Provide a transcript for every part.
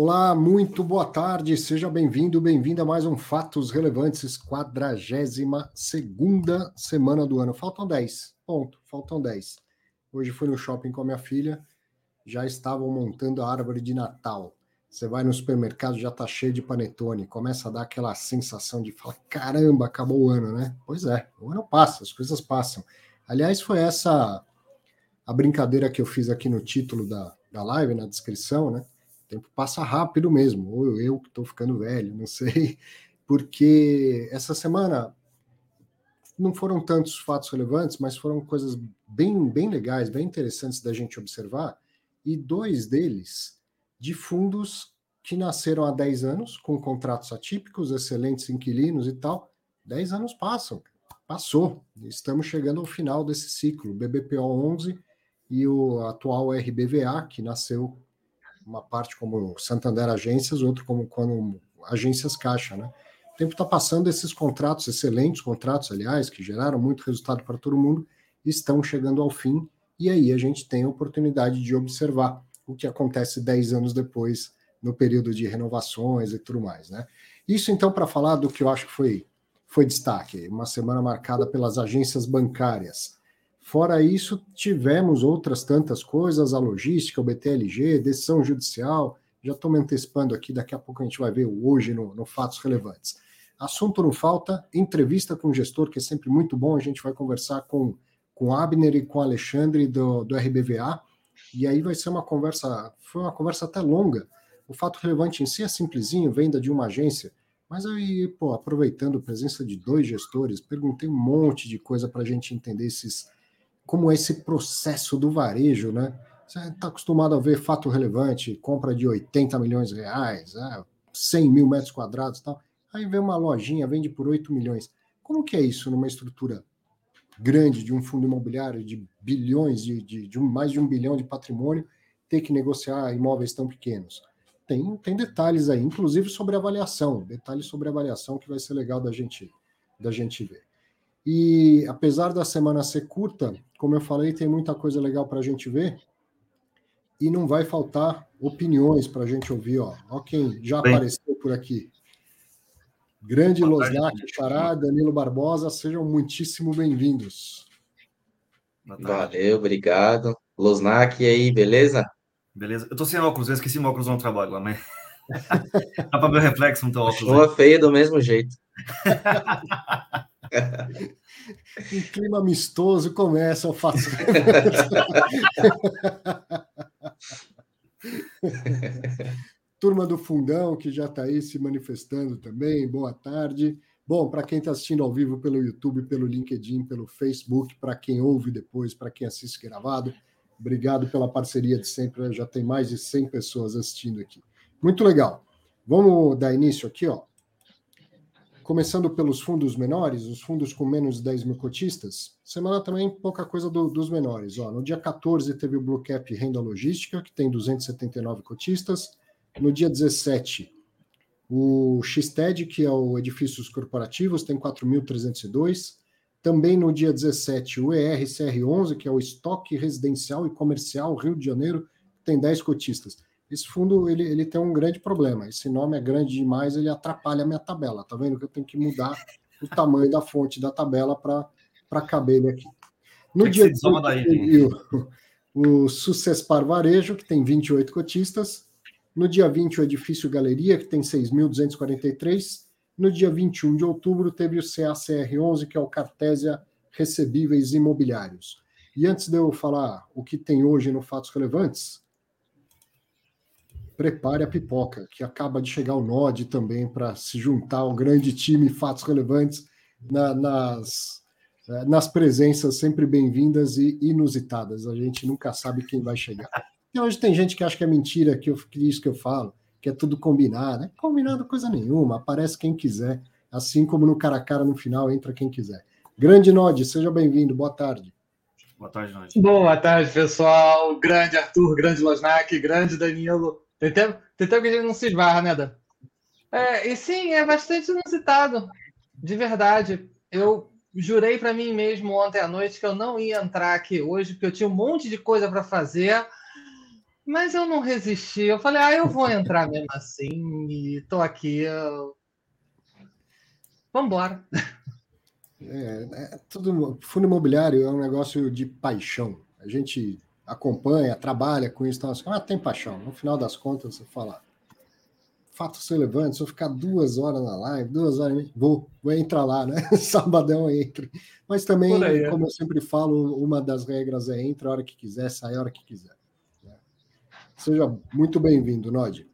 Olá, muito boa tarde, seja bem-vindo, bem-vinda a mais um Fatos Relevantes, quadragésima segunda semana do ano. Faltam 10, ponto, faltam 10. Hoje fui no shopping com a minha filha, já estavam montando a árvore de Natal. Você vai no supermercado, já tá cheio de panetone, começa a dar aquela sensação de falar, caramba, acabou o ano, né? Pois é, o ano passa, as coisas passam. Aliás, foi essa a brincadeira que eu fiz aqui no título da, da live, na descrição, né? O tempo passa rápido mesmo, ou eu que estou ficando velho, não sei, porque essa semana não foram tantos fatos relevantes, mas foram coisas bem, bem legais, bem interessantes da gente observar, e dois deles de fundos que nasceram há 10 anos, com contratos atípicos, excelentes inquilinos e tal. 10 anos passam, passou. Estamos chegando ao final desse ciclo. BBPO 11 e o atual RBVA, que nasceu uma parte como Santander Agências, outro como quando agências caixa, né? O tempo está passando, esses contratos, excelentes contratos, aliás, que geraram muito resultado para todo mundo, estão chegando ao fim, e aí a gente tem a oportunidade de observar o que acontece 10 anos depois, no período de renovações e tudo mais, né? Isso, então, para falar do que eu acho que foi, foi destaque, uma semana marcada pelas agências bancárias, Fora isso, tivemos outras tantas coisas, a logística, o BTLG, decisão judicial. Já estou me antecipando aqui, daqui a pouco a gente vai ver hoje no, no Fatos Relevantes. Assunto não falta, entrevista com o gestor, que é sempre muito bom. A gente vai conversar com, com Abner e com Alexandre do, do RBVA. E aí vai ser uma conversa, foi uma conversa até longa. O fato relevante em si é simplesinho, venda de uma agência. Mas aí, pô, aproveitando a presença de dois gestores, perguntei um monte de coisa para a gente entender esses como é esse processo do varejo, né? Você está acostumado a ver fato relevante, compra de 80 milhões de reais, né? 100 mil metros quadrados e tal. Aí vem uma lojinha, vende por 8 milhões. Como que é isso numa estrutura grande de um fundo imobiliário de bilhões, de, de, de mais de um bilhão de patrimônio, ter que negociar imóveis tão pequenos? Tem, tem detalhes aí, inclusive sobre avaliação, detalhes sobre avaliação que vai ser legal da gente, da gente ver. E apesar da semana ser curta, como eu falei, tem muita coisa legal para a gente ver. E não vai faltar opiniões para a gente ouvir. Ó. ó quem já Bem. apareceu por aqui. Grande Losnak, Xará, Danilo Barbosa, sejam muitíssimo bem-vindos. Valeu, obrigado. Losnak, e aí, beleza? Beleza. Eu tô sem óculos, eu esqueci meu óculos no trabalho lá, mas. Dá para ver o reflexo no teu óculos. Chuva feia do mesmo jeito. em clima amistoso, começa o faço. Turma do Fundão, que já está aí se manifestando também, boa tarde. Bom, para quem está assistindo ao vivo pelo YouTube, pelo LinkedIn, pelo Facebook, para quem ouve depois, para quem assiste gravado, obrigado pela parceria de sempre. Já tem mais de 100 pessoas assistindo aqui. Muito legal. Vamos dar início aqui, ó começando pelos fundos menores, os fundos com menos de 10 mil cotistas, semana também pouca coisa do, dos menores. Ó, no dia 14 teve o Blue Cap Renda Logística, que tem 279 cotistas. No dia 17, o XTED, que é o Edifícios Corporativos, tem 4.302. Também no dia 17, o ERCR11, que é o Estoque Residencial e Comercial Rio de Janeiro, tem 10 cotistas. Esse fundo ele, ele tem um grande problema. Esse nome é grande demais, ele atrapalha a minha tabela. Tá vendo que eu tenho que mudar o tamanho da fonte da tabela para caber ele aqui. No que dia que 18, daí, o, o Sucespar Varejo, que tem 28 cotistas. No dia 20, o Edifício Galeria, que tem 6.243. No dia 21 de outubro, teve o CACR11, que é o Cartésia Recebíveis Imobiliários. E antes de eu falar o que tem hoje no Fatos Relevantes, prepare a pipoca, que acaba de chegar o Nod também para se juntar ao grande time Fatos Relevantes na, nas, é, nas presenças sempre bem-vindas e inusitadas. A gente nunca sabe quem vai chegar. E hoje tem gente que acha que é mentira, que, eu, que isso que eu falo, que é tudo combinado. Né? Combinado coisa nenhuma, aparece quem quiser. Assim como no cara a cara no final, entra quem quiser. Grande Nod, seja bem-vindo, boa tarde. Boa tarde, Nod. Boa tarde, pessoal. Grande Arthur, grande Losnak, grande Danilo. Tem tempo, tem tempo que a gente não se esbarra, né, Dan? É, e sim, é bastante inusitado. De verdade. Eu jurei para mim mesmo ontem à noite que eu não ia entrar aqui hoje, porque eu tinha um monte de coisa para fazer. Mas eu não resisti. Eu falei, ah, eu vou entrar mesmo assim. E tô aqui. Eu... Vambora. É, é, tudo, fundo imobiliário é um negócio de paixão. A gente acompanha, trabalha com isso, então, assim, ah, tem paixão. No final das contas, você fala, fatos relevantes, vou ficar duas horas na live, duas horas, vou, vou entrar lá, né? Sabadão entre. Mas também, aí, é. como eu sempre falo, uma das regras é entra a hora que quiser, sai a hora que quiser. Né? Seja muito bem-vindo, Nod.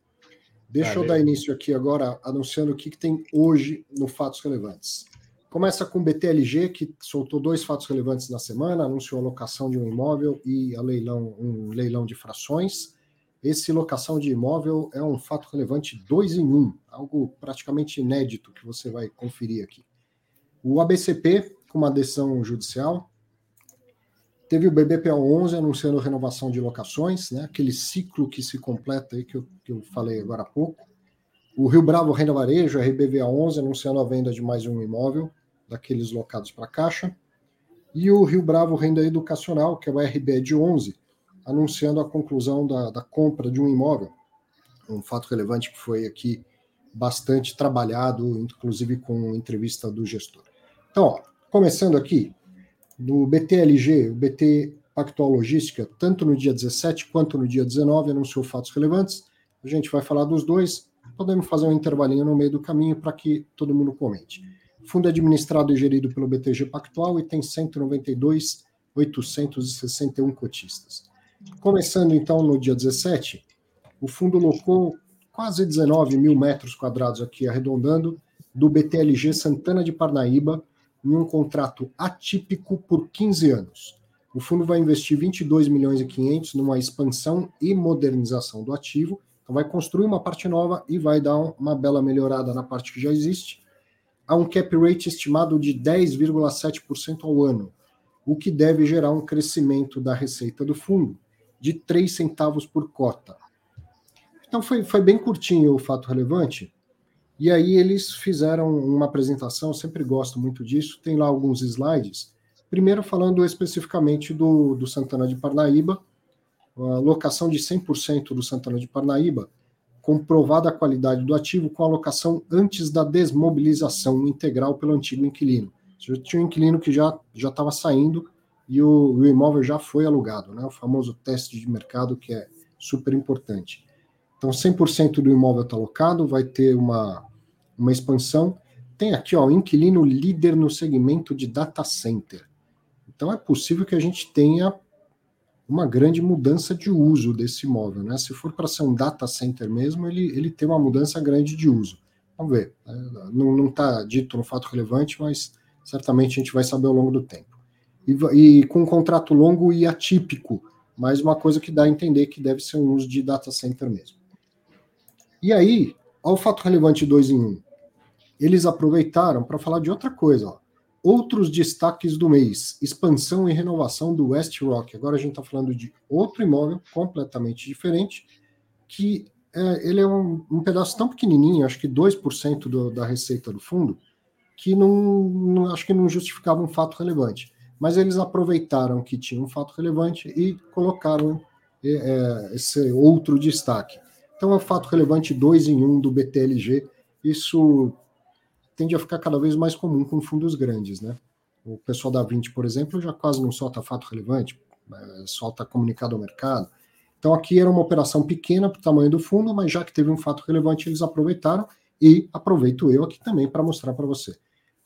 Deixa Valeu. eu dar início aqui agora, anunciando o que, que tem hoje no Fatos Relevantes. Começa com o BTLG, que soltou dois fatos relevantes na semana, anunciou a locação de um imóvel e a leilão, um leilão de frações. Esse locação de imóvel é um fato relevante dois em um, algo praticamente inédito que você vai conferir aqui. O ABCP, com uma decisão judicial, teve o BBPA 11 anunciando renovação de locações, né, aquele ciclo que se completa aí que eu, que eu falei agora há pouco. O Rio Bravo Renda Varejo, RBVA 11, anunciando a venda de mais um imóvel, daqueles locados para Caixa. E o Rio Bravo Renda Educacional, que é o RBED 11, anunciando a conclusão da, da compra de um imóvel, um fato relevante que foi aqui bastante trabalhado, inclusive com entrevista do gestor. Então, ó, começando aqui, no BTLG, o BT Pactual Logística, tanto no dia 17 quanto no dia 19, anunciou fatos relevantes. A gente vai falar dos dois, podemos fazer um intervalinho no meio do caminho para que todo mundo comente. O fundo é administrado e gerido pelo BTG Pactual e tem 192.861 cotistas. Começando então no dia 17, o fundo locou quase 19 mil metros quadrados aqui, arredondando, do BTLG Santana de Parnaíba, em um contrato atípico por 15 anos. O fundo vai investir 22 milhões e 500 numa expansão e modernização do ativo. Então vai construir uma parte nova e vai dar uma bela melhorada na parte que já existe. Há um cap rate estimado de 10,7% ao ano, o que deve gerar um crescimento da receita do fundo de 3 centavos por cota. Então foi, foi bem curtinho o fato relevante. E aí eles fizeram uma apresentação, sempre gosto muito disso, tem lá alguns slides. Primeiro falando especificamente do, do Santana de Parnaíba, a locação de 100% do Santana de Parnaíba, comprovada a qualidade do ativo com a locação antes da desmobilização integral pelo antigo inquilino. Já tinha um inquilino que já estava saindo e o, o, imóvel já foi alugado, né? o famoso teste de mercado que é super importante. Então, 100% do imóvel está alocado, vai ter uma, uma expansão. Tem aqui, ó, inquilino líder no segmento de data center. Então, é possível que a gente tenha uma grande mudança de uso desse imóvel. Né? Se for para ser um data center mesmo, ele, ele tem uma mudança grande de uso. Vamos ver. Né? Não está dito no fato relevante, mas certamente a gente vai saber ao longo do tempo e, e com um contrato longo e atípico, mas uma coisa que dá a entender que deve ser um uso de data center mesmo. E aí, ao fato relevante 2 em 1, um, eles aproveitaram para falar de outra coisa. Ó. Outros destaques do mês: expansão e renovação do West Rock. Agora a gente está falando de outro imóvel completamente diferente, que é, ele é um, um, pedaço tão pequenininho, acho que 2% do, da receita do fundo, que não, não, acho que não justificava um fato relevante mas eles aproveitaram que tinha um fato relevante e colocaram é, é esse outro destaque. Então é o fato relevante 2 em 1 um do BTLG. Isso tende a ficar cada vez mais comum com fundos grandes, né? O pessoal da 20, por exemplo, já quase não solta fato relevante, é, solta comunicado ao mercado. Então aqui era uma operação pequena para o tamanho do fundo, mas já que teve um fato relevante, eles aproveitaram e aproveito eu aqui também para mostrar para você.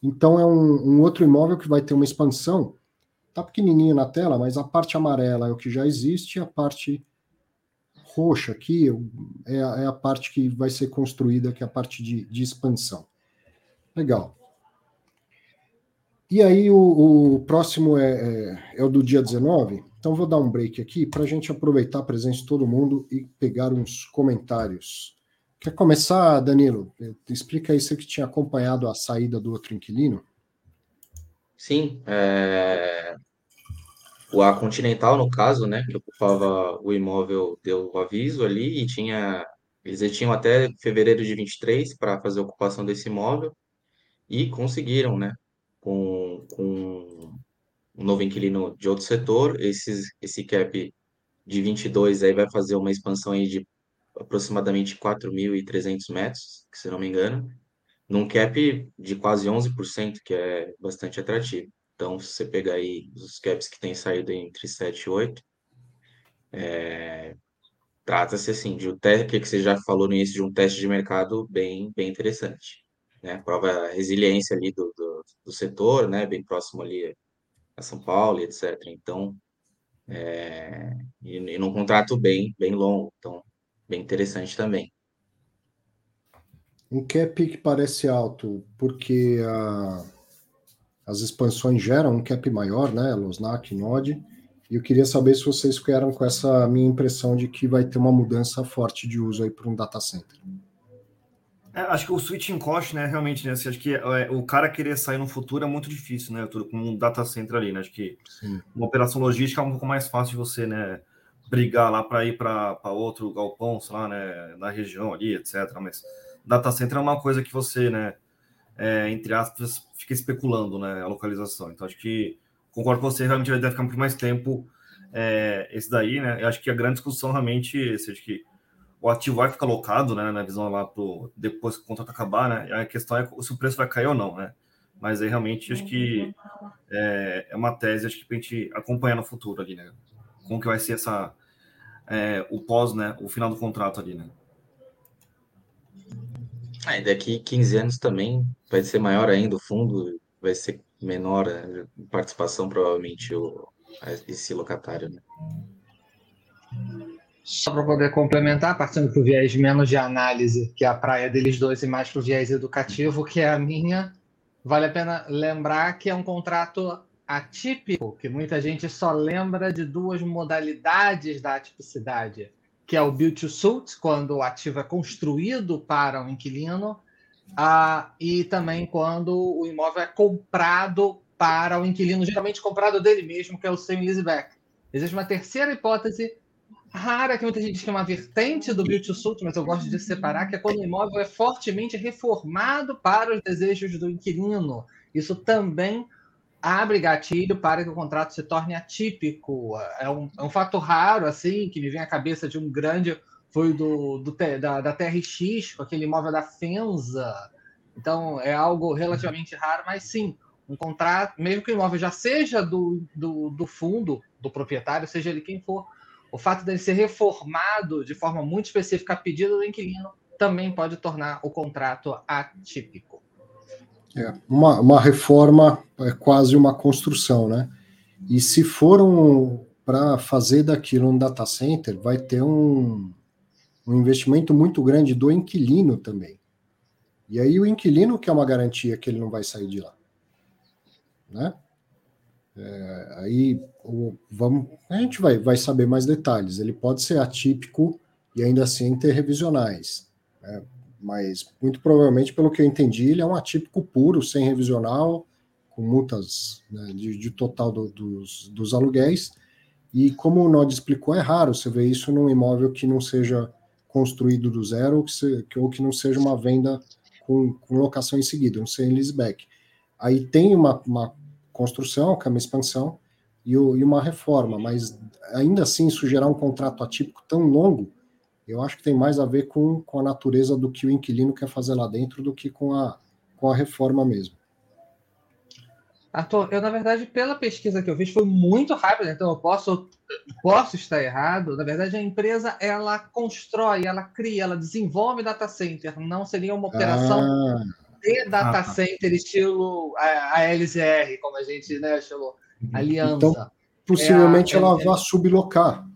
Então é um, um, outro imóvel que vai ter uma expansão. Tá pequenininho na tela, mas a parte amarela é o que já existe, a parte roxa aqui é a, é a parte que vai ser construída, que é a parte de, de expansão. Legal. E aí o, o próximo é, é, é, o do dia 19. Então vou dar um break aqui para a gente aproveitar a presença de todo mundo e pegar uns comentários. Quer começar, Danilo? Explica aí você que tinha acompanhado a saída do outro inquilino. Sim, é... o A Continental, no caso, né, que ocupava o imóvel, deu o aviso ali e tinha. Eles tinham até fevereiro de 23 para fazer a ocupação desse imóvel e conseguiram, né, com, com um novo inquilino de outro setor, esse esse cap de 22 aí vai fazer uma expansão aí de aproximadamente 4.300 metros, se não me engano, num cap de quase 11%, que é bastante atrativo. Então, se você pegar aí os caps que têm saído entre 7 e 8, é, trata-se assim de um teste que você já falou no início de um teste de mercado bem, bem interessante. Né? Prova a resiliência ali do, do, do setor, né? bem próximo ali a São Paulo, etc. Então, é, e, e num contrato bem, bem longo, então bem interessante também. Um cap que parece alto, porque a, as expansões geram um cap maior, né? Losnak, Node. E eu queria saber se vocês ficaram com essa minha impressão de que vai ter uma mudança forte de uso aí para um data center. É, acho que o switching cost, né, realmente, né, assim, acho que é, o cara querer sair no futuro é muito difícil, né, tudo com um data center ali, né, acho que Sim. uma operação logística é um pouco mais fácil de você, né, brigar lá para ir para outro galpão, sei lá, né, na região ali, etc, mas data center é uma coisa que você, né, é, entre aspas, fica especulando, né, a localização, então acho que concordo com você, realmente vai ficar muito mais tempo é, esse daí, né, eu acho que a grande discussão realmente, seja que o ativo vai ficar alocado, né, na visão lá pro depois que o contrato acabar, né? A questão é se o preço vai cair ou não, né? Mas aí realmente acho que é, é uma tese acho que a gente acompanhar no futuro ali, né? Como que vai ser essa é, o pós, né? O final do contrato ali, né? Ah, daqui 15 anos também vai ser maior ainda o fundo, vai ser menor a participação provavelmente o, esse locatário, né? Só para poder complementar, partindo para o viés menos de análise, que é a praia deles dois, e mais para o viés educativo, que é a minha, vale a pena lembrar que é um contrato atípico, que muita gente só lembra de duas modalidades da atipicidade, que é o build to suit, quando o ativo é construído para um inquilino, ah, e também quando o imóvel é comprado para o inquilino, geralmente comprado dele mesmo, que é o same leaseback. Existe uma terceira hipótese rara que muita gente é uma vertente do to suit, mas eu gosto de separar, que é quando o imóvel é fortemente reformado para os desejos do inquilino. Isso também abre gatilho para que o contrato se torne atípico. É um, é um fato raro, assim, que me vem à cabeça de um grande, foi do, do da, da TRX, com aquele imóvel da Fenza. Então, é algo relativamente raro, mas sim, um contrato, mesmo que o imóvel já seja do, do, do fundo, do proprietário, seja ele quem for, o fato dele ser reformado de forma muito específica a pedido do inquilino também pode tornar o contrato atípico. É, uma, uma reforma é quase uma construção, né? E se for um, para fazer daquilo um data center, vai ter um, um investimento muito grande do inquilino também. E aí o inquilino quer uma garantia que ele não vai sair de lá. Né? É, aí vamos, a gente vai, vai saber mais detalhes. Ele pode ser atípico e ainda assim ter revisionais. Né? Mas muito provavelmente, pelo que eu entendi, ele é um atípico puro, sem revisional, com multas né, de, de, total do, dos, dos aluguéis. E como o Nod explicou, é raro você ver isso num imóvel que não seja construído do zero ou que, se, ou que não seja uma venda com, com locação em seguida, um sem leaseback. Aí tem uma, uma construção, que é uma expansão, e, o, e uma reforma, mas ainda assim isso gerar um contrato atípico tão longo, eu acho que tem mais a ver com, com a natureza do que o inquilino quer fazer lá dentro do que com a, com a reforma mesmo. Arthur, eu, na verdade, pela pesquisa que eu fiz, foi muito rápida, então eu posso, posso estar errado. Na verdade, a empresa ela constrói, ela cria, ela desenvolve data center, não seria uma operação ah de data ah, tá. center estilo a, a, LZR, como a gente né, chamou. Aliança. Então, possivelmente é a, ela é, vá sublocar.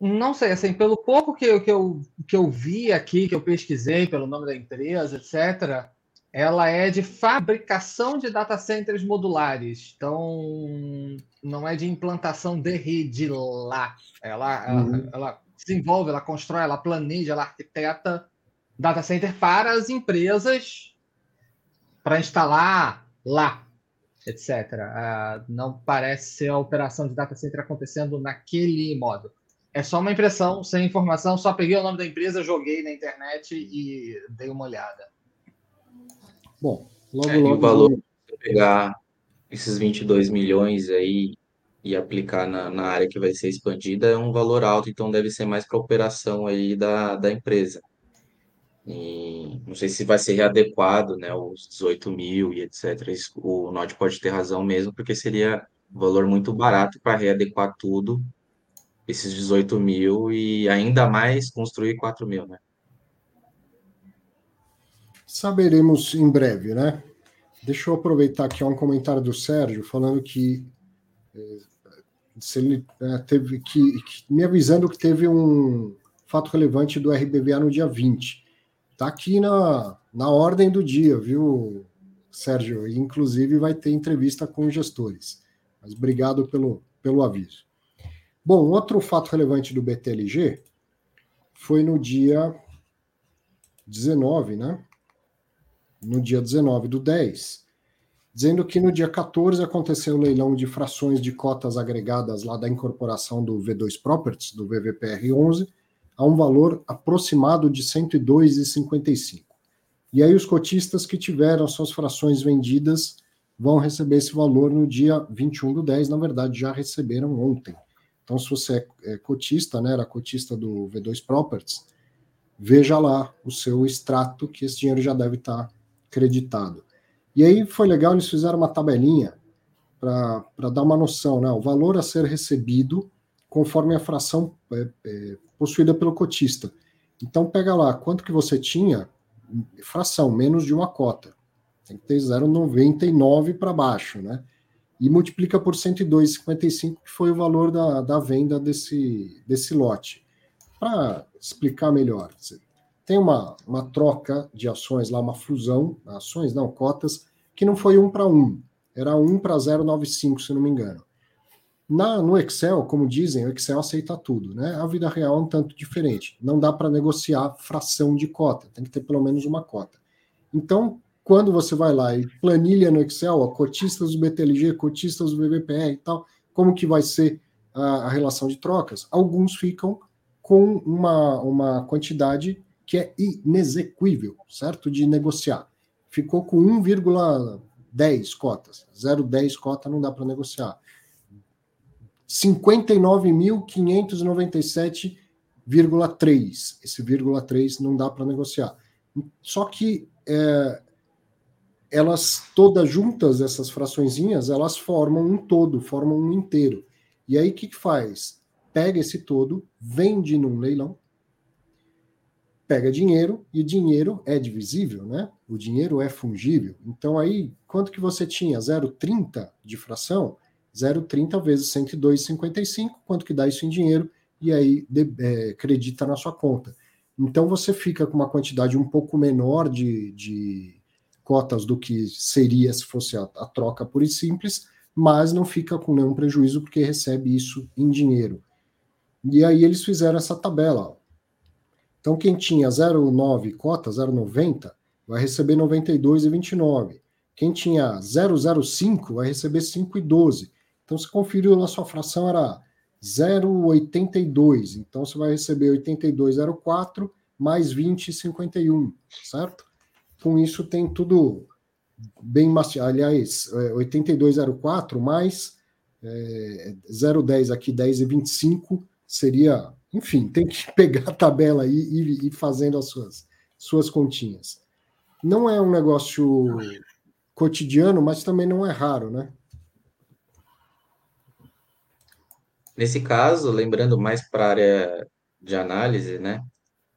Não sei, assim, pelo pouco que eu, que, eu, que eu vi aqui, que eu pesquisei pelo nome da empresa, etc., ela é de fabricação de data centers modulares. Então, não é de implantação de rede lá. Ela, uhum. ela, ela desenvolve, ela constrói, ela planeja, ela arquiteta data center para as empresas para instalar lá, etc. Ah, não parece ser a operação de data center acontecendo naquele modo. É só uma impressão, sem informação, só peguei o nome da empresa, joguei na internet e dei uma olhada. Bom, logo, é, logo. o valor, vou... pegar esses 22 milhões aí e aplicar na, na área que vai ser expandida é um valor alto, então deve ser mais para operação aí da, da empresa. Não sei se vai ser readequado, né, os 18 mil e etc. O Nod pode ter razão mesmo, porque seria um valor muito barato para readequar tudo, esses 18 mil, e ainda mais construir 4 mil, né? Saberemos em breve, né? Deixa eu aproveitar aqui um comentário do Sérgio falando que eh, se ele é, teve que, que, me avisando que teve um fato relevante do RBVA no dia 20. Está aqui na, na ordem do dia, viu, Sérgio? Inclusive vai ter entrevista com os gestores. Mas obrigado pelo, pelo aviso. Bom, outro fato relevante do BTLG foi no dia 19, né? No dia 19 do 10, dizendo que no dia 14 aconteceu o leilão de frações de cotas agregadas lá da incorporação do V2 Properties, do VVPR11, a um valor aproximado de 102,55. E aí os cotistas que tiveram suas frações vendidas vão receber esse valor no dia 21 do 10, na verdade já receberam ontem. Então se você é, é cotista, né, era cotista do V2 Properties, veja lá o seu extrato que esse dinheiro já deve estar creditado. E aí foi legal, eles fizeram uma tabelinha para dar uma noção, né? O valor a ser recebido conforme a fração é, é, possuída pelo cotista. Então pega lá, quanto que você tinha, fração, menos de uma cota. Tem que ter 0,99 para baixo, né? E multiplica por 102,55, que foi o valor da, da venda desse, desse lote. Para explicar melhor, tem uma, uma troca de ações lá, uma fusão, ações não, cotas, que não foi um para um, era um para 0,95, se não me engano. Na, no Excel, como dizem, o Excel aceita tudo, né? A vida real é um tanto diferente. Não dá para negociar fração de cota, tem que ter pelo menos uma cota. Então, quando você vai lá e planilha no Excel, ó, cotistas do BTLG, cotistas do BBPR e tal, como que vai ser a, a relação de trocas? Alguns ficam com uma, uma quantidade que é inexequível, certo? De negociar ficou com 1,10 cotas. 0,10 cota não dá para negociar. 59.597,3. Esse vírgula 3 não dá para negociar. Só que é, elas todas juntas, essas fraçõezinhas, elas formam um todo, formam um inteiro. E aí o que, que faz? Pega esse todo, vende num leilão, pega dinheiro e dinheiro é divisível, né? O dinheiro é fungível. Então aí, quanto que você tinha? 0,30 de fração? 0,30 vezes 102,55, quanto que dá isso em dinheiro? E aí de, é, acredita na sua conta. Então você fica com uma quantidade um pouco menor de, de cotas do que seria se fosse a, a troca pura e simples, mas não fica com nenhum prejuízo porque recebe isso em dinheiro. E aí eles fizeram essa tabela. Ó. Então, quem tinha 0,9 cota, 0,90, vai receber 92,29. Quem tinha 0,05 vai receber 5,12. Então, se conferiu a sua fração era 0,82. Então, você vai receber 82,04 mais 20,51, certo? Com isso, tem tudo bem macio. Aliás, 82,04 é, mais é, 0,10 aqui, 10,25 seria enfim, tem que pegar a tabela aí e ir fazendo as suas, suas continhas. Não é um negócio cotidiano, mas também não é raro, né? Nesse caso, lembrando mais para a área de análise, né?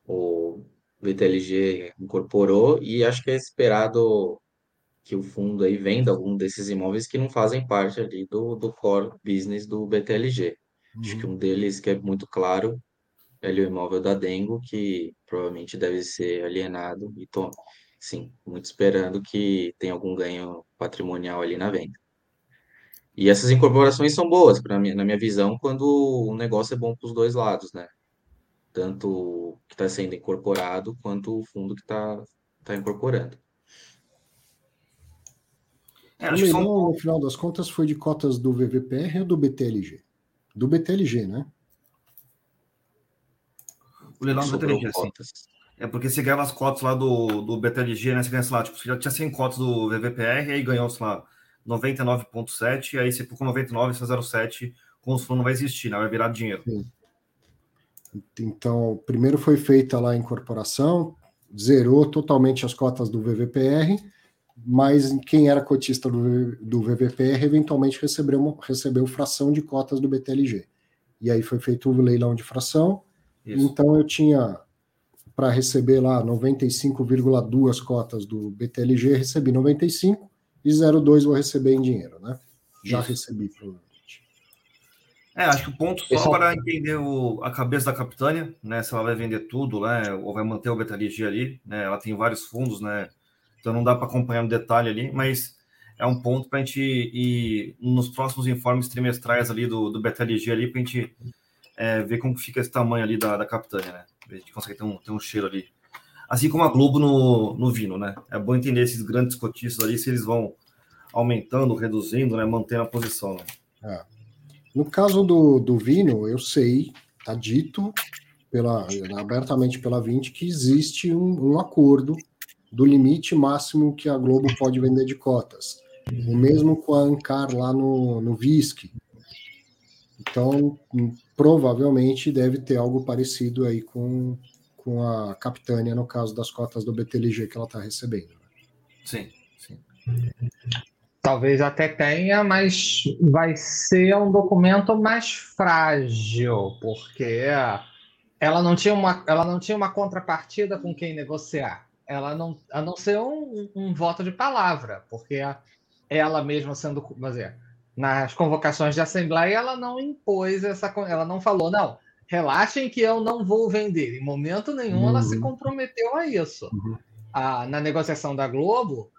O VTLG incorporou e acho que é esperado que o fundo aí venda algum desses imóveis que não fazem parte ali do, do core business do BTLG. Acho que uhum. um deles que é muito claro é o imóvel da Dengo, que provavelmente deve ser alienado. E tô, sim, muito esperando que tenha algum ganho patrimonial ali na venda. E essas incorporações são boas, pra mim, na minha visão, quando o negócio é bom para os dois lados, né? Tanto o que está sendo incorporado, quanto o fundo que está tá incorporando. É, o leilão, no final das contas, foi de cotas do VVPR ou do BTLG? do BTLG, né? O leilão do BTLG, assim. É porque você ganhava as cotas lá do, do BTLG, né? Você ganha, sei lá, tipo, você já tinha 100 cotas do VVPR, e aí ganhou, sei lá, 99,7, aí você com 99, você 0,7, com os fundos não vai existir, né? vai virar dinheiro. Sim. Então, primeiro foi feita lá a incorporação, zerou totalmente as cotas do VVPR, mas quem era cotista do, do VVPR eventualmente recebeu, recebeu fração de cotas do BTLG. E aí foi feito o um leilão de fração. Isso. Então eu tinha para receber lá 95,2 cotas do BTLG, recebi 95 e 0,2 vou receber em dinheiro, né? Já Isso. recebi, provavelmente. É, acho que o ponto só para entender o, a cabeça da Capitânia, né? Se ela vai vender tudo, né? Ou vai manter o BTLG ali, né? Ela tem vários fundos, né? Então não dá para acompanhar no detalhe ali, mas é um ponto para a gente ir nos próximos informes trimestrais ali do, do ali, para a gente é, ver como fica esse tamanho ali da, da Capitânia, né? A gente consegue ter um, ter um cheiro ali. Assim como a Globo no, no Vino, né? É bom entender esses grandes cotistas ali, se eles vão aumentando, reduzindo, né? Mantendo a posição, né? É. No caso do, do Vino, eu sei, tá dito pela, abertamente pela 20 que existe um, um acordo do limite máximo que a Globo pode vender de cotas. O mesmo com a Ancar lá no, no VISC. Então, provavelmente deve ter algo parecido aí com, com a Capitânia, no caso das cotas do BTLG que ela está recebendo. Né? Sim, sim. Talvez até tenha, mas vai ser um documento mais frágil, porque ela não tinha uma, ela não tinha uma contrapartida com quem negociar ela não, a não ser um, um voto de palavra, porque ela mesma sendo, dizer, nas convocações de assembleia, ela não impôs essa, ela não falou, não, relaxem que eu não vou vender. Em momento nenhum uhum. ela se uhum. comprometeu a isso. Uhum. A, na negociação da Globo,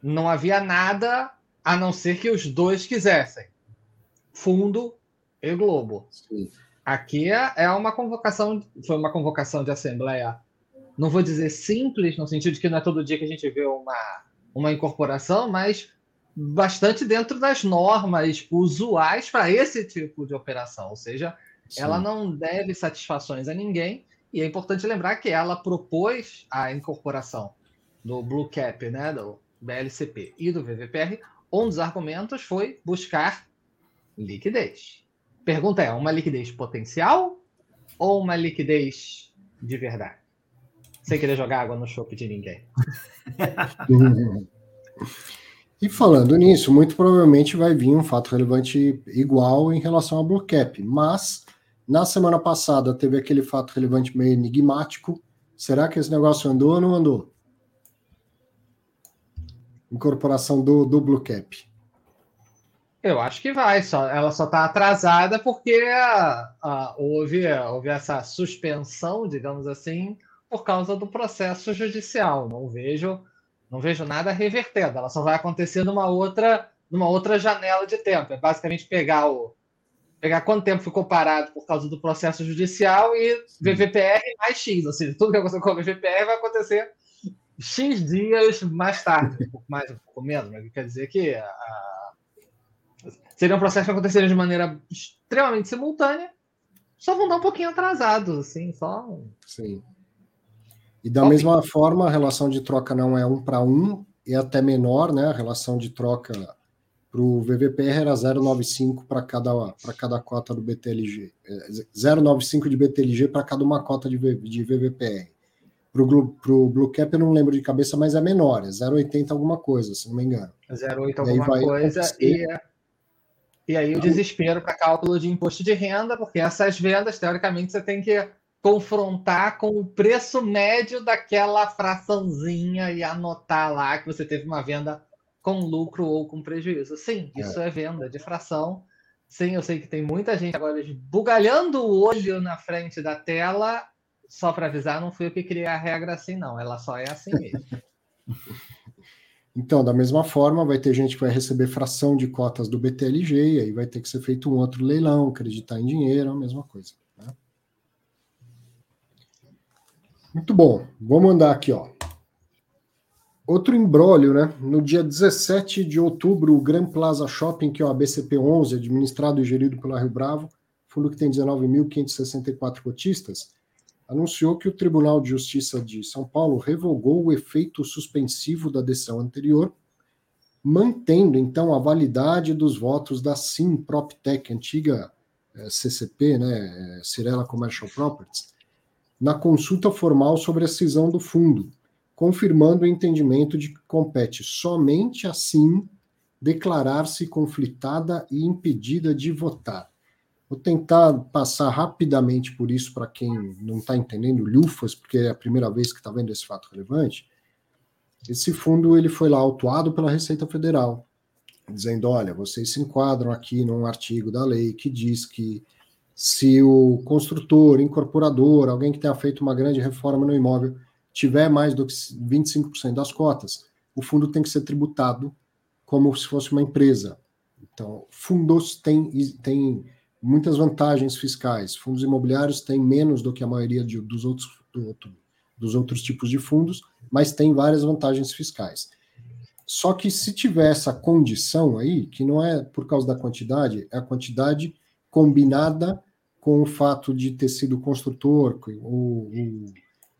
não havia nada a não ser que os dois quisessem. Fundo e Globo. Sim. Aqui é, é uma convocação, foi uma convocação de assembleia não vou dizer simples, no sentido de que não é todo dia que a gente vê uma, uma incorporação, mas bastante dentro das normas usuais para esse tipo de operação. Ou seja, Sim. ela não deve satisfações a ninguém, e é importante lembrar que ela propôs a incorporação do Blue Cap, né, do BLCP e do VVPR. Um dos argumentos foi buscar liquidez. Pergunta é: uma liquidez potencial ou uma liquidez de verdade? sem querer jogar água no chope de ninguém. e falando nisso, muito provavelmente vai vir um fato relevante igual em relação ao Blue Cap, mas na semana passada teve aquele fato relevante meio enigmático. Será que esse negócio andou ou não andou? Incorporação do, do Blue Cap. Eu acho que vai, só, ela só está atrasada porque houve, houve essa suspensão, digamos assim, por causa do processo judicial. Não vejo, não vejo nada revertendo. Ela só vai acontecer numa outra, numa outra janela de tempo. É basicamente pegar o pegar quanto tempo ficou parado por causa do processo judicial e VVPR mais X, ou seja, tudo que aconteceu com o VVPR vai acontecer X dias mais tarde, um pouco mais, um pouco menos, mas quer dizer que a... seria um processo que aconteceria de maneira extremamente simultânea, só vão dar um pouquinho atrasados, assim, só. Sim. E da mesma forma, a relação de troca não é um para um, é até menor, né? A relação de troca para o VVPR era 0,95 para cada, cada cota do BTLG. 0,95 de BTLG para cada uma cota de, de VVPR. Para o Blue Cap eu não lembro de cabeça, mas é menor, é 0,80 alguma coisa, se não me engano. 0,80 alguma coisa e, e aí o desespero para cálculo de imposto de renda, porque essas vendas, teoricamente, você tem que confrontar com o preço médio daquela fraçãozinha e anotar lá que você teve uma venda com lucro ou com prejuízo. Sim, é. isso é, é venda de fração. Sim, eu sei que tem muita gente agora bugalhando o olho na frente da tela. Só para avisar, não fui eu que criei a regra assim, não. Ela só é assim mesmo. Então, da mesma forma, vai ter gente que vai receber fração de cotas do BTLG, e aí vai ter que ser feito um outro leilão, acreditar em dinheiro, a mesma coisa. Muito bom. Vamos andar aqui, ó. Outro embrólio, né? No dia 17 de outubro, o Grand Plaza Shopping, que é o ABCP11, administrado e gerido pela Rio Bravo, fundo que tem 19.564 cotistas, anunciou que o Tribunal de Justiça de São Paulo revogou o efeito suspensivo da decisão anterior mantendo então a validade dos votos da Sim PropTech, antiga eh, CCP, né, é, Cirela Commercial Properties, na consulta formal sobre a cisão do fundo, confirmando o entendimento de que compete somente a Sim declarar-se conflitada e impedida de votar. Vou tentar passar rapidamente por isso para quem não está entendendo Lufas, porque é a primeira vez que está vendo esse fato relevante. Esse fundo ele foi lá autuado pela Receita Federal, dizendo: olha, vocês se enquadram aqui num artigo da lei que diz que se o construtor, incorporador, alguém que tenha feito uma grande reforma no imóvel, tiver mais do que 25% das cotas, o fundo tem que ser tributado como se fosse uma empresa. Então, fundos têm, têm muitas vantagens fiscais. Fundos imobiliários têm menos do que a maioria de, dos, outros, do outro, dos outros tipos de fundos, mas tem várias vantagens fiscais. Só que se tiver essa condição aí, que não é por causa da quantidade, é a quantidade combinada com o fato de ter sido construtor, ou, ou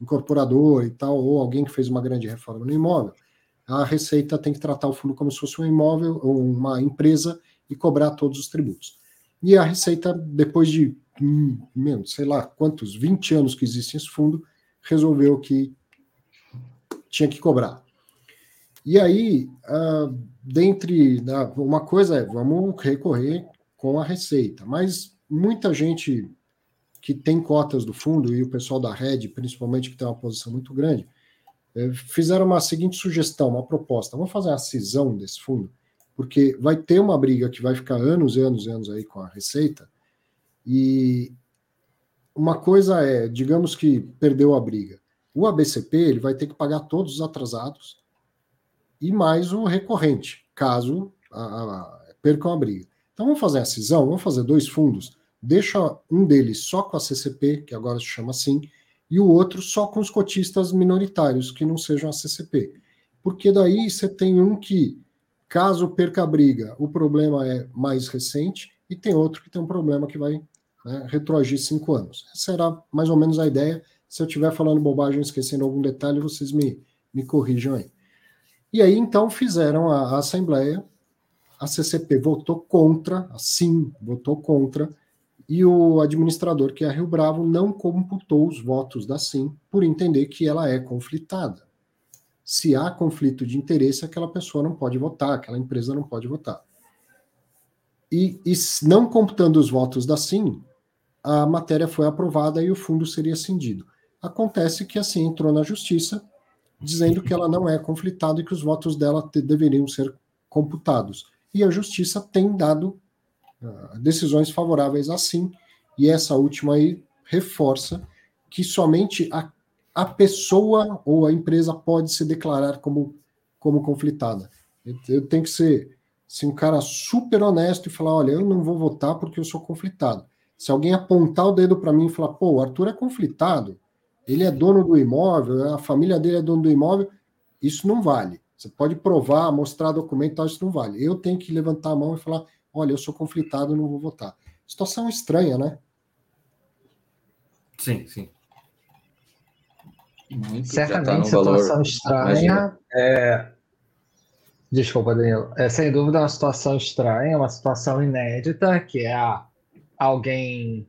incorporador e tal, ou alguém que fez uma grande reforma no imóvel, a Receita tem que tratar o fundo como se fosse um imóvel ou uma empresa e cobrar todos os tributos. E a Receita, depois de, hum, sei lá quantos, 20 anos que existe esse fundo, resolveu que tinha que cobrar. E aí, uh, dentre uh, uma coisa é, vamos recorrer com a Receita, mas muita gente que tem cotas do fundo, e o pessoal da Red, principalmente, que tem uma posição muito grande, é, fizeram uma seguinte sugestão, uma proposta. Vamos fazer a cisão desse fundo, porque vai ter uma briga que vai ficar anos e anos e anos aí com a Receita, e uma coisa é, digamos que perdeu a briga. O ABCP ele vai ter que pagar todos os atrasados e mais o recorrente, caso a, a, percam a briga. Então vamos fazer a cisão, vamos fazer dois fundos, deixa um deles só com a CCP, que agora se chama assim, e o outro só com os cotistas minoritários, que não sejam a CCP. Porque daí você tem um que, caso perca a briga, o problema é mais recente, e tem outro que tem um problema que vai né, retroagir cinco anos. Essa era mais ou menos a ideia. Se eu estiver falando bobagem, esquecendo algum detalhe, vocês me, me corrijam aí. E aí, então, fizeram a, a Assembleia, a CCP votou contra, sim, votou contra, e o administrador, que é a Rio Bravo, não computou os votos da SIM por entender que ela é conflitada. Se há conflito de interesse, aquela pessoa não pode votar, aquela empresa não pode votar. E, e não computando os votos da SIM, a matéria foi aprovada e o fundo seria cindido. Acontece que a SIM entrou na justiça dizendo que ela não é conflitada e que os votos dela te, deveriam ser computados. E a justiça tem dado decisões favoráveis assim, e essa última aí reforça que somente a, a pessoa ou a empresa pode se declarar como, como conflitada. Eu, eu tenho que ser assim, um cara super honesto e falar: olha, eu não vou votar porque eu sou conflitado. Se alguém apontar o dedo para mim e falar, pô, o Arthur é conflitado, ele é dono do imóvel, a família dele é dono do imóvel, isso não vale. Você pode provar, mostrar documento, isso não vale. Eu tenho que levantar a mão e falar, olha, eu sou conflitado, não vou votar. Situação estranha, né? Sim, sim. Muito, Certamente tá situação valor, estranha. É... Desculpa, Danilo. É sem dúvida uma situação estranha, uma situação inédita, que é a... alguém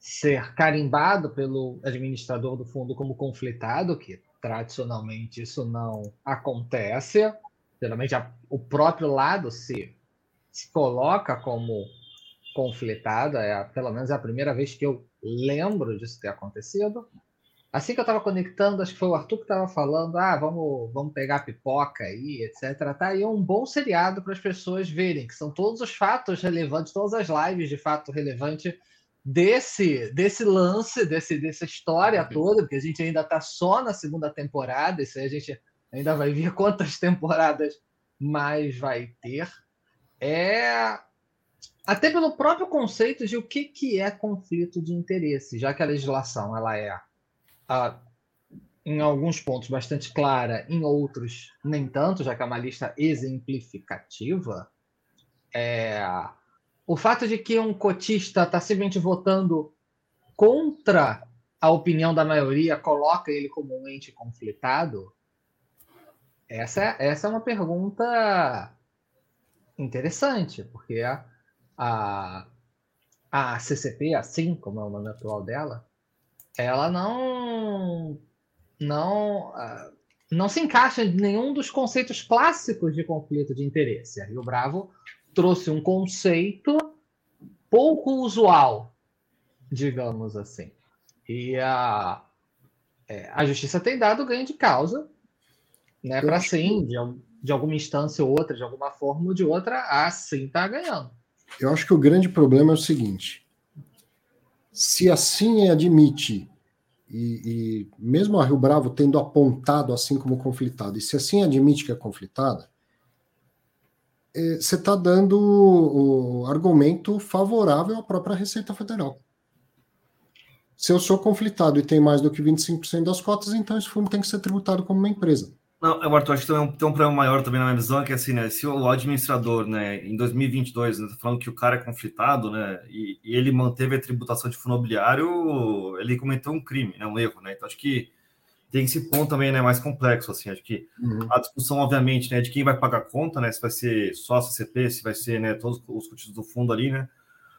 ser carimbado pelo administrador do fundo como conflitado, que tradicionalmente isso não acontece. Geralmente a... o próprio lado se se coloca como conflitada, é, pelo menos é a primeira vez que eu lembro disso ter acontecido. Assim que eu estava conectando, acho que foi o Arthur que estava falando, ah, vamos, vamos pegar pipoca aí, etc. Tá aí um bom seriado para as pessoas verem, que são todos os fatos relevantes, todas as lives de fato relevante desse, desse lance, desse, dessa história toda, porque a gente ainda está só na segunda temporada, isso aí a gente ainda vai ver quantas temporadas mais vai ter é até pelo próprio conceito de o que, que é conflito de interesse, já que a legislação ela é em alguns pontos bastante clara, em outros nem tanto, já que é uma lista exemplificativa. É, o fato de que um cotista está simplesmente votando contra a opinião da maioria coloca ele como um ente conflitado essa, essa é uma pergunta interessante, porque a, a, a CCP, assim como é o nome atual dela, ela não não uh, não se encaixa em nenhum dos conceitos clássicos de conflito de interesse. A Rio Bravo trouxe um conceito pouco usual, digamos assim. E a, é, a justiça tem dado ganho de causa, né, para sim, de, de alguma instância ou outra, de alguma forma ou de outra, assim está ganhando. Eu acho que o grande problema é o seguinte: se assim admite e, e, mesmo a Rio Bravo tendo apontado assim como conflitada, e se assim admite que é conflitada, é, você está dando o argumento favorável à própria Receita Federal. Se eu sou conflitado e tenho mais do que 25% das cotas, então esse fundo tem que ser tributado como uma empresa. Não, Arthur, acho que tem um, tem um problema maior também na minha visão, que é assim, né, se o administrador, né, em 2022, né, tá falando que o cara é conflitado, né, e, e, ele manteve a tributação de fundo imobiliário, ele cometeu um crime, né, um erro, né, então acho que tem esse ponto também, né, mais complexo, assim, acho que uhum. a discussão, obviamente, né, de quem vai pagar a conta, né, se vai ser só a CCP, se vai ser, né, todos os custos do fundo ali, né,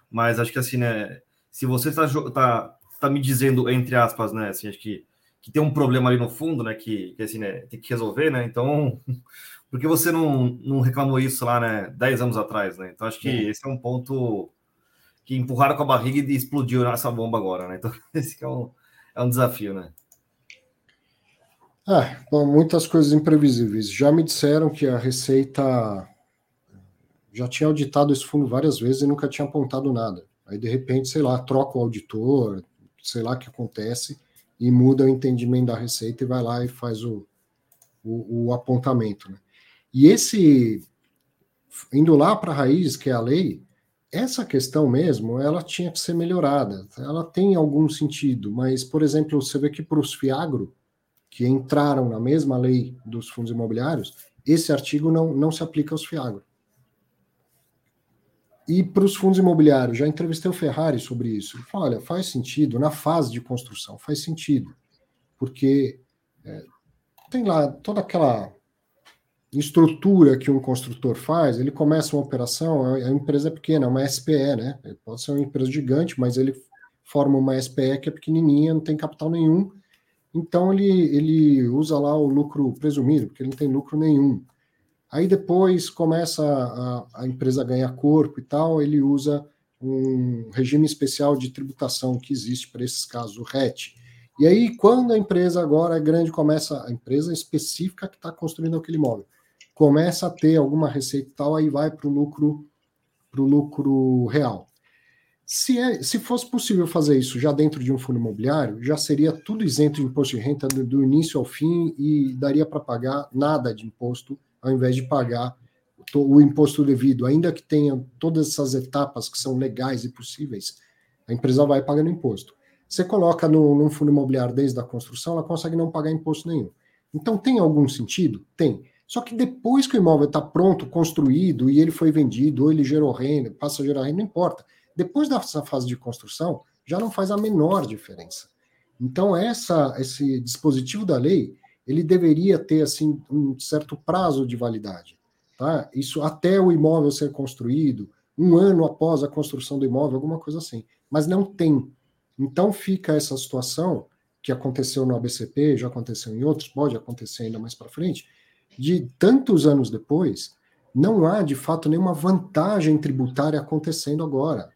mas acho que, assim, né, se você está tá, tá me dizendo, entre aspas, né, assim, acho que que tem um problema ali no fundo, né? Que, que assim, né, tem que resolver, né? Então, por que você não, não reclamou isso lá, né? 10 anos atrás, né? Então, acho que é. esse é um ponto que empurraram com a barriga e explodiu essa bomba agora, né? Então, esse é um, é um desafio, né? Ah, bom, muitas coisas imprevisíveis. Já me disseram que a Receita já tinha auditado esse fundo várias vezes e nunca tinha apontado nada. Aí, de repente, sei lá, troca o auditor, sei lá o que acontece e muda o entendimento da receita e vai lá e faz o, o, o apontamento. Né? E esse, indo lá para a raiz, que é a lei, essa questão mesmo, ela tinha que ser melhorada. Ela tem algum sentido, mas, por exemplo, você vê que para os FIAGRO, que entraram na mesma lei dos fundos imobiliários, esse artigo não, não se aplica aos FIAGRO. E para os fundos imobiliários, já entrevistei o Ferrari sobre isso. Ele falou: olha, faz sentido, na fase de construção, faz sentido, porque é, tem lá toda aquela estrutura que um construtor faz, ele começa uma operação, a, empresa é pequena, é uma SPE, né? Pode ser uma empresa gigante, mas ele forma uma SPE que é pequenininha, não tem capital nenhum, então ele, ele usa lá o lucro presumido, porque ele não tem lucro nenhum. Aí depois começa a, a empresa a ganhar corpo e tal, ele usa um regime especial de tributação que existe para esses casos, o RET. E aí, quando a empresa agora é grande, começa, a empresa específica que está construindo aquele imóvel, começa a ter alguma receita e tal, aí vai para o lucro, pro lucro real. Se, é, se fosse possível fazer isso já dentro de um fundo imobiliário, já seria tudo isento de imposto de renda do, do início ao fim e daria para pagar nada de imposto ao invés de pagar o imposto devido, ainda que tenha todas essas etapas que são legais e possíveis, a empresa vai pagando imposto. Você coloca no, num fundo imobiliário desde a construção, ela consegue não pagar imposto nenhum. Então tem algum sentido? Tem. Só que depois que o imóvel está pronto, construído, e ele foi vendido, ou ele gerou renda, passa a gerar renda, não importa. Depois dessa fase de construção, já não faz a menor diferença. Então, essa, esse dispositivo da lei, ele deveria ter assim um certo prazo de validade, tá? Isso até o imóvel ser construído, um ano após a construção do imóvel, alguma coisa assim. Mas não tem. Então fica essa situação que aconteceu no ABCP, já aconteceu em outros, pode acontecer ainda mais para frente, de tantos anos depois, não há de fato nenhuma vantagem tributária acontecendo agora.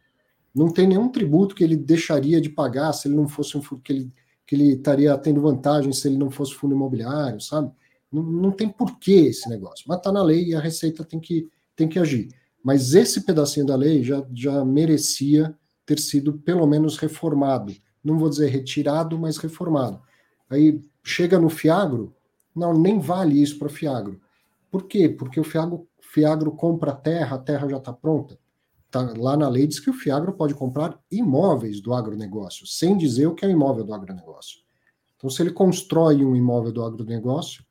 Não tem nenhum tributo que ele deixaria de pagar se ele não fosse um que ele que ele estaria tendo vantagem se ele não fosse fundo imobiliário, sabe? Não, não tem porquê esse negócio. Mas está na lei e a Receita tem que, tem que agir. Mas esse pedacinho da lei já, já merecia ter sido pelo menos reformado. Não vou dizer retirado, mas reformado. Aí chega no Fiagro, não, nem vale isso para Fiagro. Por quê? Porque o Fiagro, Fiagro compra terra, a terra já está pronta. Tá, lá na lei diz que o Fiagro pode comprar imóveis do agronegócio, sem dizer o que é imóvel do agronegócio. Então, se ele constrói um imóvel do agronegócio,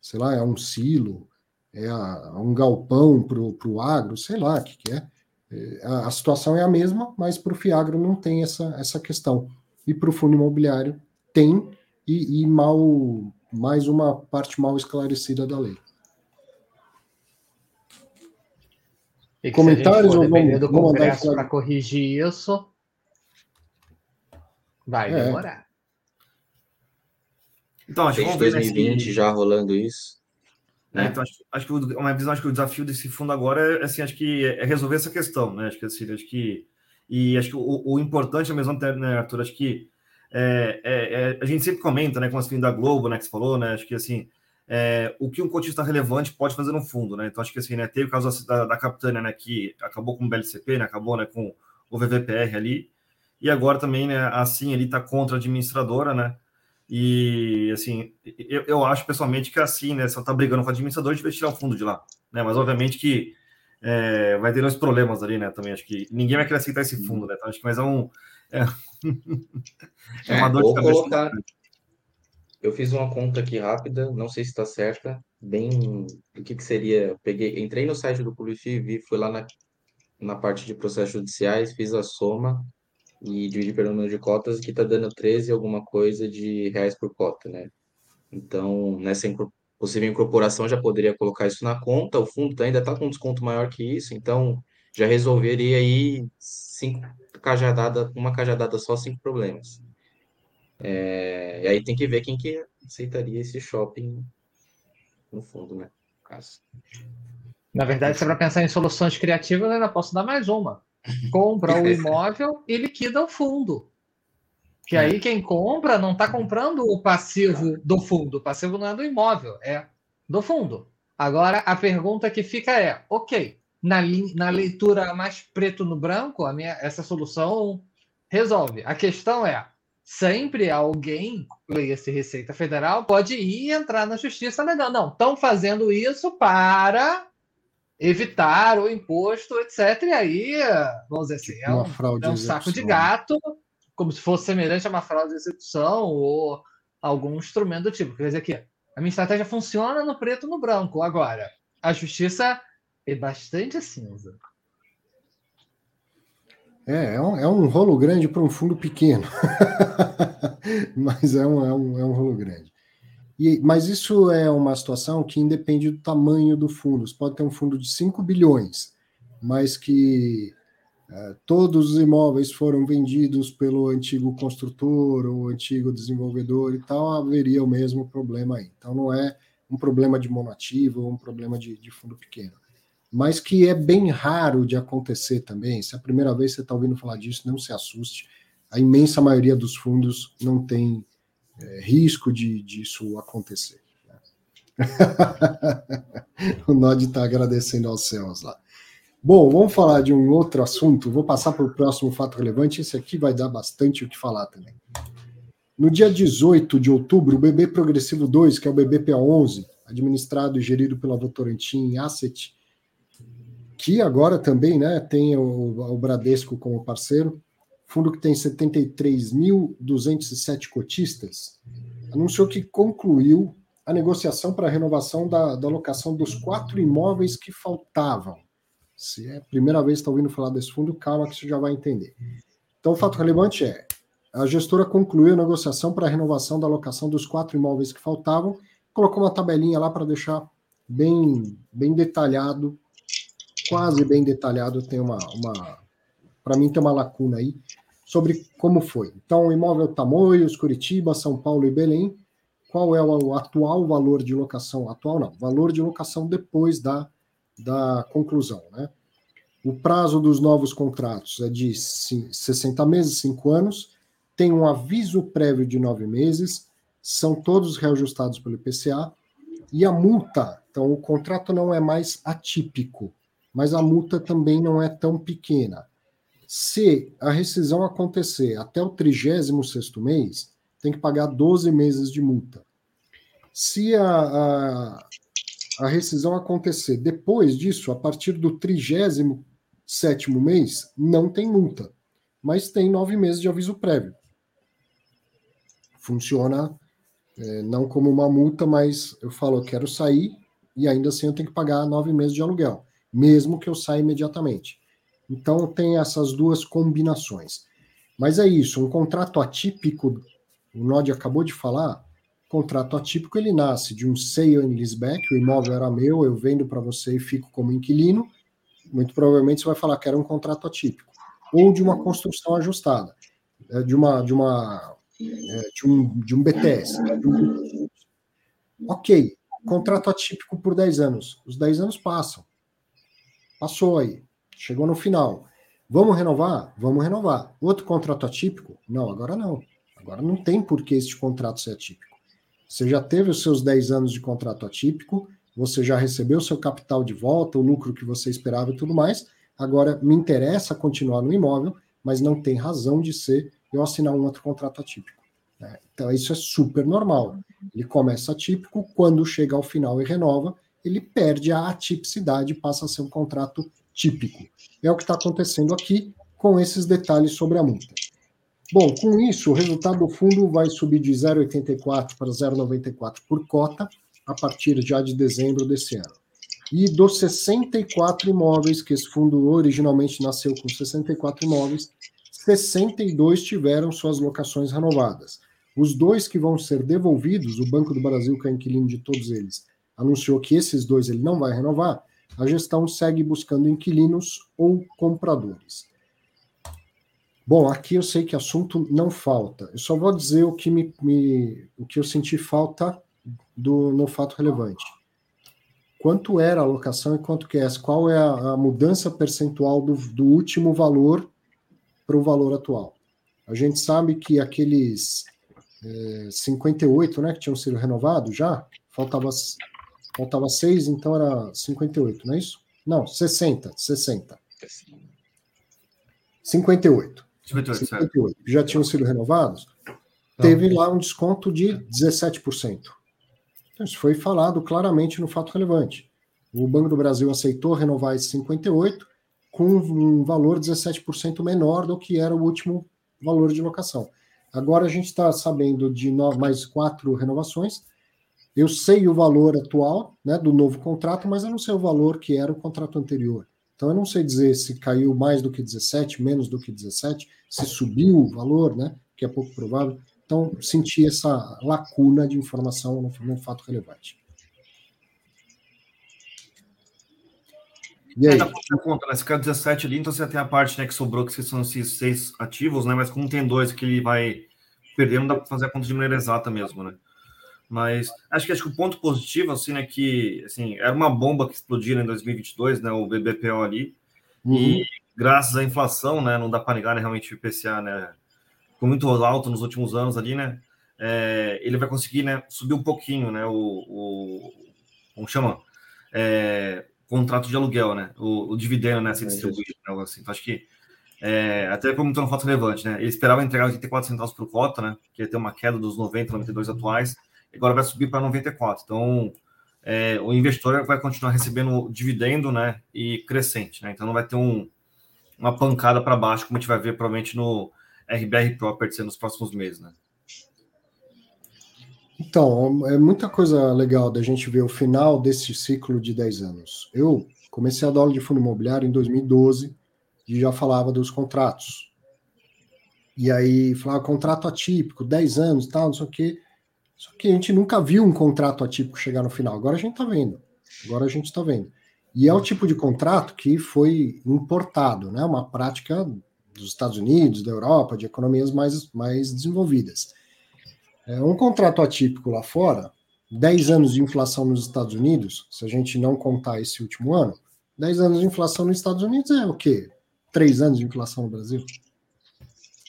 sei lá, é um silo, é um galpão para o agro, sei lá o que, que é. é. A, a, situação é a mesma, mas para o Fiagro não tem essa, essa questão. E para o fundo imobiliário tem, e, e, mal, mais uma parte mal esclarecida da lei. E Comentários ou vamos, do Congresso para corrigir isso? Vai é. demorar. Então, acho Desde 2020 nesse... já rolando isso. Né? então, acho, acho, que uma visão, acho que o desafio desse fundo agora é, assim, acho que é resolver essa questão, né? Acho que assim, acho que e acho que o, o importante é mesmo, né, Arthur, acho que é, é, é, a gente sempre comenta, né, com as da Globo, né, que você falou, né? Acho que assim, é, o que um cotista relevante pode fazer no fundo, né? Então acho que assim, né, teve o caso da, da Capitânia, né, que acabou com o BLCP, né, acabou, né, com o VVPR ali, e agora também, né, assim, ele está contra a administradora, né? E, assim, eu, eu acho pessoalmente que assim, né, se ela tá brigando com a gente vai tirar o fundo de lá, né? Mas obviamente que é, vai ter uns problemas ali, né? Também acho que ninguém vai querer aceitar esse fundo, né? Então, acho que mais é um. É, é uma dor de cabeça. Colocar... Eu fiz uma conta aqui rápida, não sei se está certa, bem o que, que seria. Peguei, entrei no site do Publici, vi, fui lá na, na parte de processos judiciais, fiz a soma e dividir pelo número de cotas, que está dando 13 alguma coisa de reais por cota, né? Então, nessa possível incorporação, já poderia colocar isso na conta, o fundo ainda está com um desconto maior que isso, então já resolveria aí cinco cajadadas, uma cajadada só, cinco problemas. É, e aí tem que ver quem que aceitaria esse shopping no fundo, né? Caso. Na verdade, se é para pensar em soluções criativas, eu ainda posso dar mais uma compra o imóvel e liquida o fundo. Que aí quem compra não está comprando o passivo do fundo. O passivo não é do imóvel, é do fundo. Agora, a pergunta que fica é: ok, na, na leitura mais preto no branco, a minha, essa solução resolve. A questão é: sempre alguém, leia-se Receita Federal, pode ir entrar na justiça alegando, não, estão fazendo isso para evitar o imposto, etc. E aí, vamos dizer assim, é um, é um saco de gato, como se fosse semelhante a uma fraude de execução ou algum instrumento do tipo. Quer dizer que a minha estratégia funciona no preto e no branco. Agora, a justiça é bastante cinza. É, é um, é um rolo grande para um fundo pequeno. Mas é um, é, um, é um rolo grande. E, mas isso é uma situação que independe do tamanho do fundo. Você pode ter um fundo de 5 bilhões, mas que é, todos os imóveis foram vendidos pelo antigo construtor ou antigo desenvolvedor e tal, haveria o mesmo problema aí. Então não é um problema de monoativo ou um problema de, de fundo pequeno. Mas que é bem raro de acontecer também. Se é a primeira vez que você está ouvindo falar disso, não se assuste. A imensa maioria dos fundos não tem é, risco de disso acontecer. Né? o Nod está agradecendo aos céus lá. Bom, vamos falar de um outro assunto. Vou passar para o próximo fato relevante. Esse aqui vai dar bastante o que falar também. No dia 18 de outubro, o BB Progressivo 2, que é o BBPA11, administrado e gerido pela Votorantim Asset, que agora também né, tem o, o Bradesco como parceiro, fundo que tem 73.207 cotistas, anunciou que concluiu a negociação para a renovação da, da locação dos quatro imóveis que faltavam. Se é a primeira vez que está ouvindo falar desse fundo, calma que você já vai entender. Então, o fato relevante é: a gestora concluiu a negociação para a renovação da locação dos quatro imóveis que faltavam, colocou uma tabelinha lá para deixar bem, bem detalhado, quase bem detalhado. Tem uma, uma para mim, tem uma lacuna aí, sobre como foi. Então, imóvel Tamoios, Curitiba, São Paulo e Belém, qual é o atual valor de locação? Atual não, valor de locação depois da, da conclusão, né? O prazo dos novos contratos é de 60 meses, 5 anos, tem um aviso prévio de 9 meses, são todos reajustados pelo IPCA, e a multa, então o contrato não é mais atípico, mas a multa também não é tão pequena. Se a rescisão acontecer até o 36 mês, tem que pagar 12 meses de multa. Se a, a, a rescisão acontecer depois disso, a partir do 37 mês, não tem multa, mas tem nove meses de aviso prévio. Funciona é, não como uma multa, mas eu falo, eu quero sair e ainda assim eu tenho que pagar nove meses de aluguel, mesmo que eu saia imediatamente. Então, tem essas duas combinações. Mas é isso, um contrato atípico, o Nod acabou de falar, Contrato atípico ele nasce de um sale and leaseback, o imóvel era meu, eu vendo para você e fico como inquilino. Muito provavelmente você vai falar que era um contrato atípico, ou de uma construção ajustada, é, de uma de uma é, de um, de um BTS. Ok, contrato atípico por 10 anos. Os 10 anos passam. Passou aí. Chegou no final. Vamos renovar? Vamos renovar. Outro contrato atípico? Não, agora não. Agora não tem por que este contrato ser atípico. Você já teve os seus 10 anos de contrato atípico, você já recebeu seu capital de volta, o lucro que você esperava e tudo mais. Agora me interessa continuar no imóvel, mas não tem razão de ser eu assinar um outro contrato atípico. Né? Então isso é super normal. Ele começa atípico, quando chega ao final e renova, ele perde a atipicidade e passa a ser um contrato típico. É o que está acontecendo aqui com esses detalhes sobre a multa. Bom, com isso, o resultado do fundo vai subir de 0,84 para 0,94 por cota a partir já de dezembro desse ano. E dos 64 imóveis, que esse fundo originalmente nasceu com 64 imóveis, 62 tiveram suas locações renovadas. Os dois que vão ser devolvidos, o Banco do Brasil, que é inquilino de todos eles, anunciou que esses dois ele não vai renovar, a gestão segue buscando inquilinos ou compradores. Bom, aqui eu sei que assunto não falta. Eu só vou dizer o que, me, me o que eu senti falta do, no fato relevante. Quanto era a alocação e quanto que é? Qual é a, a mudança percentual do, do último valor para o valor atual? A gente sabe que aqueles é, 58, né, que tinham sido renovados já, faltava, faltava 6, então era 58, não é isso? Não, 60, 60. 58. 58, 58 já tinham sido renovados, teve lá um desconto de 17%. Então, isso foi falado claramente no fato relevante. O Banco do Brasil aceitou renovar esses 58 com um valor 17% menor do que era o último valor de locação. Agora a gente está sabendo de mais quatro renovações. Eu sei o valor atual né, do novo contrato, mas eu não sei o valor que era o contrato anterior. Então eu não sei dizer se caiu mais do que 17, menos do que 17, se subiu o valor, né? Que é pouco provável. Então senti essa lacuna de informação no, no fato relevante. E aí? É, conta, né? Se caiu 17 ali, então você tem a parte né, que sobrou, que são esses seis ativos, né? Mas como tem dois que ele vai perder, não dá para fazer a conta de maneira exata mesmo, né? Mas acho que acho que o ponto positivo assim é que assim era uma bomba que explodiu em 2022, né, o BBPO ali. Uhum. E graças à inflação, né, não dá para negar né, realmente o IPCA, né, ficou muito alto nos últimos anos ali, né? É, ele vai conseguir, né, subir um pouquinho, né, o, o como chama? É, contrato de aluguel, né? O, o dividendo, né, ser distribuído, né, algo assim. Então, acho que é, até comentou no fato relevante, né? Ele esperava entregar 84 centavos por cota, né? Que ia ter uma queda dos 90, 92 atuais agora vai subir para 94. Então, é, o investidor vai continuar recebendo dividendo, né, e crescente, né? Então não vai ter um, uma pancada para baixo, como a gente vai ver provavelmente no RBR Properties nos próximos meses, né? Então, é muita coisa legal da gente ver o final desse ciclo de 10 anos. Eu comecei a dar aula de fundo imobiliário em 2012 e já falava dos contratos. E aí falava contrato atípico, 10 anos, tal, não sei o quê. Só que a gente nunca viu um contrato atípico chegar no final. Agora a gente está vendo. Agora a gente está vendo. E é o tipo de contrato que foi importado, né? Uma prática dos Estados Unidos, da Europa, de economias mais, mais desenvolvidas. É um contrato atípico lá fora, 10 anos de inflação nos Estados Unidos, se a gente não contar esse último ano, 10 anos de inflação nos Estados Unidos é o quê? 3 anos de inflação no Brasil.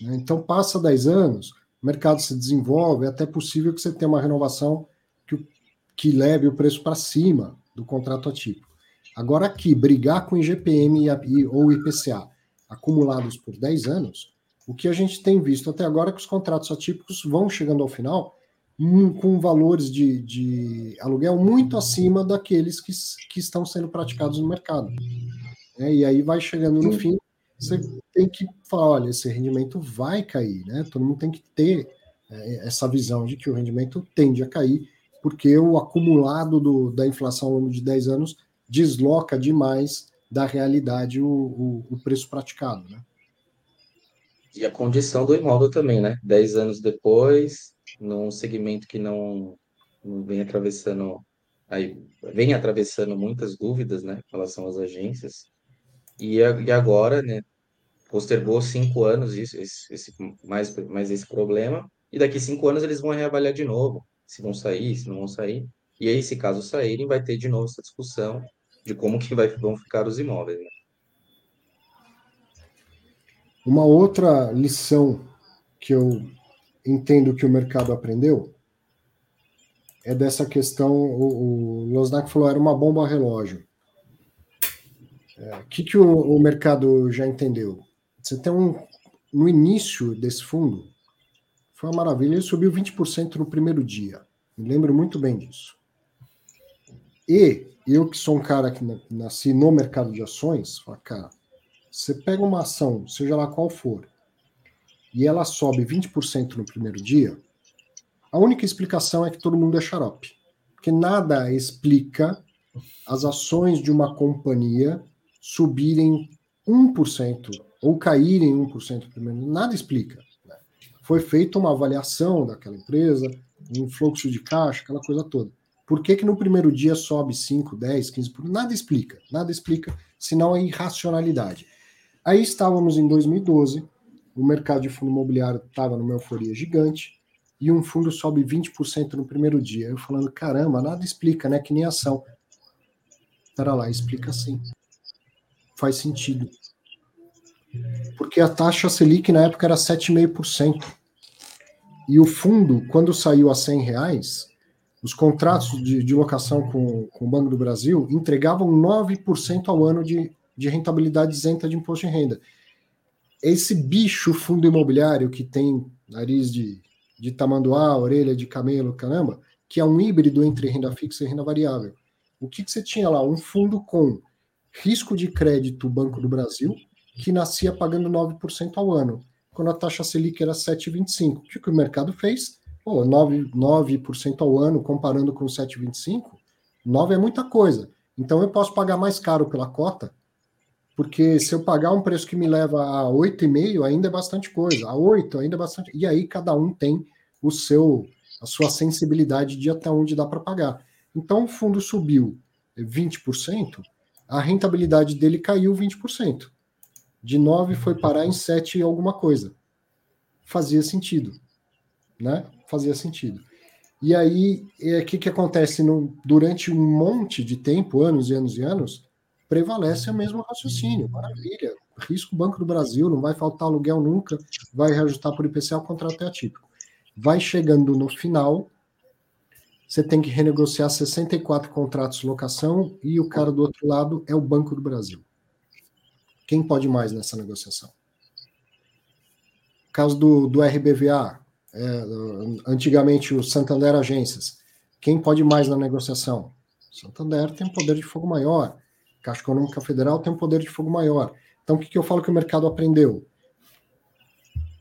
Então passa 10 anos, o mercado se desenvolve, é até possível que você tenha uma renovação que, que leve o preço para cima do contrato atípico. Agora, aqui, brigar com IGPM e, ou IPCA acumulados por 10 anos, o que a gente tem visto até agora é que os contratos atípicos vão chegando ao final um, com valores de, de, aluguel muito acima daqueles que, que estão sendo praticados no mercado. É, e aí vai chegando no fim, você tem que falar, olha, esse rendimento vai cair, né? Todo mundo tem que ter é, essa visão de que o rendimento tende a cair, porque o acumulado do, da inflação ao longo de 10 anos desloca demais da realidade o, o, o preço praticado, né? E a condição do imóvel também, né? Dez anos depois, num segmento que não, não vem atravessando, aí, vem atravessando muitas dúvidas, né, em relação às agências. E agora, né, postergou cinco anos isso, esse, esse, mais, mais esse problema, e daqui cinco anos eles vão reavaliar de novo, se vão sair, se não vão sair. E aí, se caso saírem, vai ter de novo essa discussão de como que vai, vão ficar os imóveis. Né? Uma outra lição que eu entendo que o mercado aprendeu é dessa questão. O, o Losnak falou era uma bomba relógio. O é, que, que o, o, mercado já entendeu? Você tem um. No início desse fundo, foi uma maravilha, ele subiu 20% no primeiro dia. Me lembro muito bem disso. E eu, que sou um cara que nasci no mercado de ações, falo, cara, você pega uma ação, seja lá qual for, e ela sobe 20% no primeiro dia, a única explicação é que todo mundo é xarope. Porque nada explica as ações de uma companhia subirem 1% ou caírem 1% primeiro. Nada explica. Né? Foi feita uma avaliação daquela empresa, um fluxo de caixa, aquela coisa toda. Por que, que no primeiro dia sobe 5, 10, 15%? Nada explica. Nada explica, senão é irracionalidade. Aí estávamos em 2012, o mercado de fundo imobiliário estava numa euforia gigante, e um fundo sobe 20% no primeiro dia. Eu falando, caramba, nada explica, né? Que nem ação. Espera lá, explica sim. Faz sentido. Porque a taxa Selic na época era 7,5%. E o fundo, quando saiu a 100 reais, os contratos de, de locação com, com o Banco do Brasil entregavam 9% ao ano de, de rentabilidade isenta de imposto de renda. Esse bicho fundo imobiliário que tem nariz de, de tamanduá, orelha de camelo, caramba, que é um híbrido entre renda fixa e renda variável. O que, que você tinha lá? Um fundo com risco de crédito Banco do Brasil, que nascia pagando 9% ao ano, quando a taxa Selic era 7,25%. O que, que o mercado fez? Pô, 9%, 9 ao ano, comparando com 7,25%, 9 é muita coisa. Então eu posso pagar mais caro pela cota porque se eu pagar um preço que me leva a 8,5, ainda é bastante coisa. A 8 ainda é bastante. E aí cada um tem o seu a sua sensibilidade de até onde dá para pagar. Então o fundo subiu 20%, a rentabilidade dele caiu 20%. De 9 foi parar em 7 e alguma coisa. Fazia sentido, né? Fazia sentido. E aí, o é, que, que acontece no, durante um monte de tempo, anos e anos e anos, prevalece o mesmo raciocínio. Maravilha. Risco Banco do Brasil, não vai faltar aluguel nunca, vai reajustar por IPCA, o contrato é atípico. Vai chegando no final, você tem que renegociar 64 contratos de locação e o cara do outro lado é o Banco do Brasil. Quem pode mais nessa negociação? Caso do, do RBVA, é, antigamente o Santander Agências. Quem pode mais na negociação? Santander tem poder de fogo maior. Caixa Econômica Federal tem um poder de fogo maior. Então, o que, que eu falo que o mercado aprendeu?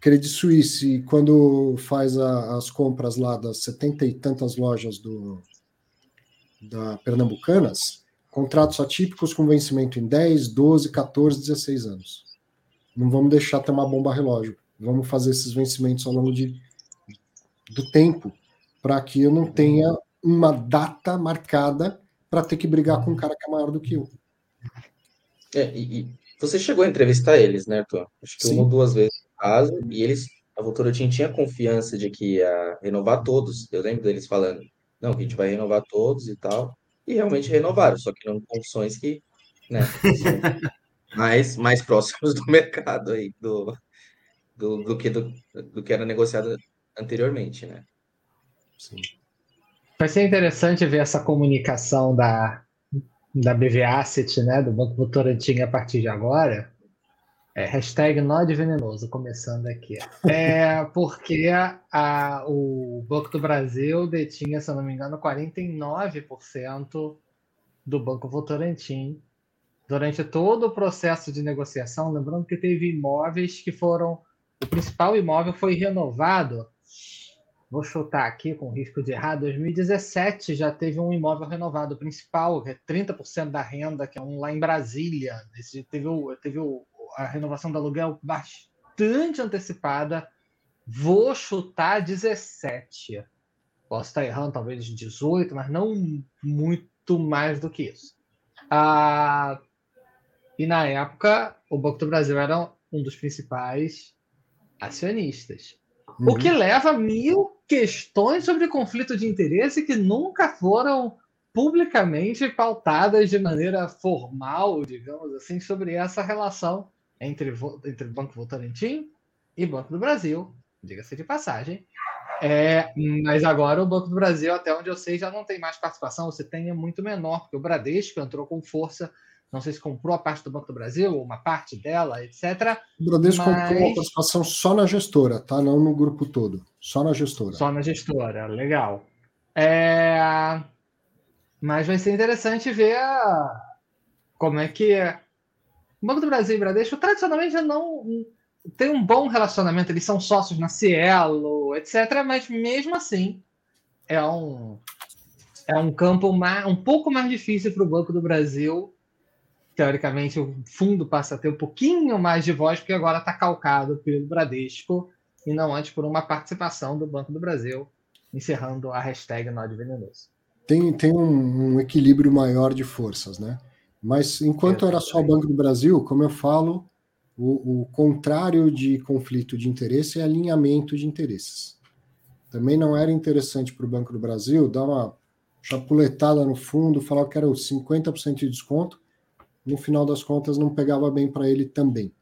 Credit Suisse, quando faz a, as compras lá das setenta e tantas lojas do, da Pernambucanas, contratos atípicos com vencimento em 10, 12, 14, 16 anos. Não vamos deixar ter uma bomba relógio. Vamos fazer esses vencimentos ao longo de, do tempo, para que eu não tenha uma data marcada para ter que brigar com um cara que é maior do que eu. É, e, e, você chegou a entrevistar eles, né, Arthur? Acho que Sim. uma ou duas vezes no caso, e eles, a Votorantim tinha confiança de que ia renovar todos. Eu lembro deles falando, não, a gente vai renovar todos e tal. E realmente renovaram, só que não condições que, né, mais, mais próximos do mercado aí, do, do, do, que, do, do que era negociado anteriormente, né? Sim. Vai ser interessante ver essa comunicação da, da BV Asset, né, do Banco Votorantim a partir de agora, é, hashtag Nod Venenoso, começando aqui. É porque a, o Banco do Brasil detinha, se eu não me engano, 49% do Banco Votorantim durante todo o processo de negociação. Lembrando que teve imóveis que foram. O principal imóvel foi renovado vou chutar aqui com risco de errar, 2017 já teve um imóvel renovado principal, que é 30% da renda, que é um lá em Brasília. Esse teve, o, teve o, a renovação do aluguel bastante antecipada. Vou chutar 17. Posso estar errando, talvez 18, mas não muito mais do que isso. Ah, e na época, o Banco do Brasil era um dos principais acionistas. Uhum. O que leva a mil questões sobre conflito de interesse que nunca foram publicamente pautadas de maneira formal, digamos assim, sobre essa relação entre, entre o Banco Votorantim e Banco do Brasil, diga-se de passagem. É, mas agora o Banco do Brasil, até onde eu sei, já não tem mais participação, você tem é muito menor, porque o Bradesco entrou com força, não sei se comprou a parte do Banco do Brasil, ou uma parte dela, etc. O Bradesco mas... comprou uma participação só na gestora, tá? Não no grupo todo, só na gestora. Só na gestora, legal. É... Mas vai ser interessante ver a... como é que é. O Banco do Brasil e Bradesco tradicionalmente não tem um bom relacionamento, eles são sócios na Cielo, etc. Mas mesmo assim é um é um campo mais, um pouco mais difícil para o Banco do Brasil. Teoricamente, o fundo passa a ter um pouquinho mais de voz, porque agora está calcado pelo Bradesco e não antes por uma participação do Banco do Brasil, encerrando a hashtag Node Venenoso tem, tem um, um, equilíbrio maior de forças, né? Mas enquanto era só o Banco do Brasil, como eu falo, o, o contrário de conflito de interesse é alinhamento de interesses. Também não era interessante para o Banco do Brasil dar uma chapuletada no fundo, falar que era o 50% de desconto, no final das contas não pegava bem para ele também,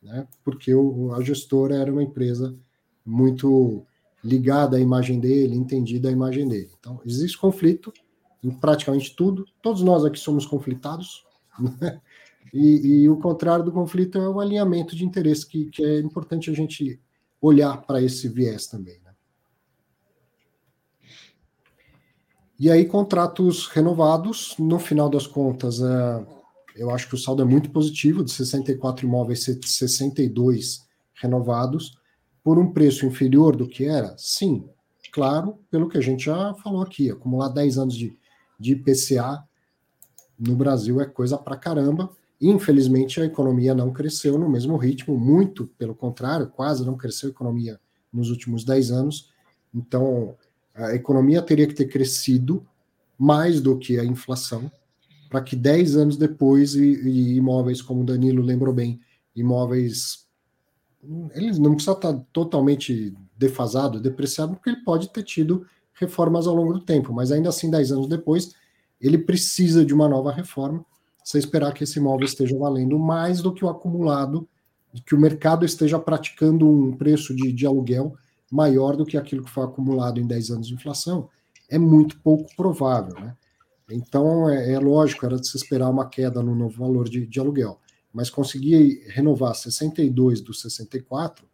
né? Porque o, a gestora era uma empresa muito ligada à imagem dele, entendida a imagem dele. Então, existe conflito em praticamente tudo. Todos nós aqui somos conflitados. Né? E, e, o contrário do conflito é o alinhamento de interesse, que, que é importante a gente olhar para esse viés também. Né? E aí, contratos renovados, no final das contas, é, eu acho que o saldo é muito positivo, de 64 imóveis, 62 renovados por um preço inferior do que era? Sim, claro, pelo que a gente já falou aqui, acumular 10 anos de, de IPCA no Brasil é coisa pra caramba. Infelizmente, a economia não cresceu no mesmo ritmo, muito pelo contrário, quase não cresceu a economia nos últimos 10 anos. Então, a economia teria que ter crescido mais do que a inflação, para que 10 anos depois, e, e imóveis, como o Danilo lembrou bem, imóveis ele não precisa estar totalmente defasado, depreciado, porque ele pode ter tido reformas ao longo do tempo, mas ainda assim, 10 anos depois, ele precisa de uma nova reforma. Você esperar que esse imóvel esteja valendo mais do que o acumulado, que o mercado esteja praticando um preço de, de aluguel maior do que aquilo que foi acumulado em 10 anos de inflação, é muito pouco provável. Né? Então, é, é lógico, era de se esperar uma queda no novo valor de, de aluguel mas conseguir renovar 62 dos 64,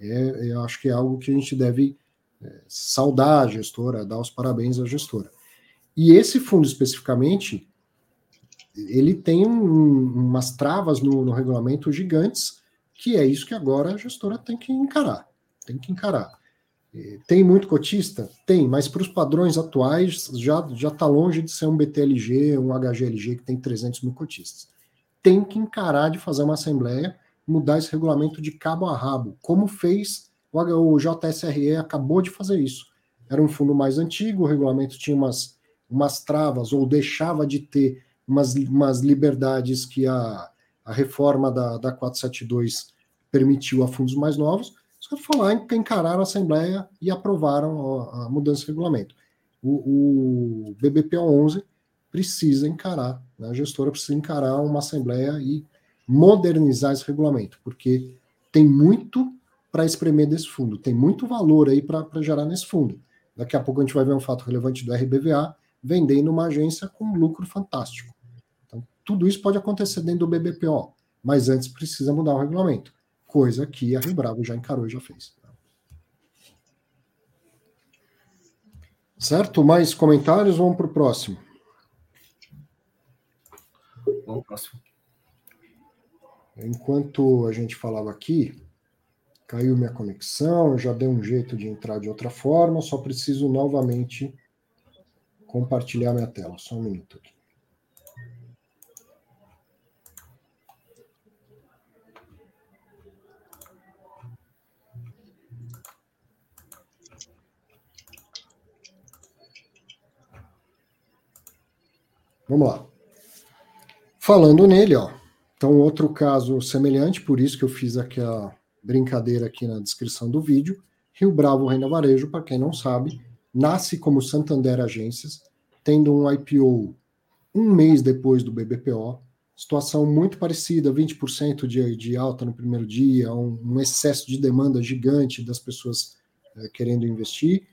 é, eu acho que é algo que a gente deve saudar a gestora, dar os parabéns à gestora. E esse fundo especificamente, ele tem um, umas travas no, no regulamento gigantes, que é isso que agora a gestora tem que encarar. Tem que encarar. Tem muito cotista? Tem, mas para os padrões atuais já está longe de ser um BTLG, um HGLG que tem 300 mil cotistas tem que encarar de fazer uma assembleia, mudar esse regulamento de cabo a rabo, como fez o JSRE, acabou de fazer isso. Era um fundo mais antigo, o regulamento tinha umas, umas travas, ou deixava de ter umas, umas liberdades que a, a reforma da, da 472 permitiu a fundos mais novos. Os caras foram lá, encararam a Assembleia e aprovaram a, a mudança de regulamento. O, o BBPO 11 precisa encarar, né? a gestora precisa encarar uma assembleia e modernizar esse regulamento, porque tem muito para espremer desse fundo, tem muito valor aí para gerar nesse fundo. Daqui a pouco a gente vai ver um fato relevante do RBVA vendendo uma agência com lucro fantástico. Então, tudo isso pode acontecer dentro do BBPO, mas antes precisa mudar o regulamento, coisa que a Rio Bravo já encarou e já fez. Certo? Mais comentários? Vamos para o próximo. Vamos próximo. Enquanto a gente falava aqui, caiu minha conexão, já deu um jeito de entrar de outra forma, só preciso novamente compartilhar minha tela. Só um minuto aqui. Vamos lá. Falando nele, ó. Então, outro caso semelhante, por isso que eu fiz aqui a brincadeira aqui na descrição do vídeo. Rio Bravo Renda Varejo, para quem não sabe, nasce como Santander Agências, tendo um IPO um mês depois do BBPO, situação muito parecida, 20% de, de alta no primeiro dia, um, um excesso de demanda gigante das pessoas é, querendo investir.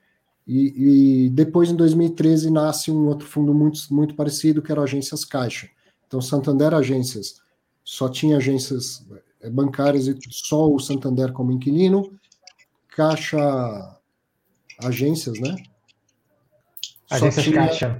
E, e, depois, em 2013, nasce um outro fundo muito, muito parecido, que era Agências Caixa. Então, Santander Agências só tinha agências é, bancárias e só o Santander como inquilino, Caixa Agências, né? Agências Caixa.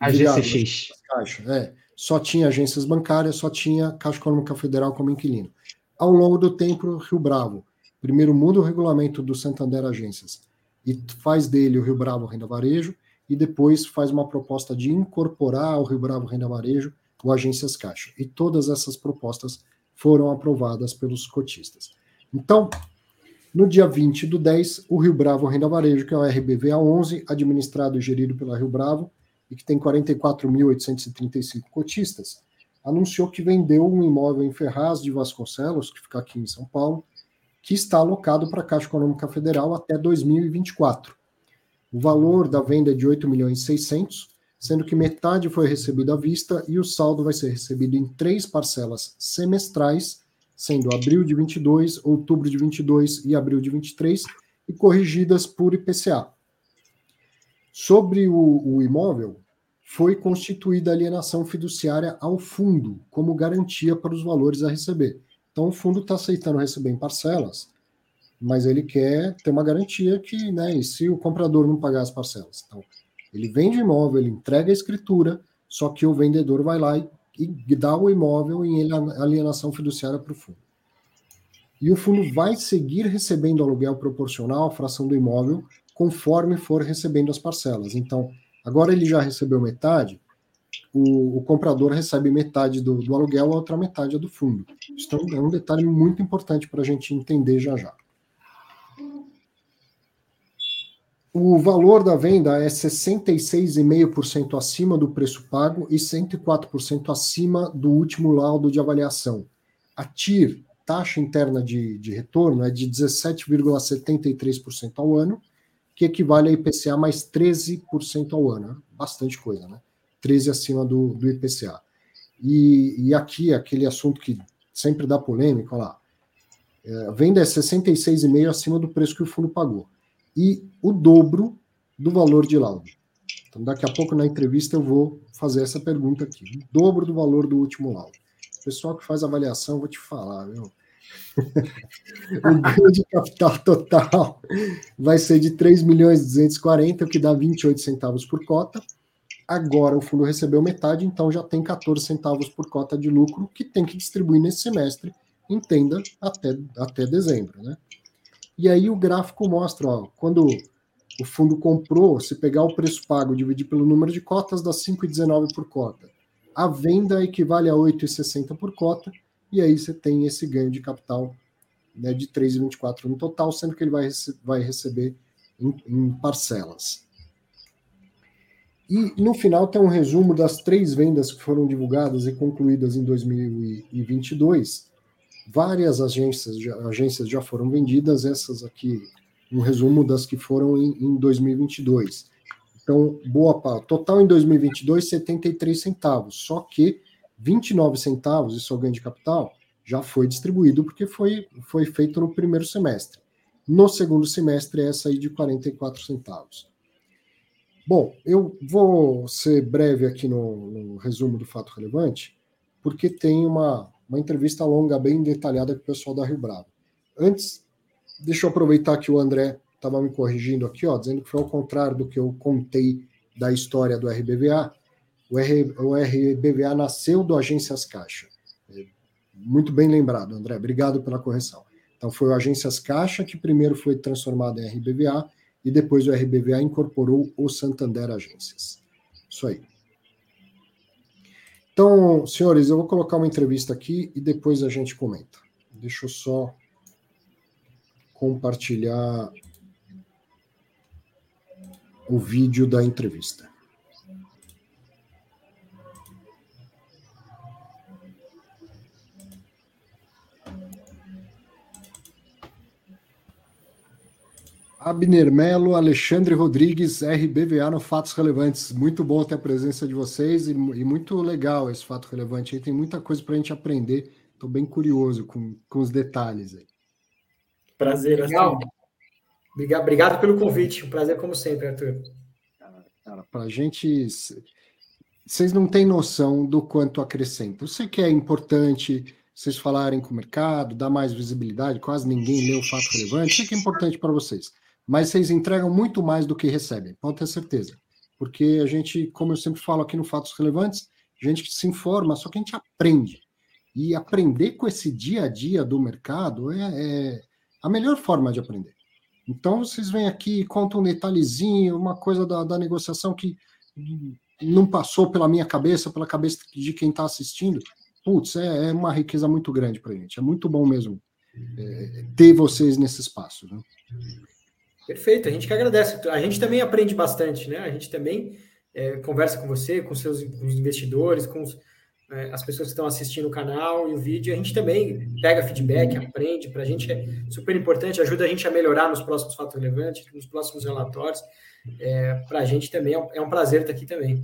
Agência X. Caixa, é só tinha agências bancárias, só tinha Caixa Econômica Federal como inquilino. Ao longo do tempo, Rio Bravo, primeiro muda o regulamento do Santander Agências e faz dele o Rio Bravo Renda Varejo, e depois faz uma proposta de incorporar ao Rio Bravo Renda Varejo o Agências Caixa. E todas essas propostas foram aprovadas pelos cotistas. Então, no dia 20 do 10, o Rio Bravo Renda Varejo, que é o RBVA 11, administrado e gerido pela Rio Bravo, e que tem 44.835 cotistas, anunciou que vendeu um imóvel em Ferraz de Vasconcelos, que fica aqui em São Paulo, que está alocado para a Caixa Econômica Federal até 2024. O valor da venda é de 8 milhões e 600, sendo que metade foi recebida à vista e o saldo vai ser recebido em três parcelas semestrais, sendo abril de 22, outubro de 22 e abril de 23, e corrigidas por IPCA. Sobre o, o imóvel, foi constituída alienação fiduciária ao fundo, como garantia para os valores a receber. Então, o fundo está aceitando receber em parcelas, mas ele quer ter uma garantia que, né, e se o comprador não pagar as parcelas? Então, ele vende o imóvel, ele entrega a escritura, só que o vendedor vai lá e, e dá o imóvel em alienação fiduciária para o fundo. E o fundo vai seguir recebendo aluguel proporcional à fração do imóvel, conforme for recebendo as parcelas. Então, Agora ele já recebeu metade, o, o comprador recebe metade do, do, aluguel, a outra metade é do fundo. Isso é um detalhe muito importante para a gente entender já já. O valor da venda é 66,5% acima do preço pago e 104% acima do último laudo de avaliação. A TIR, taxa interna de, de retorno, é de 17,73% ao ano que equivale a IPCA mais 13% ao ano. Né? Bastante coisa, né? 13 acima do, do IPCA. E, e aqui, aquele assunto que sempre dá polêmica, olha lá. É, venda é 66,5% acima do preço que o fundo pagou. E o dobro do valor de laudo. Então, daqui a pouco na entrevista eu vou fazer essa pergunta aqui. O dobro do valor do último laudo. O pessoal que faz avaliação, vou te falar, viu? o ganho de capital total vai ser de 3 milhões e 240, o que dá 28 centavos por cota. Agora o fundo recebeu metade, então já tem 14 centavos por cota de lucro que tem que distribuir nesse semestre, entenda, até, até dezembro. Né? E aí o gráfico mostra, ó, quando o fundo comprou, se pegar o preço pago e dividir pelo número de cotas, dá 5,19 por cota. A venda equivale a 8,60 por cota, e aí você tem esse ganho de capital né, de 3,24 no total, sendo que ele vai, vai receber em, em parcelas. E no final tem um resumo das três vendas que foram divulgadas e concluídas em 2022. Várias agências, agências já foram vendidas, essas aqui, um resumo das que foram em, em 2022. Então, boa parte. Total em 2022, 73 centavos. Só que 29 centavos, isso é o ganho de capital, já foi distribuído porque foi, foi feito no primeiro semestre. No segundo semestre, essa aí de 44 centavos. Bom, eu vou ser breve aqui no, no resumo do fato relevante, porque tem uma, uma entrevista longa, bem detalhada com o pessoal da Rio Bravo. Antes, deixa eu aproveitar que o André estava me corrigindo aqui, ó, dizendo que foi ao contrário do que eu contei da história do RBVA. O, R, o RBVA nasceu do Agências Caixa. É, muito bem lembrado, André. Obrigado pela correção. Então, foi o Agências Caixa que primeiro foi transformado em RBVA e depois o RBVA incorporou o Santander Agências. Isso aí. Então, senhores, eu vou colocar uma entrevista aqui e depois a gente comenta. Deixa eu só compartilhar o vídeo da entrevista. Abner Melo, Alexandre Rodrigues, RBVA no Fatos Relevantes. Muito bom ter a presença de vocês e, e muito legal esse fato relevante aí. Tem muita coisa para a gente aprender. Estou bem curioso com, com os detalhes aí. Prazer, Legal. Obrigado, obrigado pelo convite. Um prazer, como sempre, Arthur. Cara, para a gente. Vocês não têm noção do quanto acrescenta. Eu sei que é importante vocês falarem com o mercado, dar mais visibilidade, quase ninguém lê o fato relevante. Sei que é importante para vocês mas vocês entregam muito mais do que recebem, pode ter certeza. Porque a gente, como eu sempre falo aqui no Fatos Relevantes, a gente se informa, só que a gente aprende. E aprender com esse dia a dia do mercado é, é a melhor forma de aprender. Então, vocês vêm aqui e contam um detalhezinho, uma coisa da, da negociação que não passou pela minha cabeça, pela cabeça de quem está assistindo. Putz, é, é, uma riqueza muito grande para a gente. É muito bom mesmo é, ter vocês nesse espaço. Né? Perfeito, a gente que agradece. A gente também aprende bastante, né? A gente também é, conversa com você, com seus com os investidores, com os, é, as pessoas que estão assistindo o canal e o vídeo. A gente também pega feedback, aprende. Para a gente é super importante, ajuda a gente a melhorar nos próximos fatos relevantes, nos próximos relatórios. É, Para a gente também é um, é um prazer estar aqui também.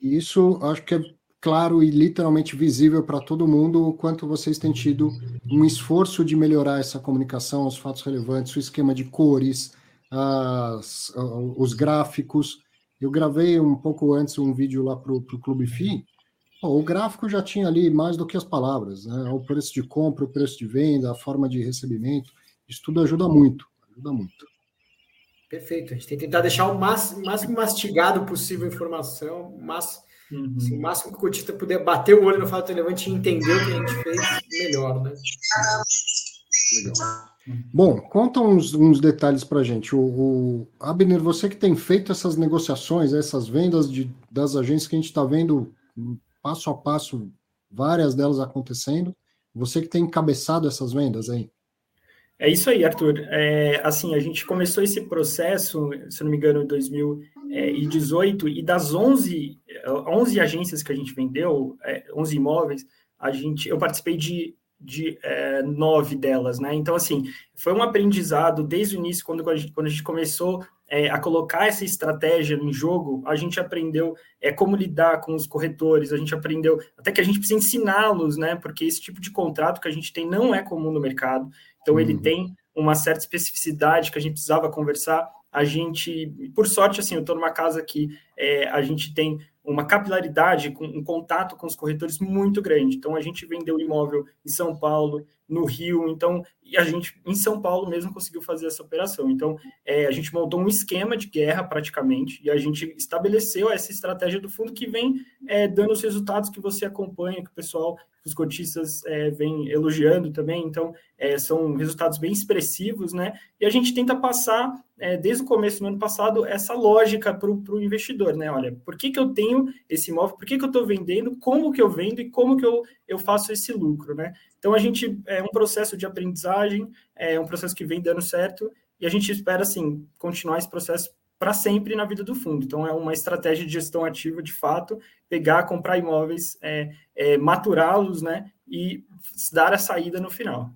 Isso acho que é claro e literalmente visível para todo mundo o quanto vocês têm tido um esforço de melhorar essa comunicação, os fatos relevantes, o esquema de cores, as, os gráficos. Eu gravei um pouco antes um vídeo lá para o Clube FI. o gráfico já tinha ali mais do que as palavras, né? O preço de compra, o preço de venda, a forma de recebimento. Isso tudo ajuda muito, ajuda muito. Perfeito. A gente tem que tentar deixar o máximo, máximo mastigado possível a informação, mas uhum. assim, o máximo que o cotista puder bater o olho no fato relevante e entender o que a gente fez, melhor, né? Legal. Bom, conta uns, uns detalhes para a gente. O, o, Abner, você que tem feito essas negociações, essas vendas de, das agências que a gente está vendo passo a passo, várias delas acontecendo, você que tem encabeçado essas vendas aí. É isso aí, Arthur. É, assim, a gente começou esse processo, se não me engano, em 2018, e das 11, 11 agências que a gente vendeu, 11 é, imóveis, a gente, eu participei de de é, nove delas, né? Então, assim, foi um aprendizado desde o início, quando a gente, quando a gente começou é, a colocar essa estratégia em jogo, a gente aprendeu é, como lidar com os corretores, a gente aprendeu até que a gente precisa ensiná-los, né? Porque esse tipo de contrato que a gente tem não é comum no mercado, então uhum. ele tem uma certa especificidade que a gente precisava conversar. A gente, por sorte, assim, eu estou numa casa que é, a gente tem uma capilaridade, um contato com os corretores muito grande. Então, a gente vendeu imóvel em São Paulo, no Rio, então, e a gente, em São Paulo mesmo, conseguiu fazer essa operação. Então, é, a gente montou um esquema de guerra, praticamente, e a gente estabeleceu essa estratégia do fundo que vem é, dando os resultados que você acompanha, que o pessoal, os cotistas é, vem elogiando também. Então, é, são resultados bem expressivos, né? E a gente tenta passar, é, desde o começo do ano passado, essa lógica para o investidor, né? Olha, por que, que eu tenho esse imóvel, por que, que eu estou vendendo, como que eu vendo e como que eu, eu faço esse lucro, né? Então, a gente é um processo de aprendizagem, é um processo que vem dando certo, e a gente espera, assim, continuar esse processo para sempre na vida do fundo. Então, é uma estratégia de gestão ativa, de fato, pegar, comprar imóveis, é, é, maturá-los, né, e dar a saída no final.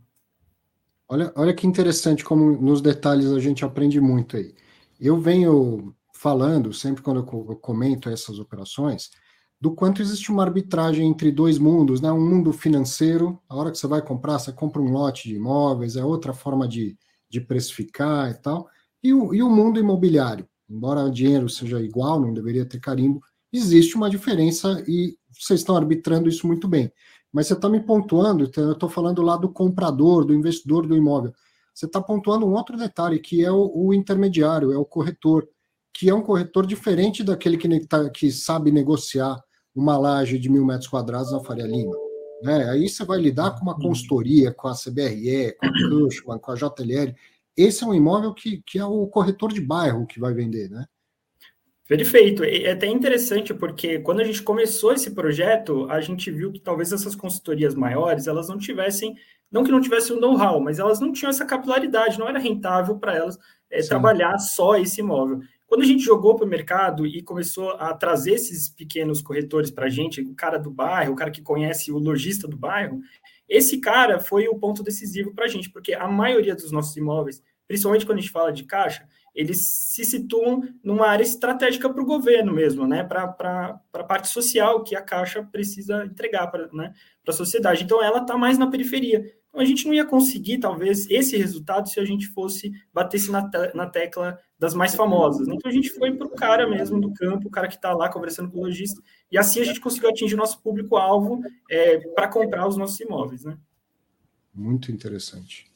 Olha, olha que interessante como nos detalhes a gente aprende muito aí. Eu venho falando, sempre quando eu comento essas operações, do quanto existe uma arbitragem entre dois mundos, né? Um mundo financeiro, a hora que você vai comprar, você compra um lote de imóveis, é outra forma de, de precificar e tal, e o, e o mundo imobiliário. Embora o dinheiro seja igual, não deveria ter carimbo, existe uma diferença e vocês estão arbitrando isso muito bem. Mas você está me pontuando, então eu estou falando lá do comprador, do investidor do imóvel. Você está pontuando um outro detalhe, que é o, o intermediário, é o corretor, que é um corretor diferente daquele que, tá, que sabe negociar uma laje de mil metros quadrados na Faria Lima. Né? Aí você vai lidar com uma consultoria, com a CBRE, com a Cushman, com a JLL. Esse é um imóvel que, que é o corretor de bairro que vai vender, né? Perfeito. É até interessante porque quando a gente começou esse projeto, a gente viu que talvez essas consultorias maiores, elas não tivessem, não que não tivessem o know-how, mas elas não tinham essa capilaridade, não era rentável para elas é, trabalhar só esse imóvel. Quando a gente jogou para o mercado e começou a trazer esses pequenos corretores para a gente, o cara do bairro, o cara que conhece o lojista do bairro, esse cara foi o ponto decisivo para a gente, porque a maioria dos nossos imóveis principalmente quando a gente fala de caixa, eles se situam numa área estratégica para o governo mesmo, né? Para a parte social que a Caixa precisa entregar para né? a sociedade. Então, ela está mais na periferia. Então, a gente não ia conseguir, talvez, esse resultado se a gente fosse batesse na, te na tecla das mais famosas. Né? Então, a gente foi para o cara mesmo do campo, o cara que está lá conversando com o lojista, e assim a gente conseguiu atingir o nosso público-alvo é, para comprar os nossos imóveis. Né? Muito interessante.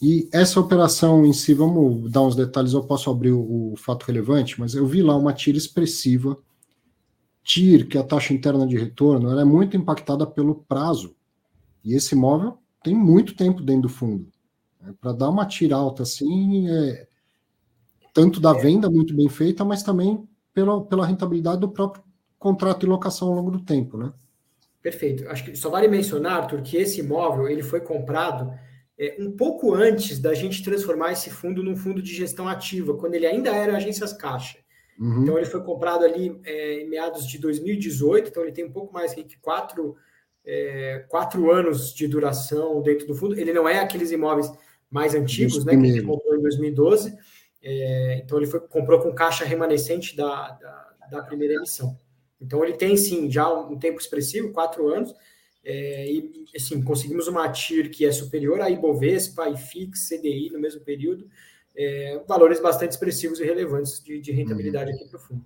E essa operação em si, vamos dar uns detalhes, eu posso abrir o, o fato relevante, mas eu vi lá uma tira expressiva. TIR, que é a taxa interna de retorno, ela é muito impactada pelo prazo. E esse imóvel tem muito tempo dentro do fundo. É, Para dar uma tira alta assim, é, tanto da venda muito bem feita, mas também pela, pela rentabilidade do próprio contrato de locação ao longo do tempo, né? Perfeito. Acho que só vale mencionar, Arthur, que esse imóvel ele foi comprado é, um pouco antes da gente transformar esse fundo num fundo de gestão ativa, quando ele ainda era agências caixa. Uhum. Então, ele foi comprado ali é, em meados de 2018, então ele tem um pouco mais que quatro, é, quatro anos de duração dentro do fundo. Ele não é aqueles imóveis mais antigos, né, que a gente comprou em 2012. É, então, ele foi, comprou com caixa remanescente da, da, da primeira emissão. Então, ele tem, sim, já um tempo expressivo, quatro anos, é, e, assim, conseguimos uma TIR que é superior a Ibovespa, IFIX, CDI no mesmo período, é, valores bastante expressivos e relevantes de, de rentabilidade uhum. aqui para o fundo.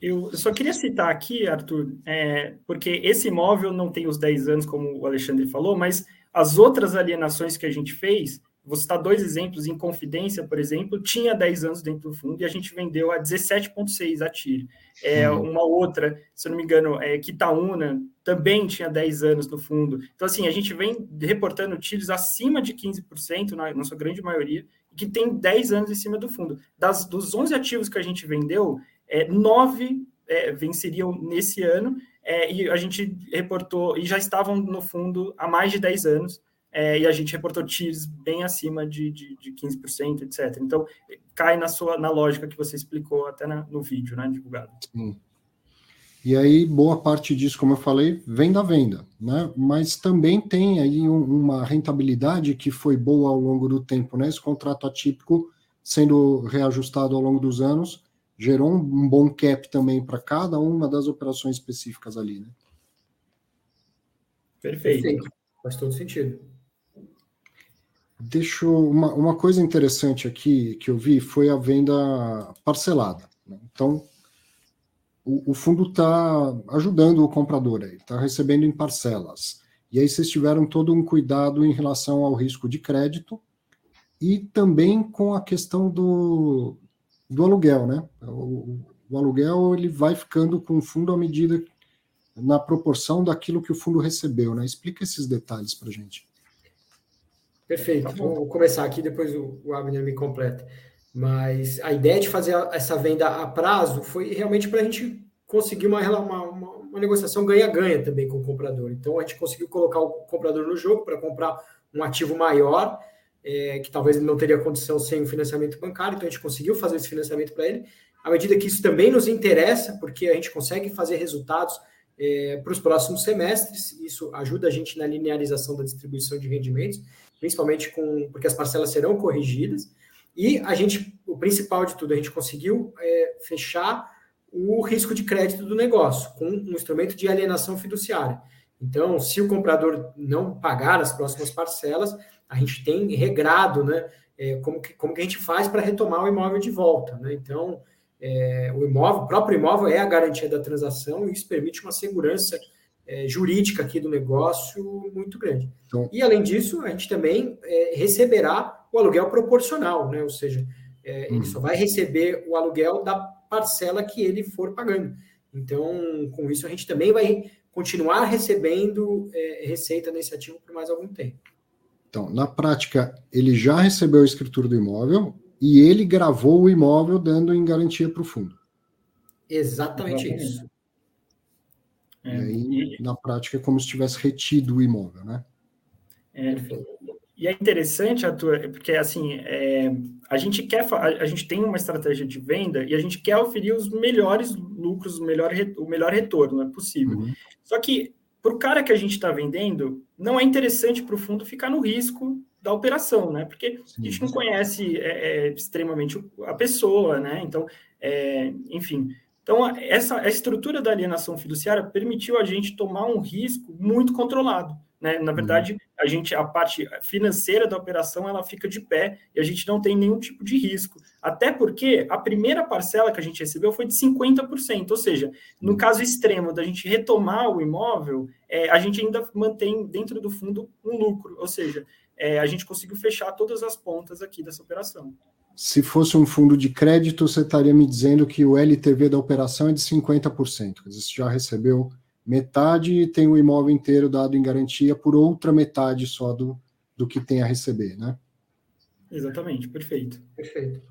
Eu só queria citar aqui, Arthur, é, porque esse imóvel não tem os 10 anos, como o Alexandre falou, mas as outras alienações que a gente fez, vou citar dois exemplos, em Confidência, por exemplo, tinha 10 anos dentro do fundo e a gente vendeu a 17,6 a TIR. É, uma outra, se eu não me engano, é Quitaúna, também tinha 10 anos no fundo. Então, assim, a gente vem reportando tiros acima de 15%, na, na sua grande maioria, que tem 10 anos em cima do fundo. Das, dos 11 ativos que a gente vendeu, é, 9 é, venceriam nesse ano, é, e a gente reportou, e já estavam no fundo há mais de 10 anos, é, e a gente reportou tiros bem acima de, de, de 15%, etc. Então, cai na sua na lógica que você explicou até na, no vídeo, né, divulgado. Sim. E aí, boa parte disso, como eu falei, vem da venda, né? Mas também tem aí um, uma rentabilidade que foi boa ao longo do tempo, né? Esse contrato atípico sendo reajustado ao longo dos anos gerou um, um bom cap também para cada uma das operações específicas ali, né? Perfeito. Perfeito. Faz todo sentido. Deixa uma, uma coisa interessante aqui que eu vi foi a venda parcelada. Né? Então, o, fundo está ajudando o comprador aí, está recebendo em parcelas. E aí vocês tiveram todo um cuidado em relação ao risco de crédito e também com a questão do, do aluguel, né? O, o aluguel ele vai ficando com o fundo à medida na proporção daquilo que o fundo recebeu, né? Explica esses detalhes para gente. Perfeito. Tá Vou começar aqui, depois o, o Abner me completa. Mas a ideia de fazer essa venda a prazo foi realmente para a gente conseguir uma, uma, uma negociação ganha-ganha também com o comprador. Então a gente conseguiu colocar o comprador no jogo para comprar um ativo maior, é, que talvez ele não teria condição sem o financiamento bancário, então a gente conseguiu fazer esse financiamento para ele. À medida que isso também nos interessa, porque a gente consegue fazer resultados é, para os próximos semestres, isso ajuda a gente na linearização da distribuição de rendimentos, principalmente com porque as parcelas serão corrigidas. E a gente, o principal de tudo, a gente conseguiu é, fechar o risco de crédito do negócio com um instrumento de alienação fiduciária. Então, se o comprador não pagar as próximas parcelas, a gente tem regrado, né? É, como, que, como que a gente faz para retomar o imóvel de volta, né? Então, é, o imóvel, o próprio imóvel é a garantia da transação e isso permite uma segurança é, jurídica aqui do negócio muito grande. Então, e além disso, a gente também é, receberá o aluguel proporcional, né? Ou seja, é, ele hum. só vai receber o aluguel da parcela que ele for pagando. Então, com isso, a gente também vai continuar recebendo é, receita nesse ativo por mais algum tempo. Então, na prática, ele já recebeu a escritura do imóvel e ele gravou o imóvel dando em garantia para o fundo. Exatamente isso. E aí, na prática, é como se tivesse retido o imóvel, né? É, e é interessante, Arthur, porque assim, é, a gente quer, a, gente tem uma estratégia de venda e a gente quer oferir os melhores lucros, o melhor, o melhor retorno, é possível. Uhum. Só que para o cara que a gente está vendendo, não é interessante para o fundo ficar no risco da operação, né? Porque a gente não conhece é, é, extremamente a pessoa, né? Então, é, enfim. Então, essa a estrutura da alienação fiduciária permitiu a gente tomar um risco muito controlado. Né? Na verdade, a gente a parte financeira da operação ela fica de pé e a gente não tem nenhum tipo de risco. Até porque a primeira parcela que a gente recebeu foi de 50%, ou seja, no caso extremo da gente retomar o imóvel, é, a gente ainda mantém dentro do fundo um lucro, ou seja, é, a gente conseguiu fechar todas as pontas aqui dessa operação. Se fosse um fundo de crédito, você estaria me dizendo que o LTV da operação é de 50%. Quer dizer, você já recebeu metade tem o imóvel inteiro dado em garantia por outra metade só do, do que tem a receber, né? Exatamente, perfeito. Perfeito.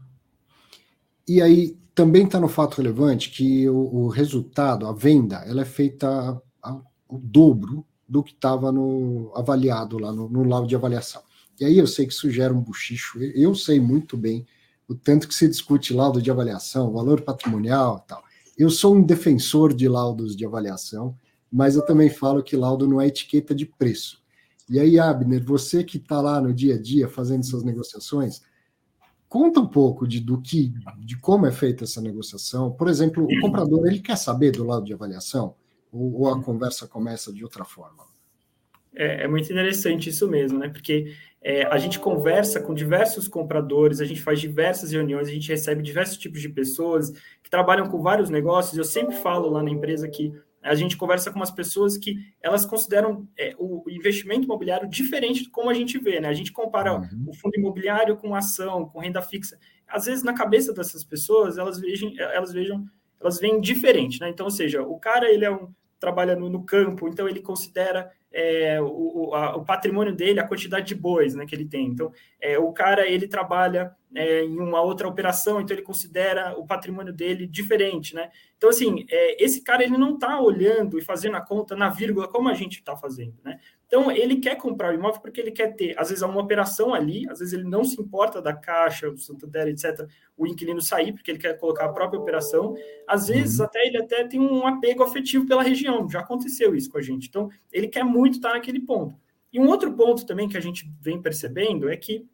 E aí também está no fato relevante que o, o, resultado, a venda, ela é feita a, o dobro do que estava no avaliado lá no, no laudo de avaliação. E aí eu sei que isso gera um buchicho, eu sei muito bem o tanto que se discute laudo de avaliação, valor patrimonial e tal. Eu sou um defensor de laudos de avaliação, mas eu também falo que laudo não é etiqueta de preço. E aí, Abner, você que está lá no dia a dia fazendo suas negociações, conta um pouco de, do que, de como é feita essa negociação. Por exemplo, o comprador ele quer saber do lado de avaliação ou, ou a conversa começa de outra forma? É, é muito interessante isso mesmo, né? Porque é, a gente conversa com diversos compradores, a gente faz diversas reuniões, a gente recebe diversos tipos de pessoas que trabalham com vários negócios. Eu sempre falo lá na empresa que a gente conversa com umas pessoas que elas consideram é, o investimento imobiliário diferente de como a gente vê, né? A gente compara uhum. o fundo imobiliário com ação, com renda fixa. Às vezes, na cabeça dessas pessoas, elas vejam, elas vejam, elas veem diferente, né? Então, ou seja, o cara ele é um trabalha no, no campo, então ele considera é, o, a, o, patrimônio dele, a quantidade de bois né, que ele tem. Então, é, o cara ele trabalha é, em uma outra operação, então ele considera o patrimônio dele diferente, né? Então, assim, é, esse cara ele não está olhando e fazendo a conta na vírgula como a gente está fazendo, né? Então, ele quer comprar o imóvel porque ele quer ter, às vezes, uma operação ali, às vezes ele não se importa da Caixa, do Santander, etc., o inquilino sair, porque ele quer colocar a própria operação. Às vezes, uhum. até ele até tem um apego afetivo pela região, já aconteceu isso com a gente. Então, ele quer muito estar naquele ponto. E um outro ponto também que a gente vem percebendo é que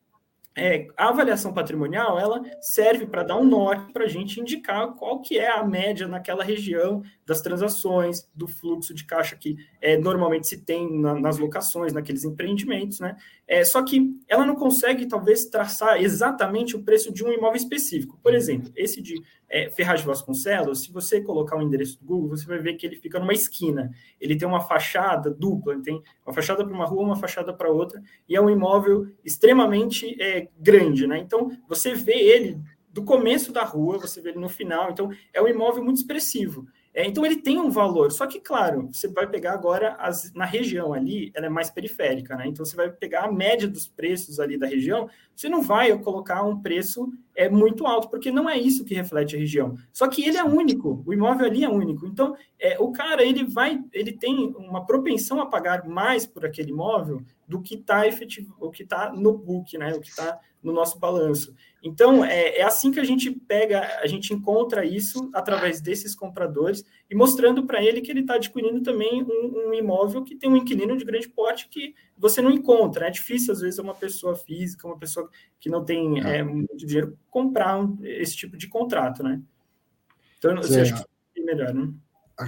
é, a avaliação patrimonial ela serve para dar um norte para a gente indicar qual que é a média naquela região das transações, do fluxo de caixa que é, normalmente se tem na, nas locações, naqueles empreendimentos, né? É, só que ela não consegue, talvez, traçar exatamente o preço de um imóvel específico. Por exemplo, esse de é, Ferraz de Vasconcelos, se você colocar o endereço do Google, você vai ver que ele fica numa esquina. Ele tem uma fachada dupla, tem uma fachada para uma rua, uma fachada para outra, e é um imóvel extremamente é, grande, né? Então, você vê ele do começo da rua, você vê ele no final, então é um imóvel muito expressivo. É, então ele tem um valor, só que, claro, você vai pegar agora as, na região ali, ela é mais periférica, né? Então você vai pegar a média dos preços ali da região, você não vai colocar um preço é, muito alto, porque não é isso que reflete a região. Só que ele é único, o imóvel ali é único. Então, é, o cara ele vai, ele tem uma propensão a pagar mais por aquele imóvel do que está efetivo, o que está no book, né? O que está no nosso balanço. Então, é, é, assim que a gente pega, a gente encontra isso através desses compradores e mostrando para ele que ele está adquirindo também um, um, imóvel que tem um inquilino de grande porte que você não encontra. É difícil, às vezes, uma pessoa física, uma pessoa que não tem é, é muito dinheiro, comprar um, esse tipo de contrato, né? Então, você acha que é melhor, né?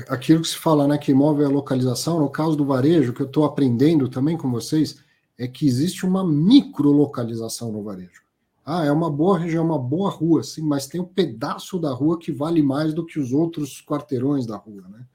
Aquilo que se fala, né, que imóvel é localização, no caso do varejo, que eu estou aprendendo também com vocês, é que existe uma microlocalização no varejo. Ah, é uma boa região, uma boa rua, sim, mas tem um pedaço da rua que vale mais do que os outros quarteirões da rua, né?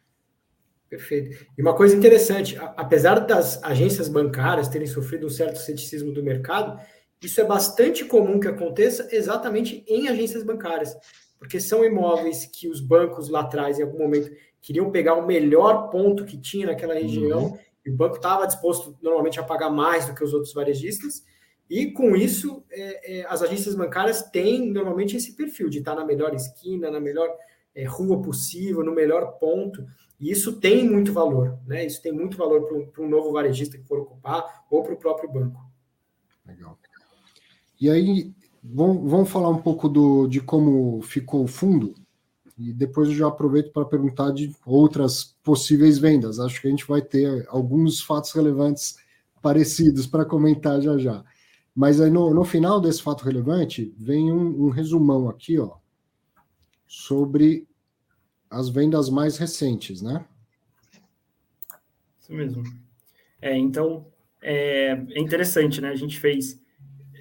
Perfeito. E uma coisa interessante, apesar das agências bancárias terem sofrido um certo ceticismo do mercado, isso é bastante comum que aconteça exatamente em agências bancárias, porque são imóveis que os bancos lá atrás, em algum momento, queriam pegar o melhor ponto que tinha naquela região, uhum. E o banco estava disposto normalmente a pagar mais do que os outros varejistas, e com isso, é, é, as agências bancárias têm normalmente esse perfil de estar na melhor esquina, na melhor é, rua possível, no melhor ponto. E isso tem muito valor, né? Isso tem muito valor para um novo varejista que for ocupar ou para o próprio banco. Legal. E aí, vamos, vamos falar um pouco do, de como ficou o fundo, e depois eu já aproveito para perguntar de outras possíveis vendas. Acho que a gente vai ter alguns fatos relevantes parecidos para comentar já já. Mas aí no, no final desse fato relevante, vem um, um resumão aqui, ó, sobre as vendas mais recentes, né? Isso mesmo. É, então, é, é interessante, né? A gente fez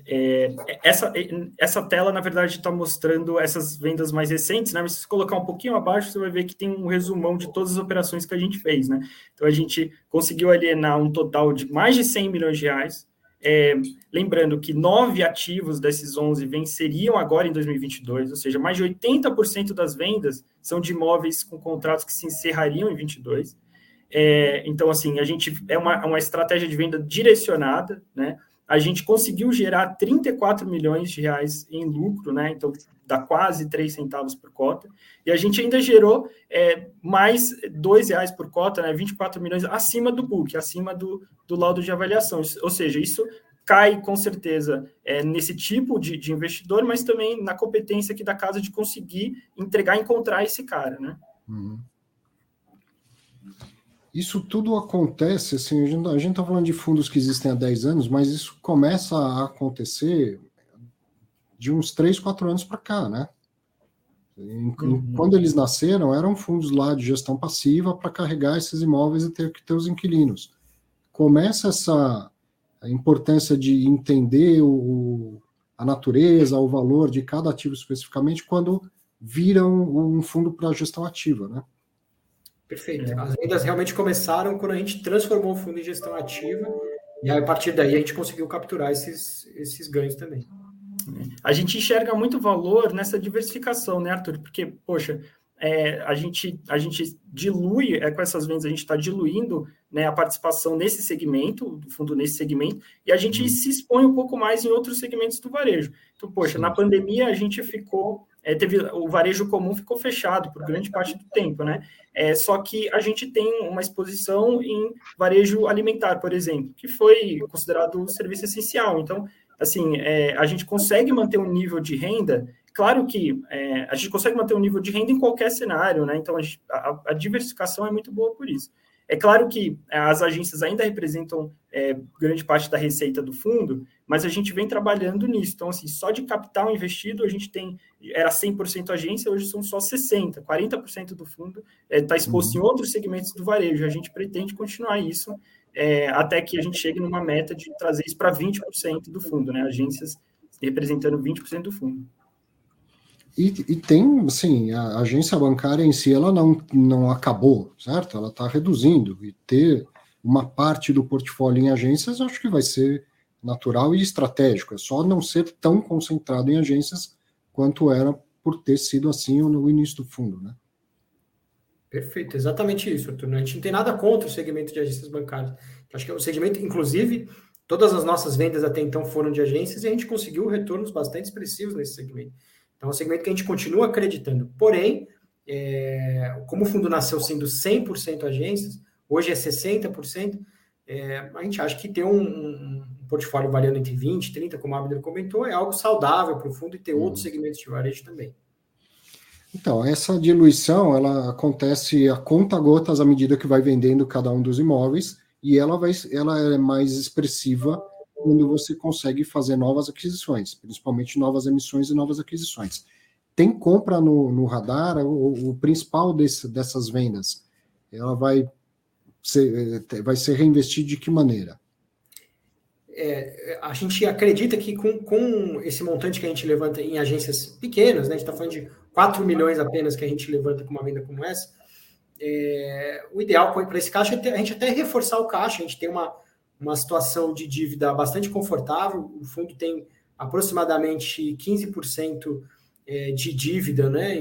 é, essa, essa tela, na verdade, está mostrando essas vendas mais recentes, né? Mas se você colocar um pouquinho abaixo, você vai ver que tem um resumão de todas as operações que a gente fez, né? Então, a gente conseguiu alienar um total de mais de 100 milhões de reais. É, lembrando que nove ativos desses 11 venceriam agora em 2022, ou seja, mais de 80% das vendas são de imóveis com contratos que se encerrariam em 22. É, então, assim, a gente é uma, uma estratégia de venda direcionada, né? A gente conseguiu gerar 34 milhões de reais em lucro, né? Então dá quase 3 centavos por cota. E a gente ainda gerou é, mais 2 reais por cota, né? 24 milhões acima do book, acima do, do laudo de avaliação. Ou seja, isso cai com certeza é, nesse tipo de, de investidor, mas também na competência aqui da casa de conseguir entregar e encontrar esse cara, né? Uhum. Isso tudo acontece, assim, a gente está falando de fundos que existem há 10 anos, mas isso começa a acontecer de uns 3, 4 anos para cá, né? Uhum. Quando eles nasceram, eram fundos lá de gestão passiva para carregar esses imóveis e ter que ter os inquilinos. Começa essa importância de entender o, a natureza, o valor de cada ativo especificamente, quando viram um fundo para gestão ativa, né? Perfeito. É. As vendas realmente começaram quando a gente transformou o fundo em gestão ativa, e a partir daí a gente conseguiu capturar esses, esses ganhos também. A gente enxerga muito valor nessa diversificação, né, Arthur? Porque, poxa, é, a, gente, a gente dilui, é, com essas vendas, a gente está diluindo né, a participação nesse segmento, do fundo nesse segmento, e a gente uhum. se expõe um pouco mais em outros segmentos do varejo. Então, poxa, Sim. na pandemia a gente ficou é, teve o varejo comum ficou fechado por grande parte do tempo, né? É, só que a gente tem uma exposição em varejo alimentar, por exemplo, que foi considerado um serviço essencial. Então, assim, é, a gente consegue manter um nível de renda. Claro que é, a gente consegue manter um nível de renda em qualquer cenário, né? Então, a, a, a diversificação é muito boa por isso. É claro que é, as agências ainda representam é, grande parte da receita do fundo, mas a gente vem trabalhando nisso. Então, assim, só de capital investido, a gente tem, era 100% agência, hoje são só 60%, 40% do fundo está é, exposto uhum. em outros segmentos do varejo. A gente pretende continuar isso é, até que a gente chegue numa meta de trazer isso para 20% do fundo, né? Agências representando 20% do fundo. E, e, tem, assim, a agência bancária em si, ela não, não acabou, certo? Ela está reduzindo, e ter uma parte do portfólio em agências, acho que vai ser natural e estratégico, é só não ser tão concentrado em agências quanto era por ter sido assim no início do fundo, né? Perfeito, exatamente isso, Arthur. A gente não tem nada contra o segmento de agências bancárias. Acho que é o segmento, inclusive, todas as nossas vendas até então foram de agências e a gente conseguiu retornos bastante expressivos nesse segmento. Então, é um segmento que a gente continua acreditando. Porém, é, como o fundo nasceu sendo 100% agências, hoje é 60%, é, a gente acha que ter um, um, portfólio variando entre 20% e 30%, como a Abner comentou, é algo saudável para o fundo e ter hum. outros segmentos de varejo também. Então, essa diluição, ela acontece a conta gotas à medida que vai vendendo cada um dos imóveis, e ela, vai, ela é mais expressiva quando você consegue fazer novas aquisições, principalmente novas emissões e novas aquisições. Tem compra no, no radar, o, o principal desse, dessas vendas, ela vai ser, eh, vai ser reinvestido de que maneira? É, a gente acredita que com, com esse montante que a gente levanta em agências pequenas, né, a gente está falando de 4 milhões apenas que a gente levanta com uma venda como essa, é, o ideal para esse caixa é a gente até reforçar o caixa, a gente tem uma, uma situação de dívida bastante confortável. O fundo tem aproximadamente 15% é, de dívida né,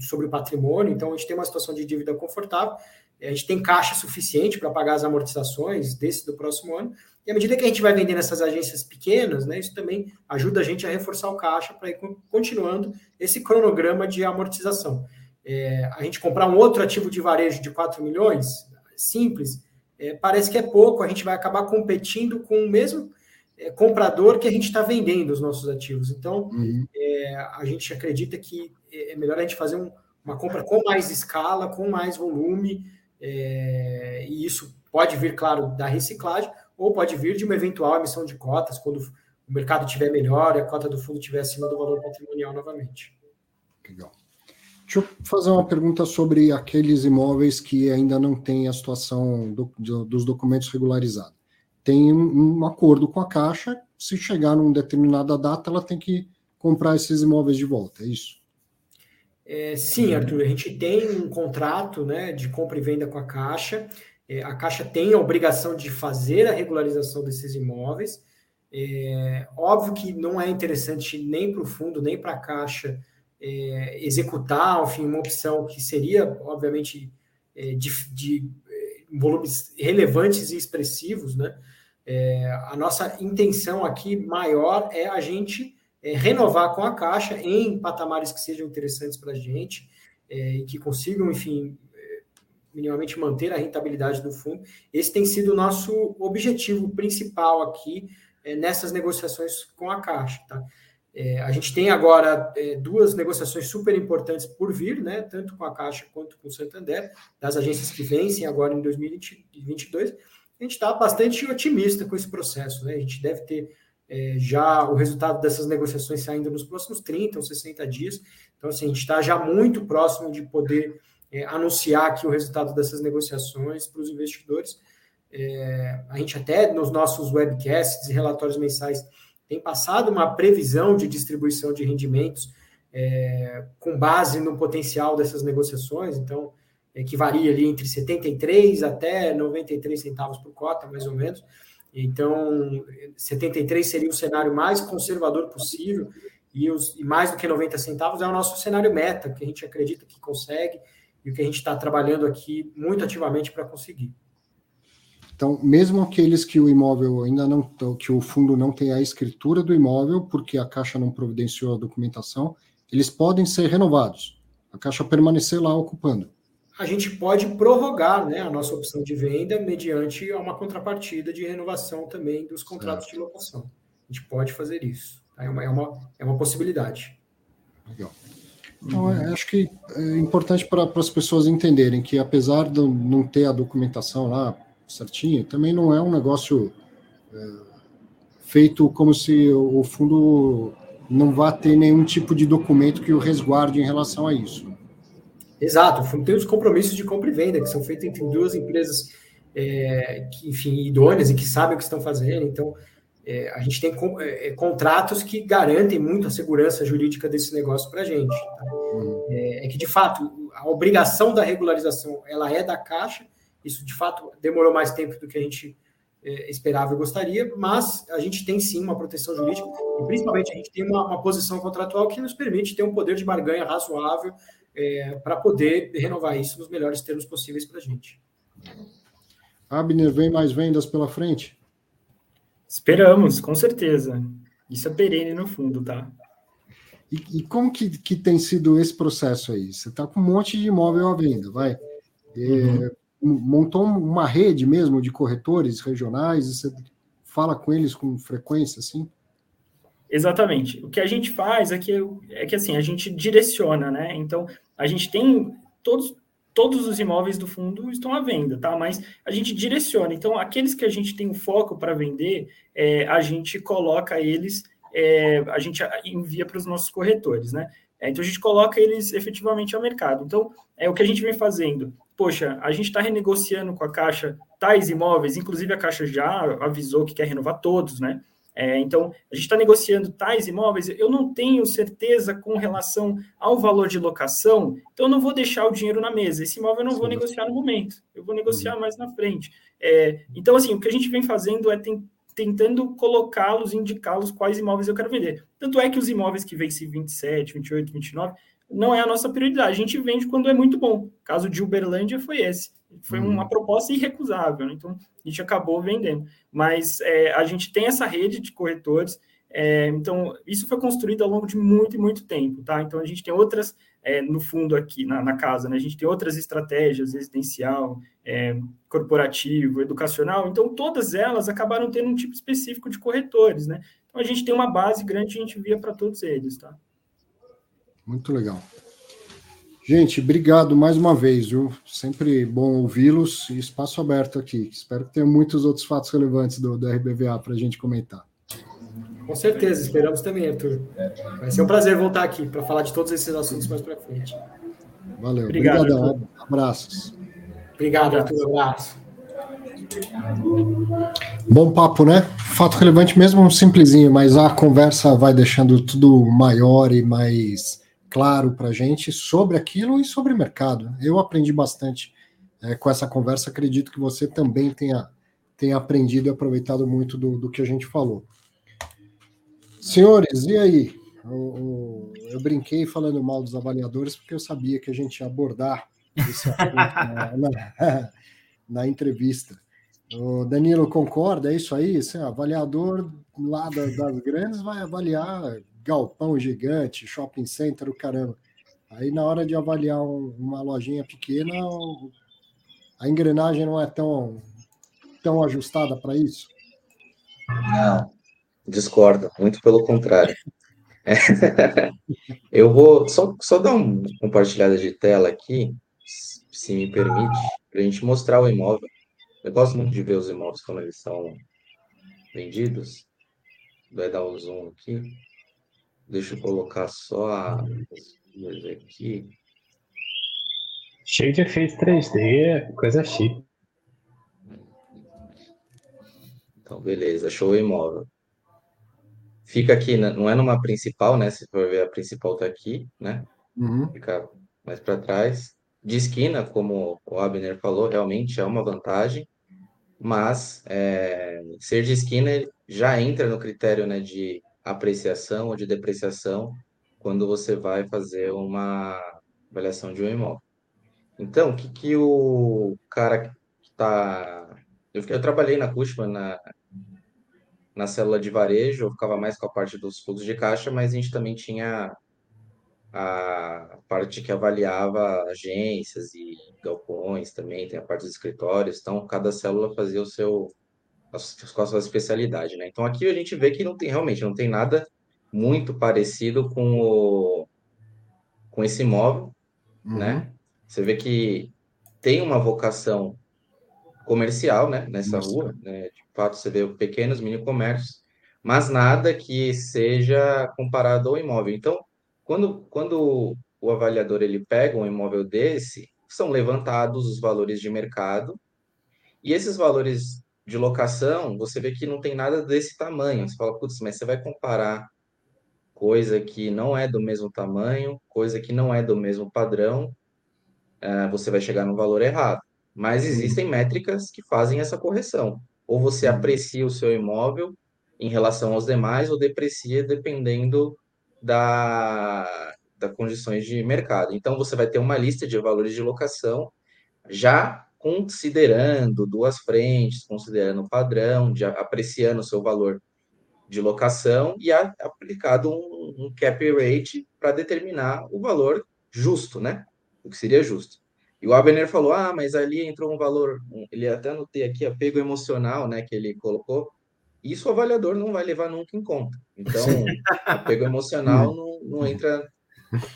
sobre o patrimônio, então a gente tem uma situação de dívida confortável, a gente tem caixa suficiente para pagar as amortizações desse do próximo ano, e à medida que a gente vai vendendo essas agências pequenas, né, isso também ajuda a gente a reforçar o caixa para ir continuando esse cronograma de amortização. É, a gente comprar um outro ativo de varejo de 4 milhões, simples, é, parece que é pouco, a gente vai acabar competindo com o mesmo é, comprador que a gente está vendendo os nossos ativos. Então, uhum. é, a gente acredita que é melhor a gente fazer um, uma compra com mais escala, com mais volume, é, e isso pode vir, claro, da reciclagem, ou pode vir de uma eventual emissão de cotas, quando o mercado estiver melhor e a cota do fundo estiver acima do valor patrimonial novamente. Legal. Deixa eu fazer uma pergunta sobre aqueles imóveis que ainda não têm a situação do, do, dos documentos regularizados. Tem um, um, acordo com a Caixa, se chegar numa determinada data, ela tem que comprar esses imóveis de volta, é isso? É, sim, Arthur, a gente tem um contrato né, de compra e venda com a Caixa. É, a Caixa tem a obrigação de fazer a regularização desses imóveis. É, óbvio que não é interessante nem para o fundo, nem para a Caixa é, executar, enfim, uma opção que seria, obviamente, é, de, de, é, volumes relevantes e expressivos, né? É, a nossa intenção aqui maior é a gente é, renovar com a Caixa em patamares que sejam interessantes para a gente e que consigam, enfim, minimamente manter a rentabilidade do fundo. Esse tem sido o nosso objetivo principal aqui é, nessas negociações com a Caixa. Tá? É, a gente tem agora é, duas negociações super importantes por vir, né, tanto com a Caixa quanto com o Santander, das agências que vencem agora em 2022. A gente está bastante otimista com esse processo. Né? A gente deve ter é, já o resultado dessas negociações saindo nos próximos 30 ou 60 dias. Então, assim, a gente está já muito próximo de poder é, anunciar aqui o resultado dessas negociações para os investidores. É, a gente até nos nossos webcasts e relatórios mensais tem passado uma previsão de distribuição de rendimentos é, com base no potencial dessas negociações, então é, que varia ali entre 73 até 93 centavos por cota, mais ou menos. Então, 73 seria o cenário mais conservador possível e, os, e mais do que 90 centavos é o nosso cenário meta, que a gente acredita que consegue e o que a gente está trabalhando aqui muito ativamente para conseguir. Então, mesmo aqueles que o imóvel ainda não, que o fundo não tem a escritura do imóvel, porque a Caixa não providenciou a documentação, eles podem ser renovados. A Caixa permanecer lá ocupando. A gente pode prorrogar né, a nossa opção de venda mediante uma contrapartida de renovação também dos contratos certo. de locação. A gente pode fazer isso. Tá? É uma, é uma, é uma possibilidade. Legal. Então, é, acho que é importante para as pessoas entenderem que, apesar de não ter a documentação lá certinha, também não é um negócio é, feito como se o fundo não vá ter nenhum tipo de documento que o resguarde em relação a isso. Exato, o fundo tem os compromissos de compra e venda, que são feitos entre duas empresas, é, que, enfim, idôneas e que sabem o que estão fazendo. Então, é, a gente tem é, é, contratos que garantem muito a segurança jurídica desse negócio para a gente. Tá? Uhum. É, é, que, de fato, a obrigação da regularização ela é da Caixa, isso, de fato, demorou mais tempo do que a gente é, esperava e gostaria, mas a gente tem sim uma proteção jurídica e, principalmente, a gente tem uma, uma posição contratual que nos permite ter um poder de barganha razoável é, para poder renovar isso nos melhores termos possíveis para a gente. Abner, vem mais vendas pela frente? Esperamos, com certeza. Isso é perene no fundo, tá? E, e como que, que tem sido esse processo aí? Você está com um monte de imóvel à venda, vai? É, uhum. Montou uma rede mesmo de corretores regionais e você fala com eles com frequência, assim? Exatamente. O que a gente faz é que, é que assim, a gente direciona, né? Então, a gente tem todos, todos os imóveis do fundo estão à venda, tá? Mas a gente direciona. Então, aqueles que a gente tem o foco para vender, é, a gente coloca eles, é, a gente envia para os nossos corretores, né? É, então, a gente coloca eles efetivamente ao mercado. Então, é o que a gente vem fazendo. Poxa, a gente está renegociando com a Caixa tais imóveis, inclusive a Caixa já avisou que quer renovar todos, né? É, então, a gente está negociando tais imóveis, eu não tenho certeza com relação ao valor de locação, então eu não vou deixar o dinheiro na mesa. Esse imóvel eu não Sim. vou negociar no momento, eu vou negociar uhum. mais na frente. É, então, assim, o que a gente vem fazendo é tem, tentando colocá-los, indicá-los quais imóveis eu quero vender. Tanto é que os imóveis que vencem 27, 28, 29, não é a nossa prioridade. A gente vende quando é muito bom. O caso de Uberlândia foi esse. Foi uhum. uma proposta irrecusável, né? então a gente acabou vendendo. Mas é, a gente tem essa rede de corretores, é, então isso foi construído ao longo de muito e muito tempo, tá? Então a gente tem outras, é, no fundo aqui na, na, casa, né? A gente tem outras estratégias, residencial, é, corporativo, educacional, então todas elas acabaram tendo um tipo específico de corretores, né? Então a gente tem uma base grande a gente via para todos eles, tá? Muito legal. Gente, obrigado mais uma vez, viu? Sempre bom ouvi-los e espaço aberto aqui. Espero que tenha muitos outros fatos relevantes do, do RBVA para a gente comentar. Com certeza, esperamos também, Arthur. Vai ser um prazer voltar aqui para falar de todos esses assuntos mais para frente. Valeu. Obrigado. Obrigadão. Abraços. Obrigado, Arthur. Abraço. Bom papo, né? Fato relevante mesmo, um simplesinho, mas a conversa vai deixando tudo maior e mais claro para a gente sobre aquilo e sobre o mercado. Eu aprendi bastante é, com essa conversa, acredito que você também tenha, tenha aprendido e aproveitado muito do, do que a gente falou. Senhores, e aí? Eu, eu, brinquei falando mal dos avaliadores porque eu sabia que a gente ia abordar esse na, na entrevista. O Danilo concorda, é isso aí? Assim, avaliador lá das, das grandes vai avaliar galpão gigante, shopping center, o caramba. Aí na hora de avaliar um, uma lojinha pequena, a engrenagem não é tão, tão ajustada para isso? Não, discordo, muito pelo contrário. Eu vou só, só dar uma compartilhada de tela aqui, se me permite, para a gente mostrar o imóvel. Eu gosto muito de ver os imóveis quando eles são vendidos. Vai dar um zoom aqui. Deixa eu colocar só as aqui. Cheio de efeito 3D, coisa chique. Então, beleza, show imóvel. Fica aqui, não é numa principal, né? Se for ver, a principal tá aqui, né? Uhum. Fica mais para trás de esquina, como o Abner falou, realmente é uma vantagem, mas é, ser de esquina já entra no critério né, de apreciação ou de depreciação quando você vai fazer uma avaliação de um imóvel. Então, o que, que o cara que está. Eu, eu, trabalhei na Cushman, na, na célula de varejo, eu ficava mais com a parte dos fluxos de caixa, mas a gente também tinha a parte que avaliava agências e galpões também, tem a parte dos escritórios, então cada célula fazia o seu a sua especialidade, né? Então aqui a gente vê que não tem realmente não tem nada muito parecido com o com esse imóvel, uhum. né? Você vê que tem uma vocação comercial, né, nessa Nossa. rua, né? De fato você vê pequenos mini comércios, mas nada que seja comparado ao imóvel. Então, quando, quando o avaliador ele pega um imóvel desse, são levantados os valores de mercado, e esses valores de locação, você vê que não tem nada desse tamanho. Você fala, putz, mas você vai comparar coisa que não é do mesmo tamanho, coisa que não é do mesmo padrão, uh, você vai chegar no valor errado. Mas existem métricas que fazem essa correção. Ou você aprecia o seu imóvel em relação aos demais, ou deprecia dependendo da, das condições de mercado. Então, você vai ter uma lista de valores de locação já considerando duas frentes, considerando o padrão, de, apreciando o seu valor de locação e a, aplicado um, um cap rate para determinar o valor justo, né? O que seria justo. E o Abner falou: ah, mas ali entrou um valor, ele até anotei aqui, apego emocional, né, que ele colocou, isso o avaliador não vai levar nunca em conta. Então, apego emocional não, não entra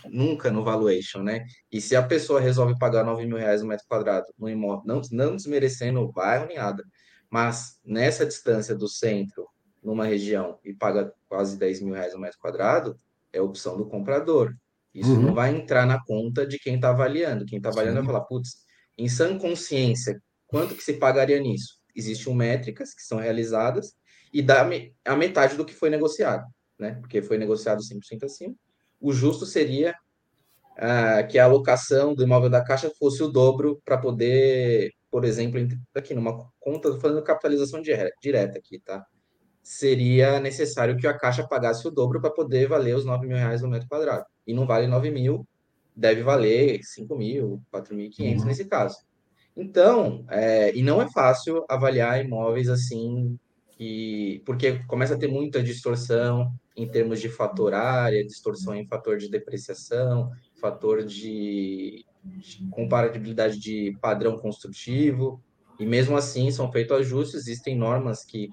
nunca no valuation, né? E se a pessoa resolve pagar 9 mil reais um metro quadrado no imóvel, não, não desmerecendo o bairro nem nada, mas nessa distância do centro, numa região, e paga quase 10 mil reais um metro quadrado, é opção do comprador. Isso uhum. não vai entrar na conta de quem está avaliando. Quem está avaliando Sim. vai falar, putz, em sã consciência, quanto que se pagaria nisso? Existem métricas que são realizadas e dá a metade do que foi negociado, né? Porque foi negociado 100% acima. O justo seria uh, que a alocação do imóvel da Caixa fosse o dobro para poder, por exemplo, aqui numa conta, fazendo capitalização direta aqui, tá? Seria necessário que a Caixa pagasse o dobro para poder valer os 9 mil reais no metro quadrado. E não vale 9 mil, deve valer 5 mil, 4.500 uhum. nesse caso. Então, é, e não é fácil avaliar imóveis assim que porque começa a ter muita distorção em termos de fator área, distorção em fator de depreciação, fator de, de comparabilidade de padrão construtivo, e mesmo assim são feitos ajustes, existem normas que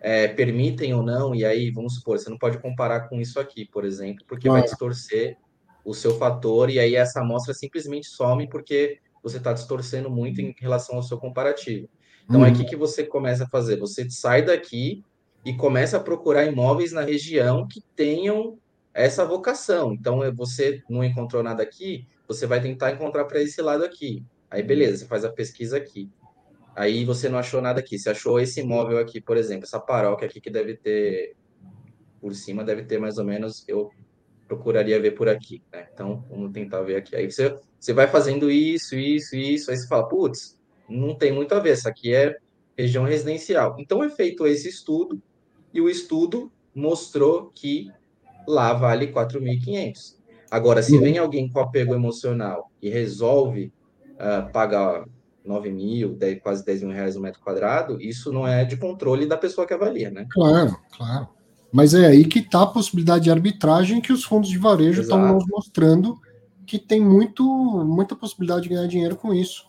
é, permitem ou não, e aí, vamos supor, você não pode comparar com isso aqui, por exemplo, porque vai distorcer o seu fator, e aí essa amostra simplesmente some porque você está distorcendo muito em relação ao seu comparativo. Então, uhum. que, que você começa a fazer? Você sai daqui e começa a procurar imóveis na região que tenham essa vocação. Então, é, você não encontrou nada aqui, você vai tentar encontrar para esse lado aqui. Aí, beleza, você faz a pesquisa aqui. Aí você não achou nada aqui. Você achou esse imóvel aqui, por exemplo, essa paróquia aqui que deve ter por cima, deve ter mais ou menos. Eu procuraria ver por aqui, né? Então, vamos tentar ver aqui. Aí você, você vai fazendo isso, isso, isso. Aí você fala, putz, não tem muito a ver. Essa aqui é região residencial. Então, é feito esse estudo e o estudo mostrou que lá vale 4.500. Agora, se vem alguém com apego emocional e resolve uh, pagar 9 mil, 10, quase 10 mil reais no metro quadrado, isso não é de controle da pessoa que avalia, né? Claro, claro. Mas é aí que está a possibilidade de arbitragem que os fundos de varejo estão nos mostrando que tem muito, muita possibilidade de ganhar dinheiro com isso.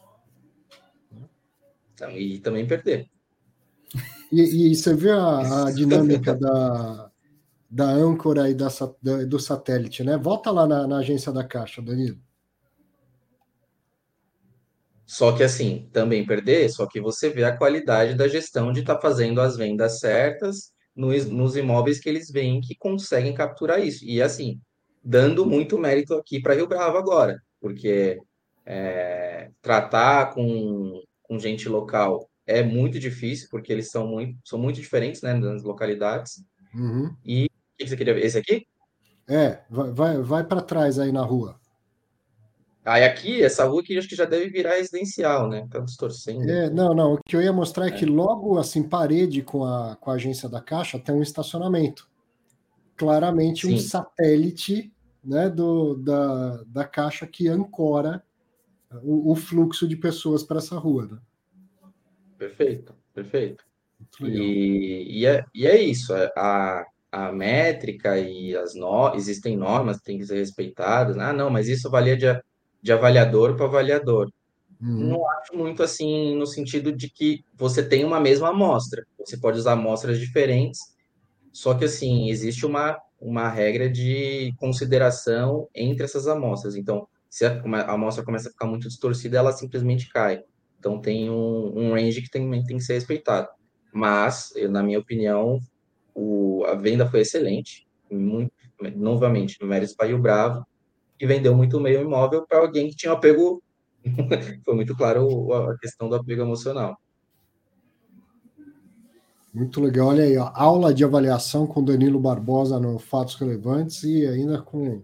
Então, e também perder. E, e você vê a, a dinâmica da, da âncora e da, da, do satélite, né? Volta lá na, na agência da Caixa, Danilo. Só que assim, também perder, só que você vê a qualidade da gestão de estar tá fazendo as vendas certas nos, nos imóveis que eles veem que conseguem capturar isso. E assim, dando muito mérito aqui para Rio Bravo agora, porque é, tratar com, com gente local é muito difícil, porque eles são muito, são muito diferentes né, nas localidades. Uhum. E o que você queria ver? Esse aqui? É, vai, vai, vai para trás aí na rua. Aí aqui, essa rua aqui acho que já deve virar residencial, né? Tá distorcendo. É, não, não. O que eu ia mostrar é, é, que logo assim, parede com a, com a agência da Caixa tem um estacionamento. Claramente Sim. um satélite né, do, da, da Caixa que ancora o, o fluxo de pessoas para essa rua. Né? Perfeito, perfeito. E, e, é, e é isso. É, a, a métrica e as no, existem normas que têm que ser respeitadas. Ah, não, mas isso valia de de avaliador para avaliador. Uhum. Não acho muito assim no sentido de que você tem uma mesma amostra. Você pode usar amostras diferentes, só que assim, existe uma, uma regra de consideração entre essas amostras. Então, se a, a amostra começa a ficar muito distorcida, ela simplesmente cai. Então tem um, um range que tem, tem que ser respeitado. Mas, eu, na minha opinião, o, a venda foi excelente. Muito, novamente, no Méritos para Rio Bravo e vendeu muito meio imóvel para alguém que tinha apego. Foi muito claro a questão do apego emocional. Muito legal. Olha aí, ó, aula de avaliação com Danilo Barbosa no Fatos Relevantes e ainda com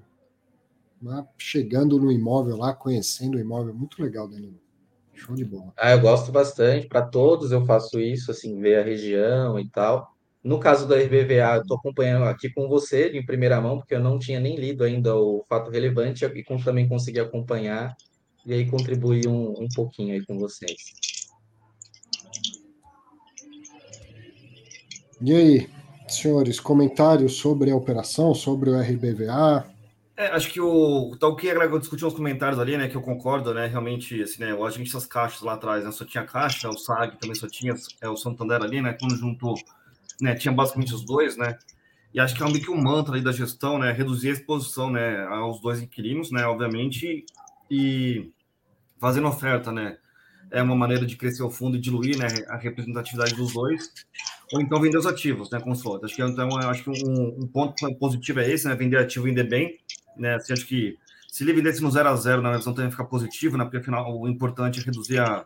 né, chegando no imóvel lá, conhecendo o imóvel. Muito legal, Danilo. Show de bola. Ah, eu gosto bastante. Para todos eu faço isso, assim, ver a região e tal. No caso da RBVA, eu estou acompanhando aqui com você em primeira mão, porque eu não tinha nem lido ainda o fato relevante e também consegui acompanhar e aí contribuir um, um pouquinho aí com vocês. E aí, senhores, comentários sobre a operação, sobre o RBVA? É, acho que o tal que eu discutiu nos comentários ali, né, que eu concordo, né, realmente, assim, né, a gente essas caixas lá atrás, né, só tinha caixa, o SAG também só tinha, é o Santander ali, né, quando juntou né, tinha basicamente os dois, né? E acho que é meio que um mantra aí da gestão, né? Reduzir a exposição, né, aos dois inquilinos, né, obviamente, e fazendo oferta, né? É uma maneira de crescer o fundo e diluir, né, a representatividade dos dois, ou então vender os ativos, né, consorte. Acho que então acho que um, um, ponto positivo é esse, né, vender ativo e vender bem, né? Assim, acho que se ele vendesse no zero a zero, na visão também ficar positivo, né? Porque afinal o importante é reduzir a,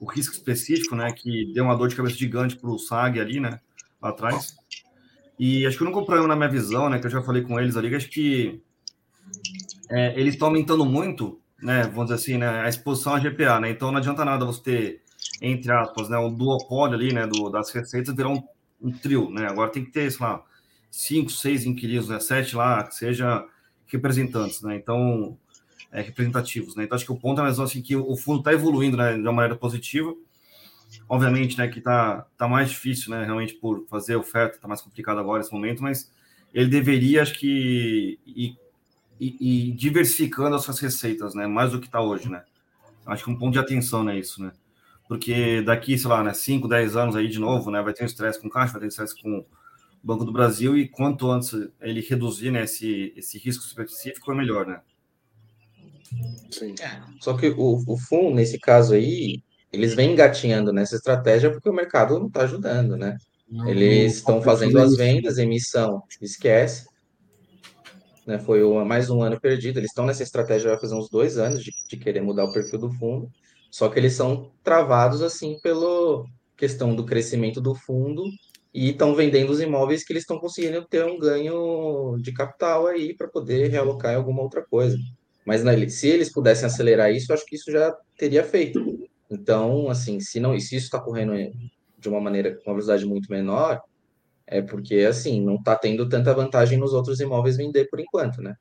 o risco específico, né? Que deu uma dor de cabeça gigante para o SAG ali, né? lá atrás. E acho que o único problema na minha visão, né, que eu já falei com eles ali, que acho que é, eles estão aumentando muito, né, vamos dizer assim, né, a exposição à GPA, né, então não adianta nada você ter, entre aspas, né, um duopólio ali, né, do, das receitas virar um, um trio, né, agora tem que ter, sei lá, cinco, seis inquilinos, né, sete lá, que seja representantes, né, então, é, representativos, né, então acho que o ponto é mais assim, que o fundo está evoluindo, né, de uma maneira positiva, Obviamente, né, que tá, tá mais difícil, né, realmente por fazer oferta, tá mais complicado agora nesse momento, mas ele deveria, acho que, ir diversificando as suas receitas, né, mais do que está hoje, né. Acho que um ponto de atenção, né, isso, né. Porque daqui, sei lá, né, 5, 10 anos aí de novo, né, vai ter um estresse com caixa, vai ter um estresse com o Banco do Brasil e quanto antes ele reduzir, né, esse, esse risco específico, é melhor, né. Sim. É, só que o, o fundo, nesse caso aí, eles vêm engatinhando nessa estratégia porque o mercado não está ajudando, né? Não, Eles estão fazendo as vendas, emissão, esquece. Né, foi mais um ano perdido. Eles estão nessa estratégia vai fazer uns dois anos de, de, querer mudar o perfil do fundo. Só que eles são travados assim pela questão do crescimento do fundo e estão vendendo os imóveis que eles estão conseguindo ter um ganho de capital aí para poder realocar em alguma outra coisa. Mas né, se eles pudessem acelerar isso, acho que isso já teria feito. Então, assim, se não, se isso está correndo de uma maneira com uma velocidade muito menor, é porque assim não está tendo tanta vantagem nos outros imóveis vender por enquanto, né?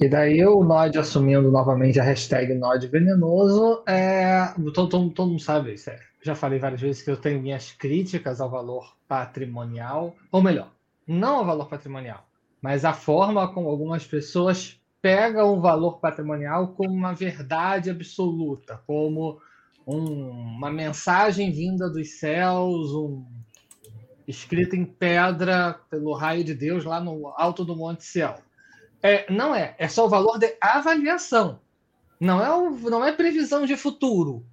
E daí o Nod assumindo novamente a hashtag Nod venenoso, é... todo, todo, todo mundo sabe, isso é... já falei várias vezes que eu tenho minhas críticas ao valor patrimonial, ou melhor, não ao valor patrimonial, mas a forma como algumas pessoas pegam o valor patrimonial como uma verdade absoluta, como um, uma mensagem vinda dos céus, um, escrita em pedra pelo raio de Deus lá no alto do Monte Céu. É, não é, é só o valor de avaliação. Não é, o, não é previsão de futuro.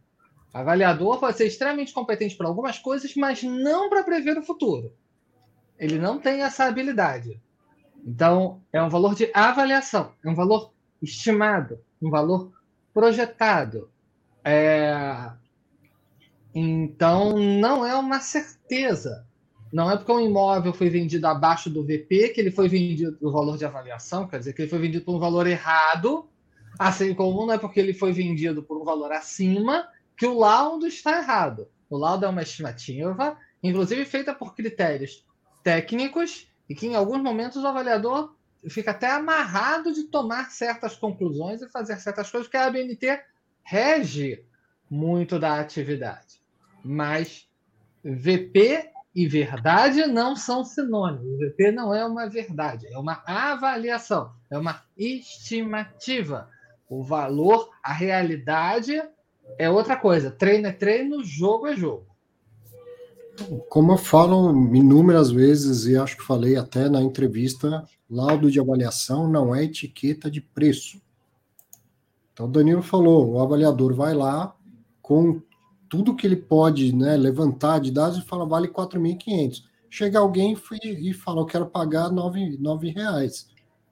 Avaliador pode ser extremamente competente para algumas coisas, mas não para prever o futuro. Ele não tem essa habilidade. Então, é um valor de avaliação, é um valor estimado, um valor projetado. É... Então, não é uma certeza. Não é porque um imóvel foi vendido abaixo do VP que ele foi vendido do valor de avaliação, quer dizer que ele foi vendido por um valor errado, assim como não é porque ele foi vendido por um valor acima que o laudo está errado. O laudo é uma estimativa, inclusive feita por critérios técnicos e que em alguns momentos o avaliador fica até amarrado de tomar certas conclusões e fazer certas coisas, porque a ABNT rege muito da atividade. Mas VP e verdade não são sinônimos. VP não é uma verdade, é uma avaliação, é uma estimativa. O valor, a realidade é outra coisa. Treino é treino, jogo é jogo. Como eu falo inúmeras vezes, e acho que falei até na entrevista, laudo de avaliação não é etiqueta de preço. Então, o Danilo falou: o avaliador vai lá com tudo que ele pode né, levantar de dados e fala, vale 4.500. Chega alguém e fala, eu quero pagar 9, 9 reais,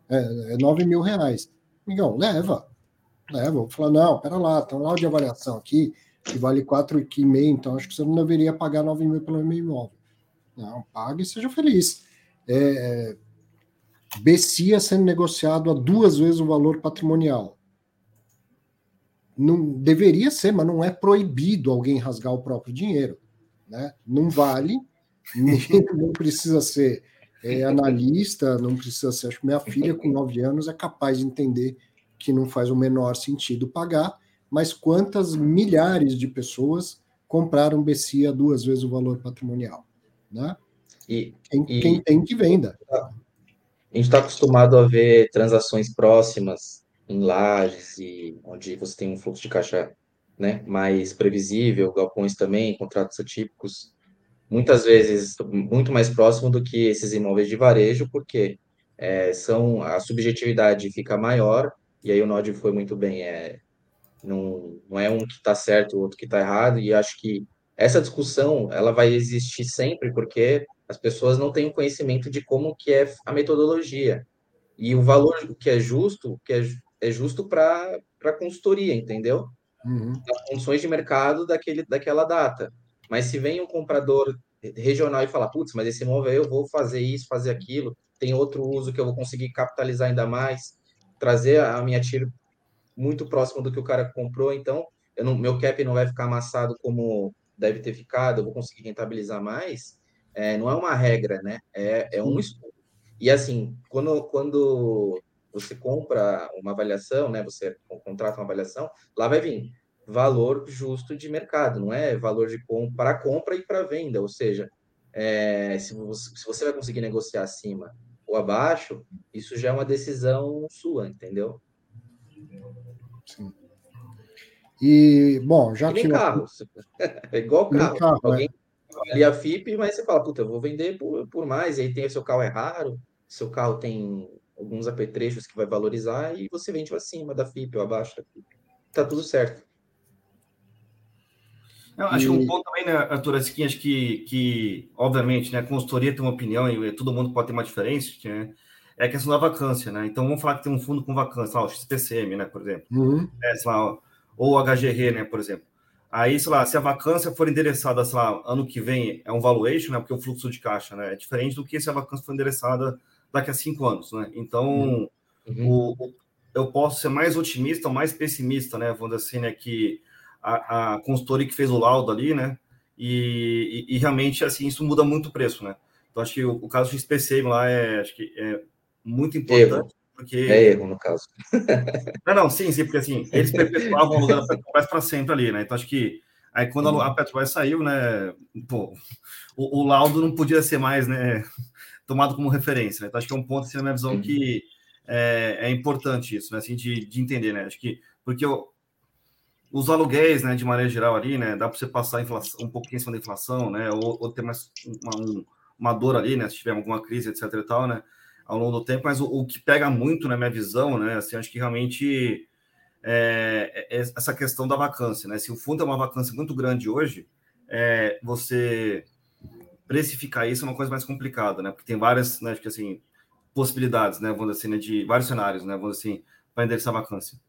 é, 9 é mil reais. Migão, leva, leva. Vou falar, não, pera lá, tem um laudo de avaliação aqui, que vale 4,5, então acho que você não deveria pagar 9 mil pelo meu imóvel. Não, pague e seja feliz. É, BCIA sendo negociado a duas vezes o valor patrimonial. Não deveria ser, mas não é proibido alguém rasgar o próprio dinheiro. Né? Não vale, não precisa ser é, analista, não precisa ser. Acho que minha filha, com 9 anos, é capaz de entender que não faz o menor sentido pagar mas quantas milhares de pessoas compraram BCI a duas vezes o valor patrimonial? Né? E, quem, e, quem tem que venda. A gente está acostumado a ver transações próximas em lajes e onde você tem um fluxo de caixa né, mais previsível, galpões também, contratos atípicos, muitas vezes muito mais próximo do que esses imóveis de varejo, porque é, são a subjetividade fica maior, e aí o Nod foi muito bem, é, não, não é um que está certo, o outro que está errado, e acho que essa discussão ela vai existir sempre porque as pessoas não têm conhecimento de como que é a metodologia. E o valor que é justo, que é, é justo para a consultoria, entendeu? Uhum. As condições de mercado daquele, daquela data. Mas se vem um comprador regional e fala, putz, mas esse imóvel eu vou fazer isso, fazer aquilo, tem outro uso que eu vou conseguir capitalizar ainda mais, trazer a minha tiro muito próximo do que o cara comprou, então eu não, meu cap não vai ficar amassado como deve ter ficado, eu vou conseguir rentabilizar mais. É, não é uma regra, né? É, é um estudo. E assim, quando, quando você compra uma avaliação, né? Você contrata uma avaliação, lá vai vir valor justo de mercado, não é valor de compra para compra e para venda. Ou seja, é, se, você, se você vai conseguir negociar acima ou abaixo, isso já é uma decisão sua, entendeu? Sim. E, bom, já que. carro. É igual carro. carro Alguém é. a FIP, mas você fala, puta, eu vou vender por, por mais, e aí tem o seu carro é raro, seu carro tem alguns apetrechos que vai valorizar e você vende acima da FIP ou abaixo da FIP. Tá tudo certo. Eu acho e... que um ponto também, né, Arthur, assim, acho que, que, obviamente, né, a consultoria tem uma opinião e todo mundo pode ter uma diferença, né, é a questão da vacância, né? Então, vamos falar que tem um fundo com vacância, lá, o XPCM, né, por exemplo, uhum. é, lá, ou o HGR, né, por exemplo. Aí, sei lá, se a vacância for endereçada, sei lá, ano que vem, é um valuation, né, porque o fluxo de caixa, né, é diferente do que se a vacância for endereçada daqui a cinco anos, né? Então, uhum. o, o, eu posso ser mais otimista ou mais pessimista, né, vamos dizer assim, né, que a, a consultoria que fez o laudo ali, né? E, e, e, realmente, assim, isso muda muito o preço, né? Então, acho que o, o caso do XPC lá é, acho que é muito importante. Porque... É erro, no caso. não, não, sim, sim, porque assim, eles perpetuavam o lugar da Petrobras para sempre ali, né? Então, acho que aí quando a Petrobras saiu, né? Pô, o, o, laudo não podia ser mais, né? Tomado como referência, né? Então, acho que é um ponto, assim, na minha visão, uhum. que é, é, importante isso, né? Assim, de, de entender, né? Acho que, porque eu, os aluguéis, né, de maneira geral ali, né, dá para você passar inflação, um pouquinho em cima da inflação, né, ou, ou ter mais uma, um, uma dor ali, né, se tiver alguma crise, etc e tal, né, ao longo do tempo, mas o, o que pega muito na minha visão, né, assim, acho que realmente é, é, é essa questão da vacância, né, se o fundo é uma vacância muito grande hoje, é, você precificar isso é uma coisa mais complicada, né, porque tem várias, né, acho que assim, possibilidades, né, vamos assim, né, de vários cenários, né, vamos assim, para endereçar a vacância.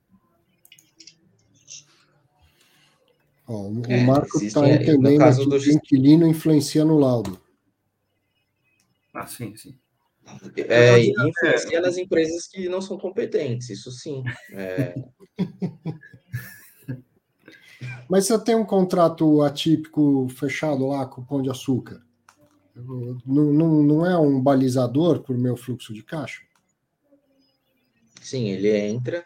Ó, o é, Marco está entendendo que do... o inquilino influencia no laudo. Ah, sim, sim. É, influencia nas empresas que não são competentes, isso sim. É... Mas você tem um contrato atípico fechado lá com o Pão de Açúcar, não, não, não é um balizador para o meu fluxo de caixa? Sim, ele entra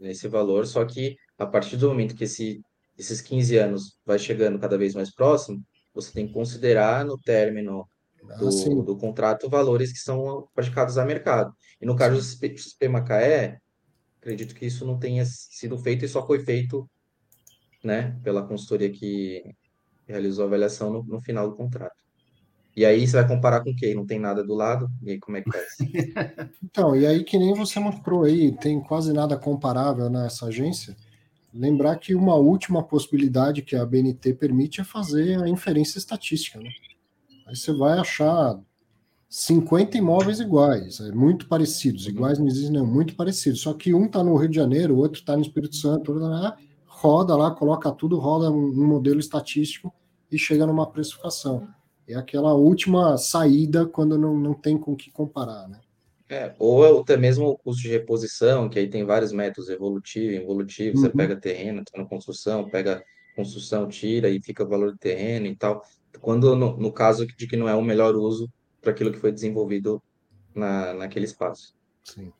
nesse valor, só que a partir do momento que esse esses 15 anos vai chegando cada vez mais próximo, você tem que considerar no término ah, do, do contrato valores que são praticados a mercado. E no caso do XP Macaé, acredito que isso não tenha sido feito e só foi feito né, pela consultoria que realizou a avaliação no, no final do contrato. E aí você vai comparar com quem? Não tem nada do lado? E aí como é que faz? então, e aí que nem você mostrou aí, tem quase nada comparável nessa agência. Lembrar que uma última possibilidade que a BNT permite é fazer a inferência estatística. Né? Aí você vai achar 50 imóveis iguais, é, muito parecidos. Uhum. Iguais não existem, não, muito parecidos. Só que um está no Rio de Janeiro, o outro está no Espírito Santo, outro roda lá, coloca tudo, roda um modelo estatístico e chega numa precificação. É aquela última saída quando não, não tem com o que comparar, né? É, ou até mesmo o custo de reposição, que aí tem vários métodos, evolutivo, involutivo, uhum. você pega terreno, tá na construção, pega construção, tira e fica o valor do terreno e tal. Quando, no, no caso de que não é o melhor uso para aquilo que foi desenvolvido na, naquele espaço. Sim.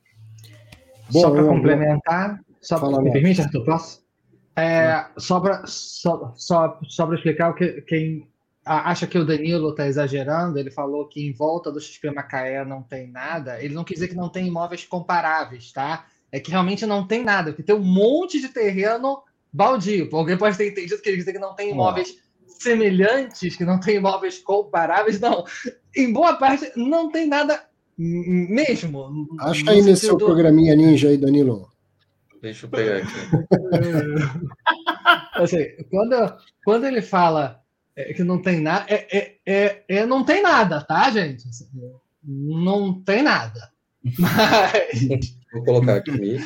Bom, só para complementar, só pra, me permite, Arthur, posso? É, só para só, só, só explicar o que quem acha que o Danilo está exagerando, ele falou que em volta do XP Macaé não tem nada, ele não quis dizer que não tem imóveis comparáveis, tá? É que realmente não tem nada, porque tem um monte de terreno baldio. Alguém pode ter entendido que ele dizer que não tem imóveis semelhantes, que não tem imóveis comparáveis, não. Em boa parte, não tem nada mesmo. Acha aí nesse seu programinha ninja aí, Danilo. Deixa eu pegar aqui. assim, quando, quando ele fala é, que não tem nada. É, é, é, é, não tem nada, tá, gente? Não tem nada. Mas... Vou colocar aqui.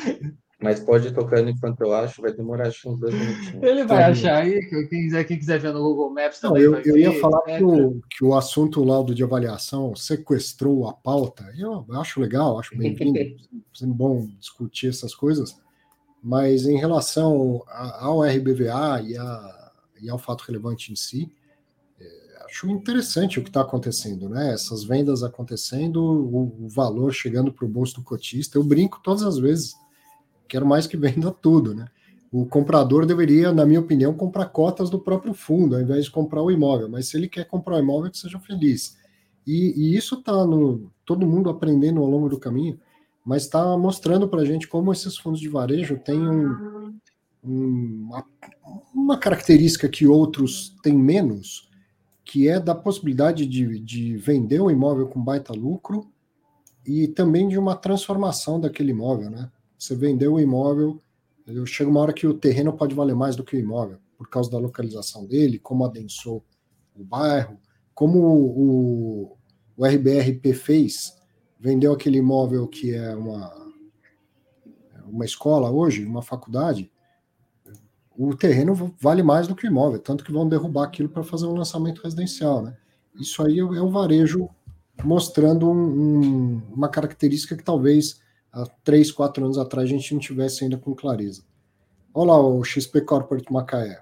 Mas pode ir tocando enquanto eu acho, vai demorar acho, uns dois minutinhos. Ele vai tá achar aí, quem quiser, quem quiser ver no Google Maps também. Não, eu, eu ia falar que, o, que o assunto laudo de avaliação sequestrou a pauta. Eu acho legal, acho bem-vindo. é bom discutir essas coisas. Mas em relação ao RBVA e, a, e ao fato relevante em si, acho interessante o que está acontecendo, né? Essas vendas acontecendo, o, o valor chegando para o bolso do cotista. Eu brinco todas as vezes. Quero mais que venda tudo, né? O comprador deveria, na minha opinião, comprar cotas do próprio fundo, ao invés de comprar o imóvel. Mas se ele quer comprar o imóvel, que seja feliz. E, e isso está no todo mundo aprendendo ao longo do caminho, mas está mostrando para a gente como esses fundos de varejo têm um, um, uma, uma característica que outros têm menos, que é da possibilidade de, de vender o imóvel com baita lucro e também de uma transformação daquele imóvel, né? Você vendeu o imóvel, chega uma hora que o terreno pode valer mais do que o imóvel. por causa da localização dele, como adensou o bairro, como o, o RBRP fez, vendeu aquele imóvel que é uma, uma escola hoje, uma faculdade, o terreno vale mais do que o imóvel, tanto que vão derrubar aquilo para fazer um lançamento residencial. Né? Isso aí é o varejo mostrando um, um, uma característica que talvez há três, quatro anos atrás a gente não tivesse ainda com clareza. Olha lá o XP Corporate Macaé.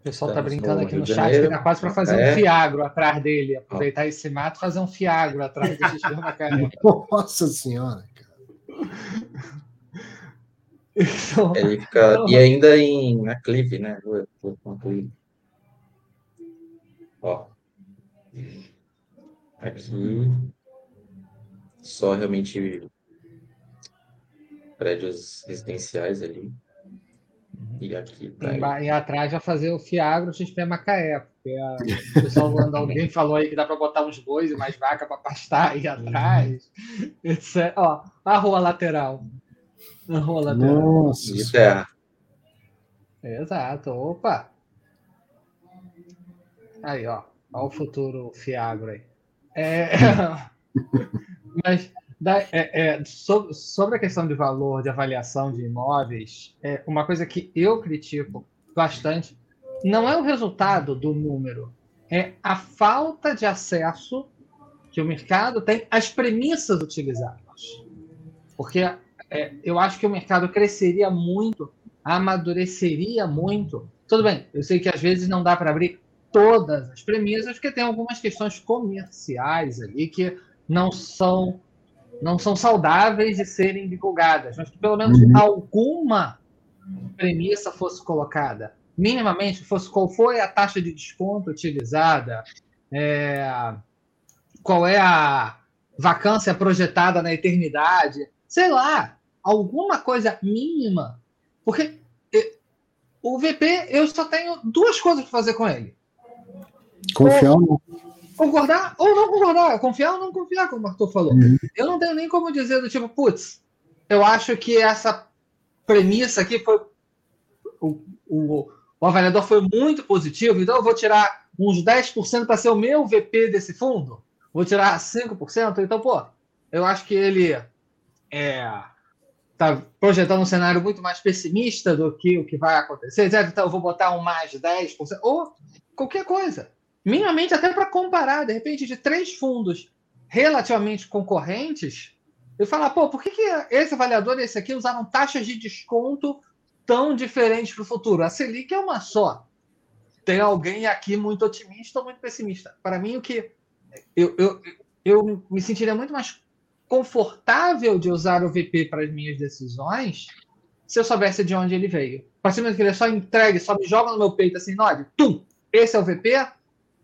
O pessoal está brincando aqui no chat que tá quase para fazer é. um fiagro atrás dele, aproveitar esse mato e fazer um fiagro atrás do XP Macaé. Nossa senhora, cara. Então, Ele fica, e ainda em aclive, né? Ó. Aqui só realmente prédios residenciais ali. E aqui tá. E, e atrás vai fazer o Fiagro XP Macaé, porque a, o pessoal, alguém falou aí que dá para botar uns bois e mais vaca para pastar aí atrás. Etc. Ó, a rua lateral. A rua lateral. Nossa. De terra. Exato. Opa! Aí, ó. Olha o futuro Fiagro aí. É, mas da, é, é, sobre, sobre, a questão de valor, de avaliação de imóveis, é uma coisa que eu critico bastante não é o resultado do número, é a falta de acesso que o mercado tem às premissas utilizadas. Porque é, eu acho que o mercado cresceria muito, amadureceria muito. Tudo bem, eu sei que às vezes não dá para abrir todas as premissas, porque tem algumas questões comerciais ali que não são não são saudáveis de serem divulgadas, mas que pelo menos uhum. alguma premissa fosse colocada, minimamente fosse qual foi a taxa de desconto utilizada, é, qual é a vacância projetada na eternidade, sei lá, alguma coisa mínima, porque o VP eu só tenho duas coisas para fazer com ele. Confiar ou, Concordar ou não concordar. Confiar ou não confiar, como o Arthur falou. Uhum. Eu não tenho nem como dizer do tipo, putz, eu acho que essa premissa aqui foi. O, o, o avaliador foi muito positivo, então eu vou tirar uns 10% para ser o meu VP desse fundo. Vou tirar 5%. Então, pô, eu acho que ele é, tá projetando um cenário muito mais pessimista do que o que vai acontecer. Então, eu vou botar um mais 10%, ou qualquer coisa minimamente até para comparar, de repente, de três fundos relativamente concorrentes, e falar, pô, por que, que esse avaliador e esse aqui usaram taxas de desconto tão diferentes para o futuro? A Selic é uma só. Tem alguém aqui muito otimista ou muito pessimista. Para mim, o que eu, eu, eu me sentiria muito mais confortável de usar o VP para as minhas decisões se eu soubesse de onde ele veio. A partir do momento que ele só entregue, só me joga no meu peito assim, Nod, tum, esse é o VP,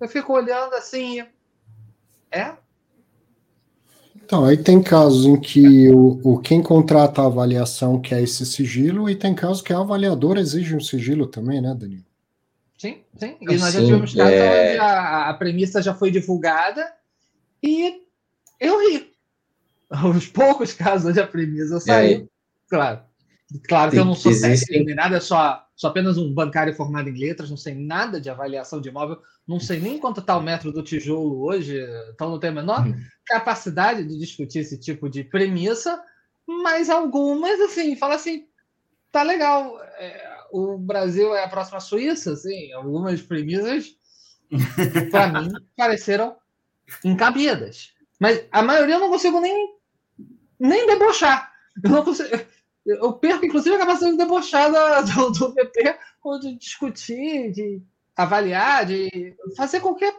eu fico olhando assim. É? Então, aí tem casos em que o, o quem contrata a avaliação quer esse sigilo, e tem casos que a avaliadora exige um sigilo também, né, Danilo? Sim, sim. E nós já tivemos casos é... onde a, a premissa já foi divulgada e eu ri. Os poucos casos onde a premissa eu saí. Claro. Claro que eu não sou técnico nem nada, é só, sou apenas um bancário formado em letras, não sei nada de avaliação de imóvel, não sei nem quanto está o metro do tijolo hoje, então não tenho a menor uhum. capacidade de discutir esse tipo de premissa, mas algumas, assim, fala assim, tá legal, é, o Brasil é a próxima Suíça, assim, algumas premissas, para mim, pareceram encabidas. Mas a maioria eu não consigo nem, nem debochar. Eu não consigo eu perco, inclusive, a capacidade de debochar do, do VP, ou de discutir, de avaliar, de fazer qualquer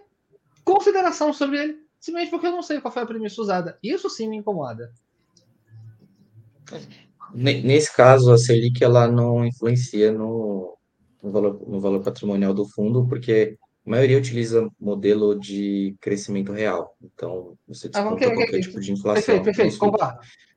consideração sobre ele, simplesmente porque eu não sei qual foi a premissa usada. Isso sim me incomoda. Nesse caso, a Selic ela não influencia no, no, valor, no valor patrimonial do fundo, porque a maioria utiliza modelo de crescimento real. Então, você desconta ah, okay, qualquer okay. tipo de inflação. Perfeito, perfeito.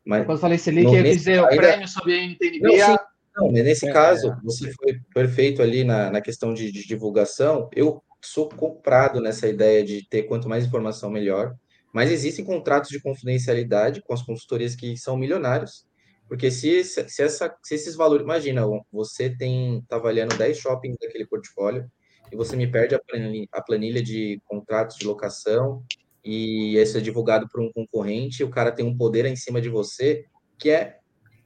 Mas, Quando falei Selic, eu quis dizer o prêmio sobre a NTNB. Não, sim, não, nesse é, caso, você foi perfeito ali na, na questão de, de divulgação. Eu sou comprado nessa ideia de ter quanto mais informação, melhor. Mas existem contratos de confidencialidade com as consultorias que são milionários Porque se, se, essa, se esses valores, imagina, você tem tá avaliando 10 shoppings daquele portfólio e você me perde a planilha, de contratos de locação e isso é divulgado por um concorrente, o cara tem um poder em cima de você que é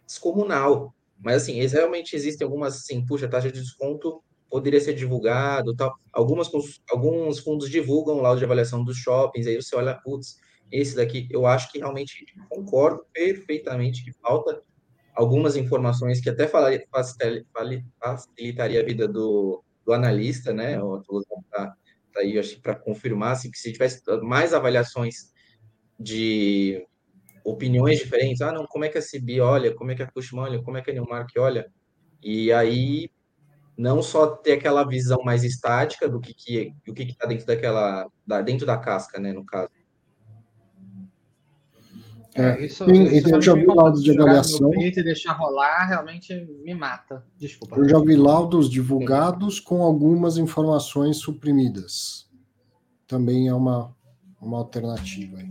descomunal. Mas assim, realmente existem algumas assim, puxa, taxa de desconto poderia ser divulgado, tal. Algumas alguns fundos divulgam lá de avaliação dos shoppings, aí você olha, putz, esse daqui, eu acho que realmente concordo perfeitamente que falta algumas informações que até facilitaria a vida do, do analista, né? O tá, tá aí, acho para confirmar, assim, que se tivesse mais avaliações de opiniões diferentes, ah, não, como é que a CB olha, como é que a Cushman olha, como é que a Newmark olha, e aí não só ter aquela visão mais estática do que que do que está dentro daquela da, dentro da casca, né, no caso. É, isso, Sim, isso eu já vi laudos de avaliação. E deixar rolar realmente me mata. Desculpa. Eu já vi laudos divulgados com algumas informações suprimidas. Também é uma, uma alternativa. Aí.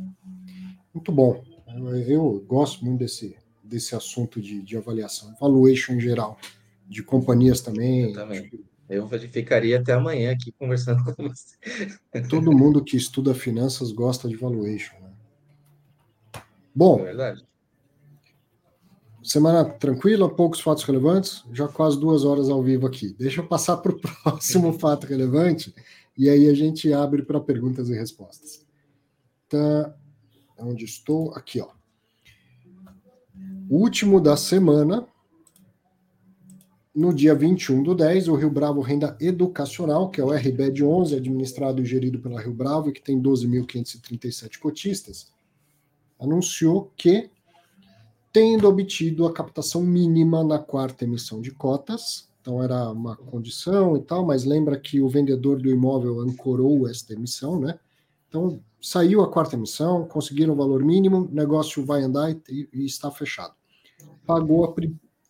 Muito bom. Eu, eu gosto muito desse, desse assunto de, de avaliação, valuation em geral, de companhias também. Eu também. Eu ficaria até amanhã aqui conversando com você. Todo mundo que estuda finanças gosta de valuation. Bom, é verdade. Semana tranquila, poucos fatos relevantes, já quase duas horas ao vivo aqui. Deixa eu passar para o próximo fato relevante e aí a gente abre para perguntas e respostas. Tá, onde estou? Aqui, ó. O último da semana, no dia 21 do 10, o Rio Bravo Renda Educacional, que é o RBED 11, administrado e gerido pela Rio Bravo e que tem 12.537 cotistas, anunciou que, tendo obtido a captação mínima na quarta emissão de cotas, então era uma condição e tal, mas lembra que o vendedor do imóvel ancorou esta emissão, né? Então saiu a quarta emissão, conseguiram o valor mínimo, o negócio vai andar e, e está fechado. Pagou a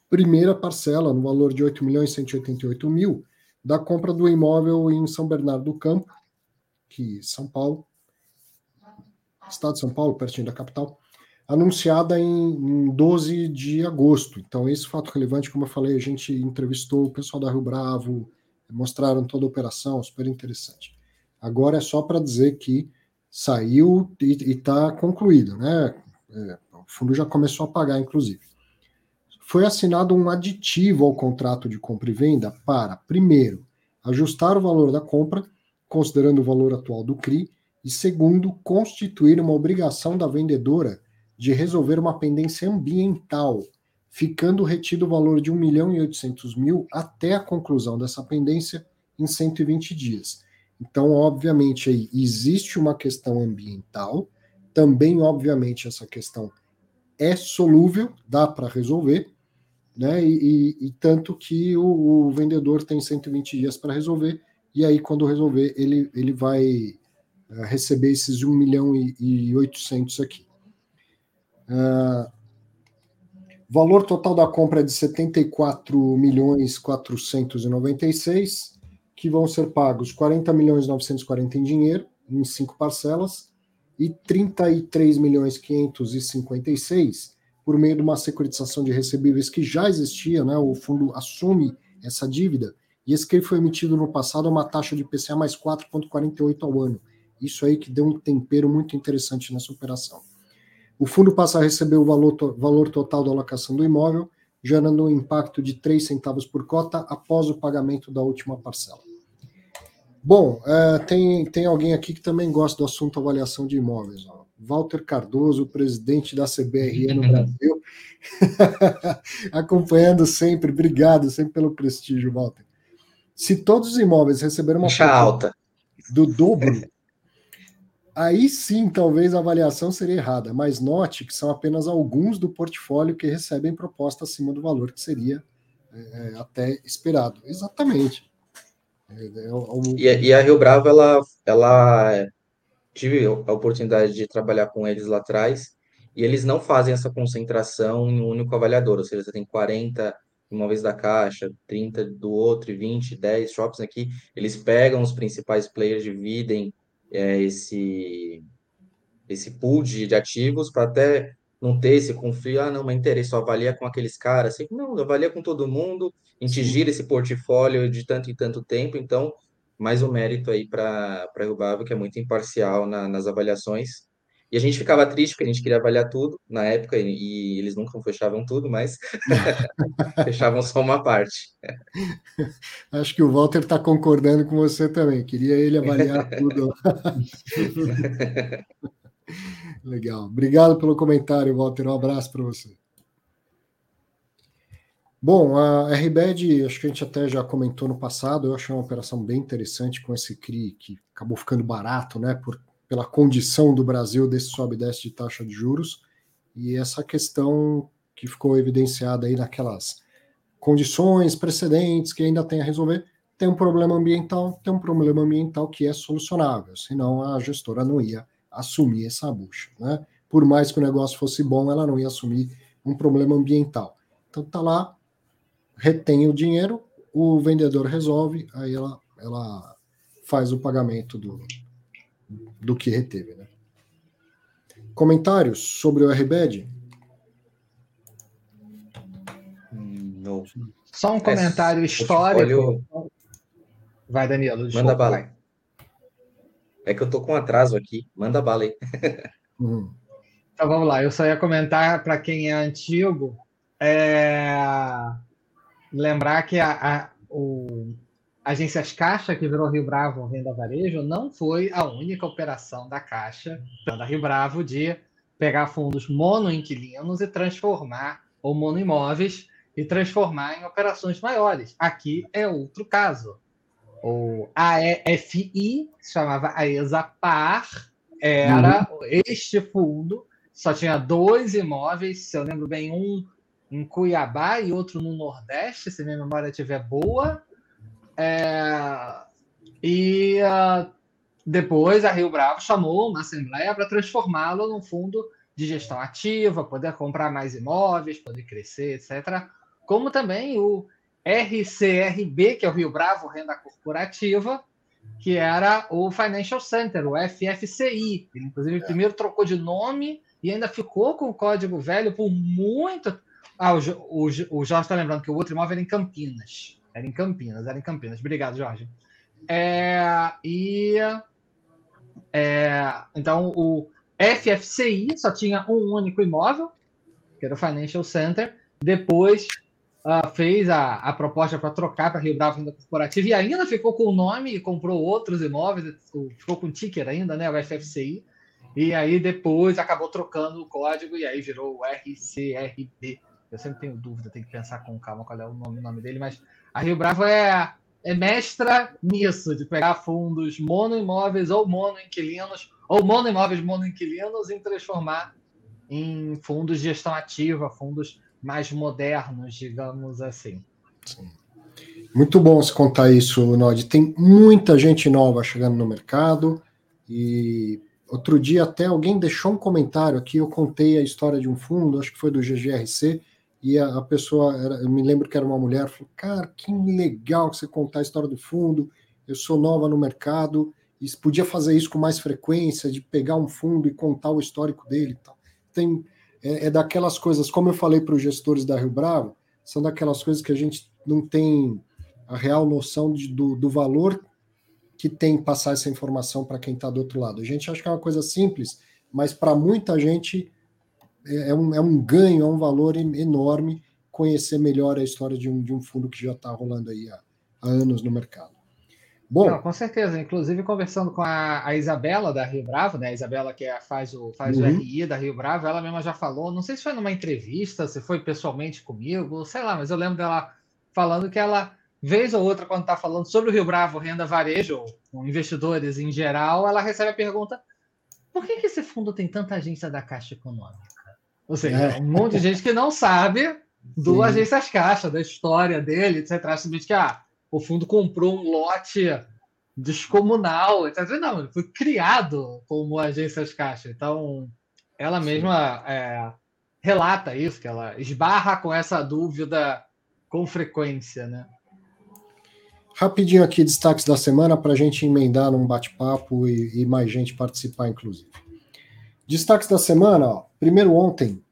primeira parcela no valor de 8 milhões 188 mil da compra do imóvel em São Bernardo do Campo, que São Paulo, estado de São Paulo, pertinho da capital, anunciada em, em 12 de agosto. Então, esse fato relevante, como eu falei, a gente entrevistou o pessoal da Rio Bravo, mostraram toda a operação, super interessante. Agora é só para dizer que saiu e está concluído, né? É, o fundo já começou a pagar, inclusive. Foi assinado um aditivo ao contrato de compra e venda para, primeiro, ajustar o valor da compra, considerando o valor atual do CRI, e segundo, constituir uma obrigação da vendedora de resolver uma pendência ambiental, ficando retido o valor de 1 milhão e 800 mil até a conclusão dessa pendência em 120 dias. Então, obviamente, aí existe uma questão ambiental, também, obviamente, essa questão é solúvel, dá para resolver, né? E, e, e, tanto que o, o vendedor tem 120 dias para resolver, e aí, quando resolver, ele, ele vai receber esses 1 milhão e, 800 aqui. Uh, valor total da compra é de 74 milhões 496, que vão ser pagos 40 milhões 940 em dinheiro, em cinco parcelas, e 33 milhões 556 por meio de uma securitização de recebíveis que já existia, né? O fundo assume essa dívida, e esse que foi emitido no passado a uma taxa de PCA mais 4,48 ao ano. Isso aí que deu um tempero muito interessante nessa operação. O fundo passa a receber o valor, valor total da alocação do imóvel, gerando um impacto de 3 centavos por cota após o pagamento da última parcela. Bom, é, tem, tem alguém aqui que também gosta do assunto avaliação de imóveis. Ó. Walter Cardoso, presidente da CBRE no Brasil, acompanhando sempre. Obrigado sempre pelo prestígio, Walter. Se todos os imóveis receberam uma alta do dobro aí sim talvez a avaliação seria errada, mas note que são apenas alguns do portfólio que recebem proposta acima do valor que seria é, até esperado. Exatamente. É, é, é um... e, e, a Rio Bravo, ela, ela tive a oportunidade de trabalhar com eles lá atrás, e eles não fazem essa concentração em um único avaliador, ou seja, você tem 40 imóveis da Caixa, 30 do outro e 20, 10 shops aqui, eles pegam os principais players, dividem é, esse, esse pool de, de ativos para até não ter esse conflito, ah, não, mas interesse só avalia com aqueles caras, assim, não, avalia com todo mundo, a gente gira esse portfólio de tanto em tanto tempo, então, mais um mérito aí para a Rubava, que é muito imparcial na, nas avaliações, e a gente ficava triste porque a gente queria avaliar tudo na época e, e eles nunca fechavam tudo, mas fechavam só uma parte. Acho que o Walter está concordando com você também. Queria ele avaliar tudo. Legal. Obrigado pelo comentário, Walter. Um abraço para você. Bom, a RBED, acho que a gente até já comentou no passado, eu achei uma operação bem interessante com esse CRI que acabou ficando barato, né, por, pela condição do Brasil desse sobe e desce de taxa de juros, e essa questão que ficou evidenciada aí naquelas condições precedentes que ainda tem a resolver, tem um problema ambiental, tem um problema ambiental que é solucionável, senão a gestora não ia assumir essa bucha. Né? Por mais que o negócio fosse bom, ela não ia assumir um problema ambiental. Então tá lá, retém o dinheiro, o vendedor resolve, aí ela, ela faz o pagamento do, do que reteve. Né? Comentários sobre o RBED? Não. Só um comentário é, histórico. Vai, Danilo. Desculpa, Manda bala. Vai. É que eu tô com atraso aqui. Manda bala aí. Uhum. Então vamos lá. Eu só ia comentar para quem é antigo. É... Lembrar que a, a, o, a agência Caixa, que virou Rio Bravo Renda Varejo, não foi a única operação da Caixa, da Rio Bravo, de pegar fundos monoinquilinos e transformar, ou monoimóveis, e transformar em operações maiores. Aqui é outro caso o AEFI, se chamava AESAPAR, era uhum. este fundo, só tinha dois imóveis, se eu lembro bem, um em Cuiabá e outro no Nordeste, se minha memória estiver boa. É, e uh, depois a Rio Bravo chamou uma assembleia para transformá-lo num fundo de gestão ativa, poder comprar mais imóveis, poder crescer, etc. Como também o RCRB, que é o Rio Bravo Renda Corporativa, que era o Financial Center, o FFCI. Ele, inclusive, é. primeiro trocou de nome e ainda ficou com o código velho por muito. Ah, o, o, o Jorge está lembrando que o outro imóvel era em Campinas. Era em Campinas, era em Campinas. Obrigado, Jorge. É, e é, então o FFCI só tinha um único imóvel, que era o Financial Center. Depois uh, fez a, a proposta para trocar para Rio Bravo Renda Corporativa e ainda ficou com o nome e comprou outros imóveis, ficou com o ticker ainda, né, o FFCI. E aí depois acabou trocando o código e aí virou o RCRB. Eu sempre tenho dúvida, tenho que pensar com calma qual é o nome, o nome dele, mas a Rio Bravo é, é mestra nisso, de pegar fundos monoimóveis ou monoinquilinos, ou monoimóveis monoinquilinos e transformar em fundos de gestão ativa, fundos mais modernos, digamos assim. Sim. Muito bom se contar isso, Nod. Tem muita gente nova chegando no mercado e outro dia até alguém deixou um comentário aqui, eu contei a história de um fundo, acho que foi do GGRC, e a, a pessoa, era, eu me lembro que era uma mulher, falou, cara, que legal que você contar a história do fundo, eu sou nova no mercado, e podia fazer isso com mais frequência, de pegar um fundo e contar o histórico dele. Tem, é, é daquelas coisas, como eu falei para os gestores da Rio Bravo, são daquelas coisas que a gente não tem a real noção de, do, do valor que tem passar essa informação para quem está do outro lado. A gente acha que é uma coisa simples, mas para muita gente é, é um, é um ganho, é um valor enorme conhecer melhor a história de um, de um fundo que já está rolando aí há, há anos no mercado. Bom, Não, com certeza. Inclusive, conversando com a, a, Isabela da Rio Bravo, né? A Isabela que é, faz, o, faz uhum. o RI da Rio Bravo, ela mesma já falou, não sei se foi numa entrevista, se foi pessoalmente comigo, sei lá, mas eu lembro dela falando que ela, vez ou outra, quando está falando sobre o Rio Bravo, renda varejo, com investidores em geral, ela recebe a pergunta: por que, que esse fundo tem tanta agência da Caixa Econômica? Ou seja, é. um monte de gente que não sabe do Sim. Agências Caixa, da história dele, etc. Simplesmente que, ah, o fundo comprou um lote descomunal, etc. Não, ele foi criado como agências caixa. Então, ela mesma é, relata isso, que ela esbarra com essa dúvida com frequência, né? Rapidinho aqui, destaques da semana para a gente emendar num bate-papo e, e, mais gente participar, inclusive. Destaques da semana, ó. Primeiro ontem,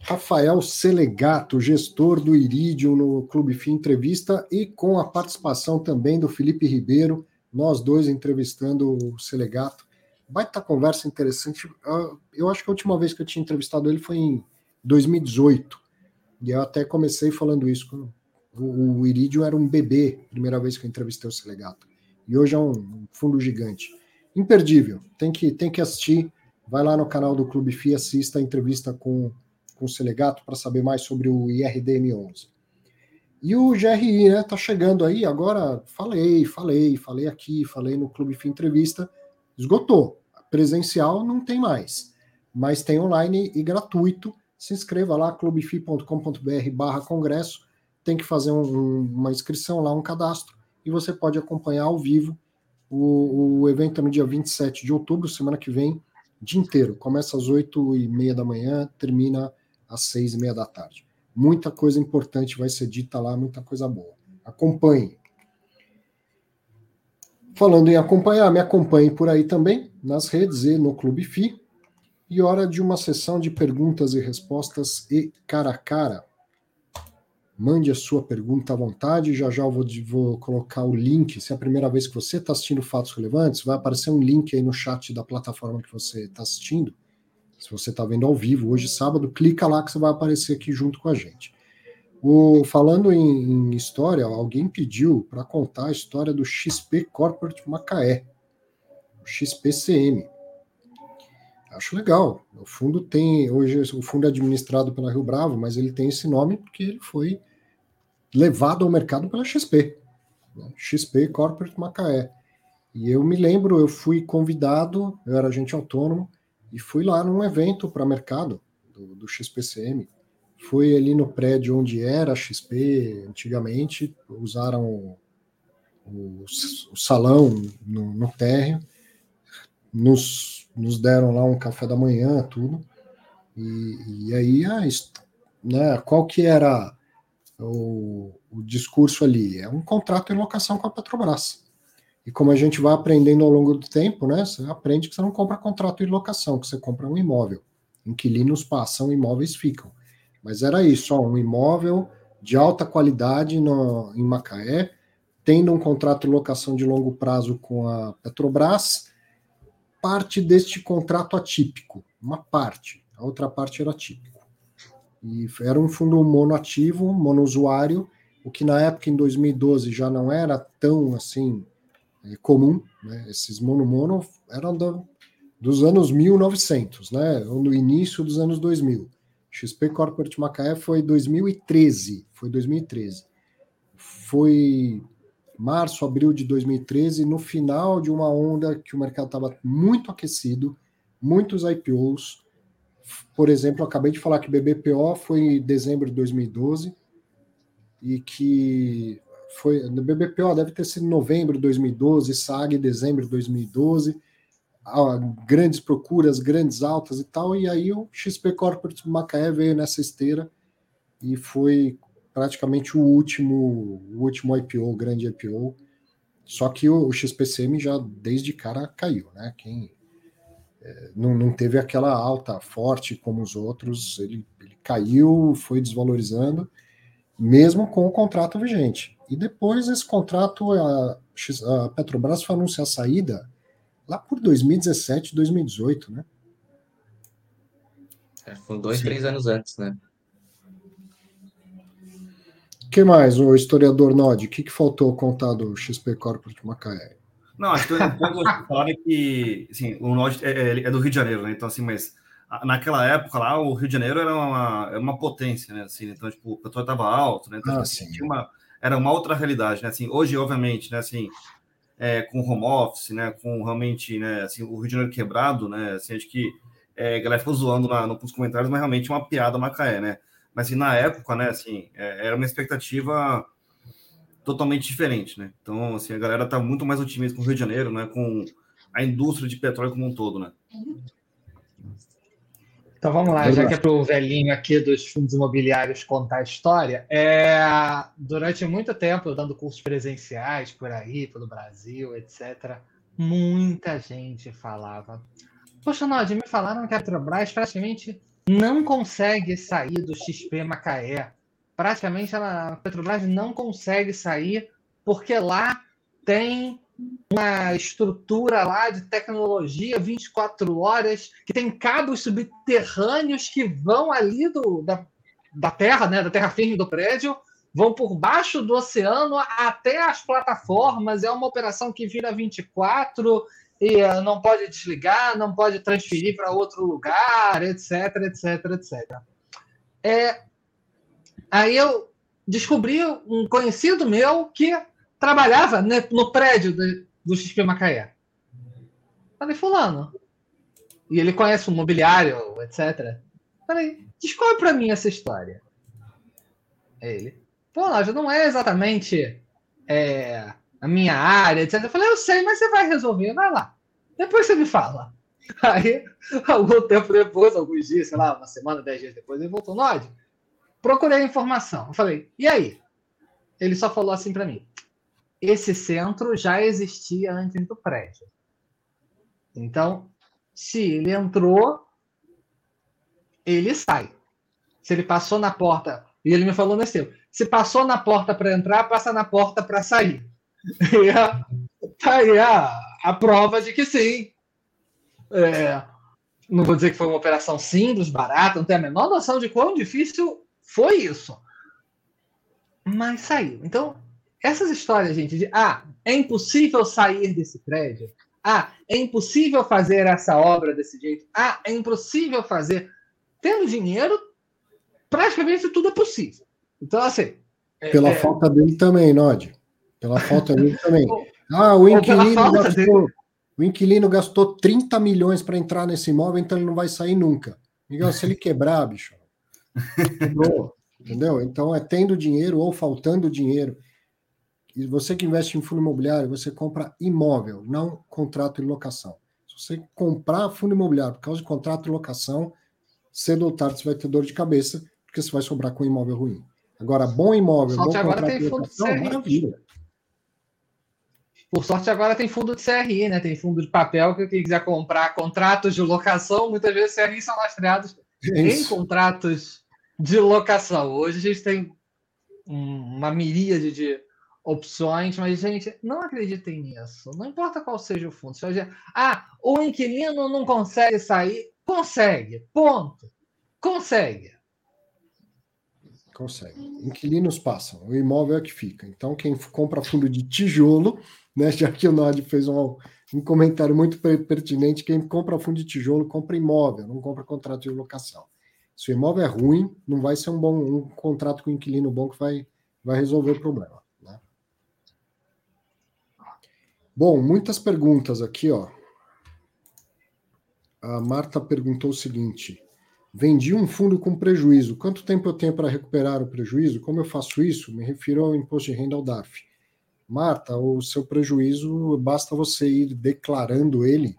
Rafael Selegato, gestor do Iridium no Clube Fim Entrevista, e com a participação também do Felipe Ribeiro, nós dois entrevistando o Selegato. Vai estar conversa interessante. Ah, eu acho que a última vez que eu tinha entrevistado ele foi em 2018. E eu até comecei falando isso. O Iridium era um bebê, primeira vez que eu entrevistei o Selegato. E hoje é um fundo gigante. Imperdível. Tem que, tem que assistir. Vai lá no canal do Clube FI, assista a entrevista com, com o Selegato para saber mais sobre o IRDM11. E o GRI, né, tá chegando aí, agora falei, falei, falei aqui, falei no Clube FI Entrevista, esgotou. Presencial não tem mais, mas tem online e gratuito. Se inscreva lá, clubefi.com.br barra congresso, tem que fazer um, uma inscrição lá, um cadastro, e você pode acompanhar ao vivo o, o evento no dia 27 de outubro, semana que vem, dia inteiro. Começa às 8 e meia da manhã, termina às 6 e meia da tarde. Muita coisa importante vai ser dita lá, muita coisa boa. Acompanhe. Falando em acompanhar, me acompanhe por aí também, nas redes e no Clube FI. E hora de uma sessão de perguntas e respostas e cara a cara. Mande a sua pergunta à vontade. Já já eu vou, vou colocar o link. Se é a primeira vez que você está assistindo Fatos Relevantes, vai aparecer um link aí no chat da plataforma que você está assistindo. Se você está vendo ao vivo, hoje sábado, clica lá que você vai aparecer aqui junto com a gente. O, falando em, em história, alguém pediu para contar a história do XP Corporate Macaé, o XPCM. Acho legal. O fundo tem, hoje o fundo é administrado pela Rio Bravo, mas ele tem esse nome porque ele foi levado ao mercado pela XP, né? XP Corporate Macaé. E eu me lembro, eu fui convidado, eu era agente autônomo, e fui lá num evento para mercado do, do XPCM. Fui ali no prédio onde era a XP antigamente, usaram o, o, salão no, no térreo, nos, nos deram lá um café da manhã, tudo. E, e aí, ah, né, qual que era o, o discurso ali? É um contrato de locação com a Petrobras. E como a gente vai aprendendo ao longo do tempo, né? Você aprende que você não compra contrato de locação, que você compra um imóvel. Inquilinos passam, imóveis ficam. Mas era isso, ó, um imóvel de alta qualidade no, em Macaé, tendo um contrato de locação de longo prazo com a Petrobras, parte deste contrato atípico, uma parte, a outra parte era típico. E era um fundo monoativo, monousuário, o que na época, em 2012, já não era tão assim é, comum. Né? Esses mono-mono eram do, dos anos 1900, né? ou no início dos anos 2000. XP Corporate Macaé foi 2013, foi 2013. Foi março, abril de 2013, no final de uma onda que o mercado estava muito aquecido, muitos IPOs, por exemplo, acabei de falar que BBPO foi em dezembro de 2012 e que foi no BBPO deve ter sido novembro de 2012, SAG dezembro de 2012, grandes procuras, grandes altas e tal, e aí o XP Corporate Macaé veio nessa esteira e foi praticamente o último, o último IPO, grande IPO. Só que o, o XPCM já desde cara caiu, né? Quem não, não teve aquela alta forte como os outros, ele, ele caiu, foi desvalorizando, mesmo com o contrato vigente. E depois esse contrato, a, a Petrobras foi anunciar a saída lá por 2017, 2018, né? É, foi dois, Sim. três anos antes, né? O que mais, o historiador Nod? O que, que faltou contar do XP Corporate Macaé? Não, acho que o ponto falar é que assim, o norte é, é, é, do Rio de Janeiro, né? Então, assim, mas naquela época lá, o Rio de Janeiro era uma, uma potência, né? Assim, então, tipo, o petróleo estava alto, né? Então, ah, assim, tinha uma, era uma outra realidade, né? Assim, hoje, obviamente, né? Assim, é, com home office, né? Com realmente, né? Assim, o Rio de Janeiro quebrado, né? Assim, acho que é, a galera ficou zoando na, nos comentários, mas realmente é uma piada Macaé, né? Mas assim, na época, né? Assim, é, era uma expectativa totalmente diferente, né? Então, assim, a galera tá muito mais otimista com o Rio de Janeiro, né? Com a indústria de petróleo como um todo, né? Então vamos lá, já que é para o velhinho aqui dos fundos imobiliários contar a história. É, durante muito tempo, dando cursos presenciais por aí, pelo Brasil, etc., muita gente falava. Poxa, Nod, me falaram que a Petrobras praticamente não consegue sair do XP Macaé. Praticamente a Petrobras não consegue sair porque lá tem uma estrutura lá de tecnologia 24 horas, que tem cabos subterrâneos que vão ali do, da, da terra, né, da terra firme do prédio, vão por baixo do oceano até as plataformas. É uma operação que vira 24 e uh, não pode desligar, não pode transferir para outro lugar, etc, etc, etc. É, aí eu descobri um conhecido meu que trabalhava né, no prédio do, XP Macaé. Falei, fulano. E ele conhece o mobiliário, etc. Falei, descobre para mim essa história. Ele. Pô, já não é exatamente é, a minha área, etc. Eu falei, eu sei, mas você vai resolver, vai lá. Depois você me fala. Aí, algum tempo depois, alguns dias, sei lá, uma semana, dez dias depois, ele voltou, Nod, procurei a informação. Eu falei, e aí? Ele só falou assim para mim, esse centro já existia antes do prédio. Então, se ele entrou, ele sai. Se ele passou na porta, e ele me falou nesse tempo, se passou na porta para entrar, passa na porta para sair. E a, tá aí a, a prova de que sim. É, não vou dizer que foi uma operação simples, barata, não tenho a menor noção de quão difícil foi isso. Mas saiu. Então, essas histórias, gente, de ah, é impossível sair desse prédio. Ah, é impossível fazer essa obra desse jeito. Ah, é impossível fazer. Tendo dinheiro, praticamente tudo é possível. Então, assim. É, Pela é... falta dele também, Nod. Pela falta dele também. Ah, o inquilino, gastou, o inquilino gastou 30 milhões para entrar nesse imóvel, então ele não vai sair nunca. Miguel, se ele quebrar, bicho, quebrou, entendeu? Então é tendo dinheiro ou faltando dinheiro. E você que investe em fundo imobiliário, você compra imóvel, não contrato de locação. Se você comprar fundo imobiliário por causa de contrato de locação, cedo ou tarde você vai ter dor de cabeça, porque você vai sobrar com um imóvel ruim. Agora, bom imóvel, Só bom contrato de locação, maravilha. Por sorte, agora tem fundo de CRI, né? Tem fundo de papel que quem quiser comprar contratos de locação, muitas vezes CRI são lastreados em contratos de locação. Hoje a gente tem uma miríade de opções, mas, gente, não acreditem nisso. Não importa qual seja o fundo. Dizer, ah, o inquilino não consegue sair. Consegue, ponto. Consegue. Consegue. Inquilinos passam, o imóvel é que fica. Então, quem compra fundo de tijolo né? Já que o Nod fez um, um comentário muito pertinente, quem compra fundo de tijolo compra imóvel, não compra contrato de locação. Se o imóvel é ruim, não vai ser um bom um contrato com um inquilino bom que vai, vai resolver o problema. Né? Bom, muitas perguntas aqui, ó. A Marta perguntou o seguinte: vendi um fundo com prejuízo. Quanto tempo eu tenho para recuperar o prejuízo? Como eu faço isso? Me refiro ao imposto de renda ao DARF. Marta, o seu prejuízo basta você ir declarando ele,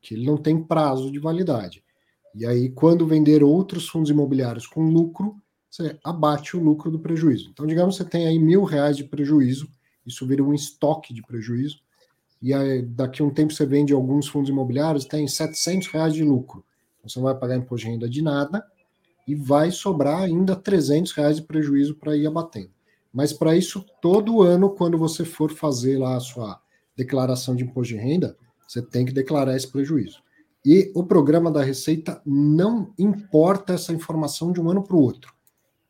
que ele não tem prazo de validade. E aí, quando vender outros fundos imobiliários com lucro, você abate o lucro do prejuízo. Então, digamos que você tem aí mil reais de prejuízo, isso vira um estoque de prejuízo, e aí, daqui a um tempo você vende alguns fundos imobiliários, tem 700 reais de lucro. Então, você não vai pagar imposto de renda de nada, e vai sobrar ainda 300 reais de prejuízo para ir abatendo. Mas para isso, todo ano, quando você for fazer lá a sua declaração de imposto de renda, você tem que declarar esse prejuízo. E o programa da Receita não importa essa informação de um ano para o outro.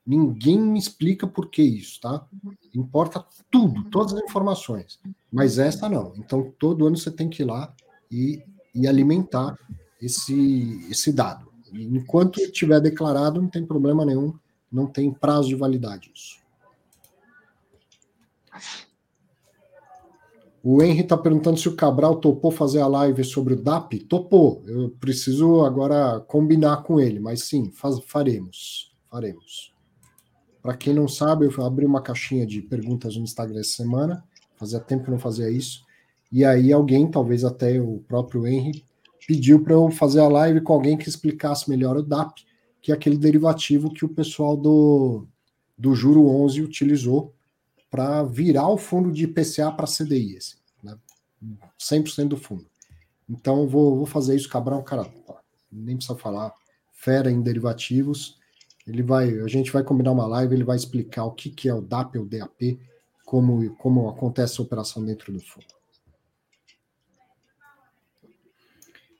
Ninguém me explica por que isso, tá? Importa tudo, todas as informações. Mas essa não. Então, todo ano você tem que ir lá e, e alimentar esse, esse dado. enquanto estiver declarado, não tem problema nenhum, não tem prazo de validade isso. O Henry está perguntando se o Cabral topou fazer a live sobre o DAP. Topou. Eu preciso agora combinar com ele, mas sim, faz, faremos. Faremos. Para quem não sabe, eu abri uma caixinha de perguntas no Instagram essa semana. Fazia tempo que não fazia isso. E aí alguém, talvez até o próprio Henry, pediu para eu fazer a live com alguém que explicasse melhor o DAP, que é aquele derivativo que o pessoal do, do Juro 11 utilizou para virar o fundo de IPCA para CDI, assim, né? 100% do fundo. Então, vou, vou fazer isso, Cabral, cara, nem precisa falar, fera em derivativos. Ele vai, a gente vai combinar uma live, ele vai explicar o que, que é o DAP ou DAP, como, como acontece a operação dentro do fundo.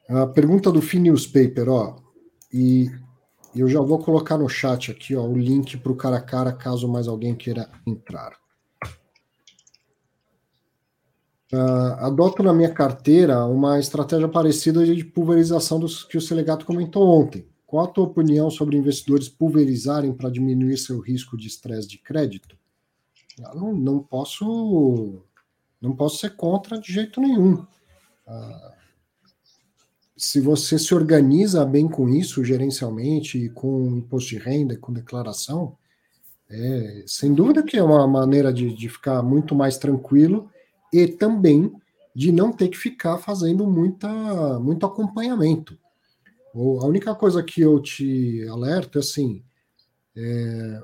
A pergunta do Fin Newspaper, ó, e eu já vou colocar no chat aqui, ó, o link para o cara a cara, caso mais alguém queira entrar. Uh, adoto na minha carteira uma estratégia parecida de pulverização dos que o Selegato comentou ontem. Qual a tua opinião sobre investidores pulverizarem para diminuir seu risco de estresse de crédito? Não, não posso não posso ser contra de jeito nenhum. Uh, se você se organiza bem com isso, gerencialmente, com imposto de renda, com declaração, é, sem dúvida que é uma maneira de, de ficar muito mais tranquilo e também de não ter que ficar fazendo muita, muito acompanhamento. A única coisa que eu te alerto é assim, é,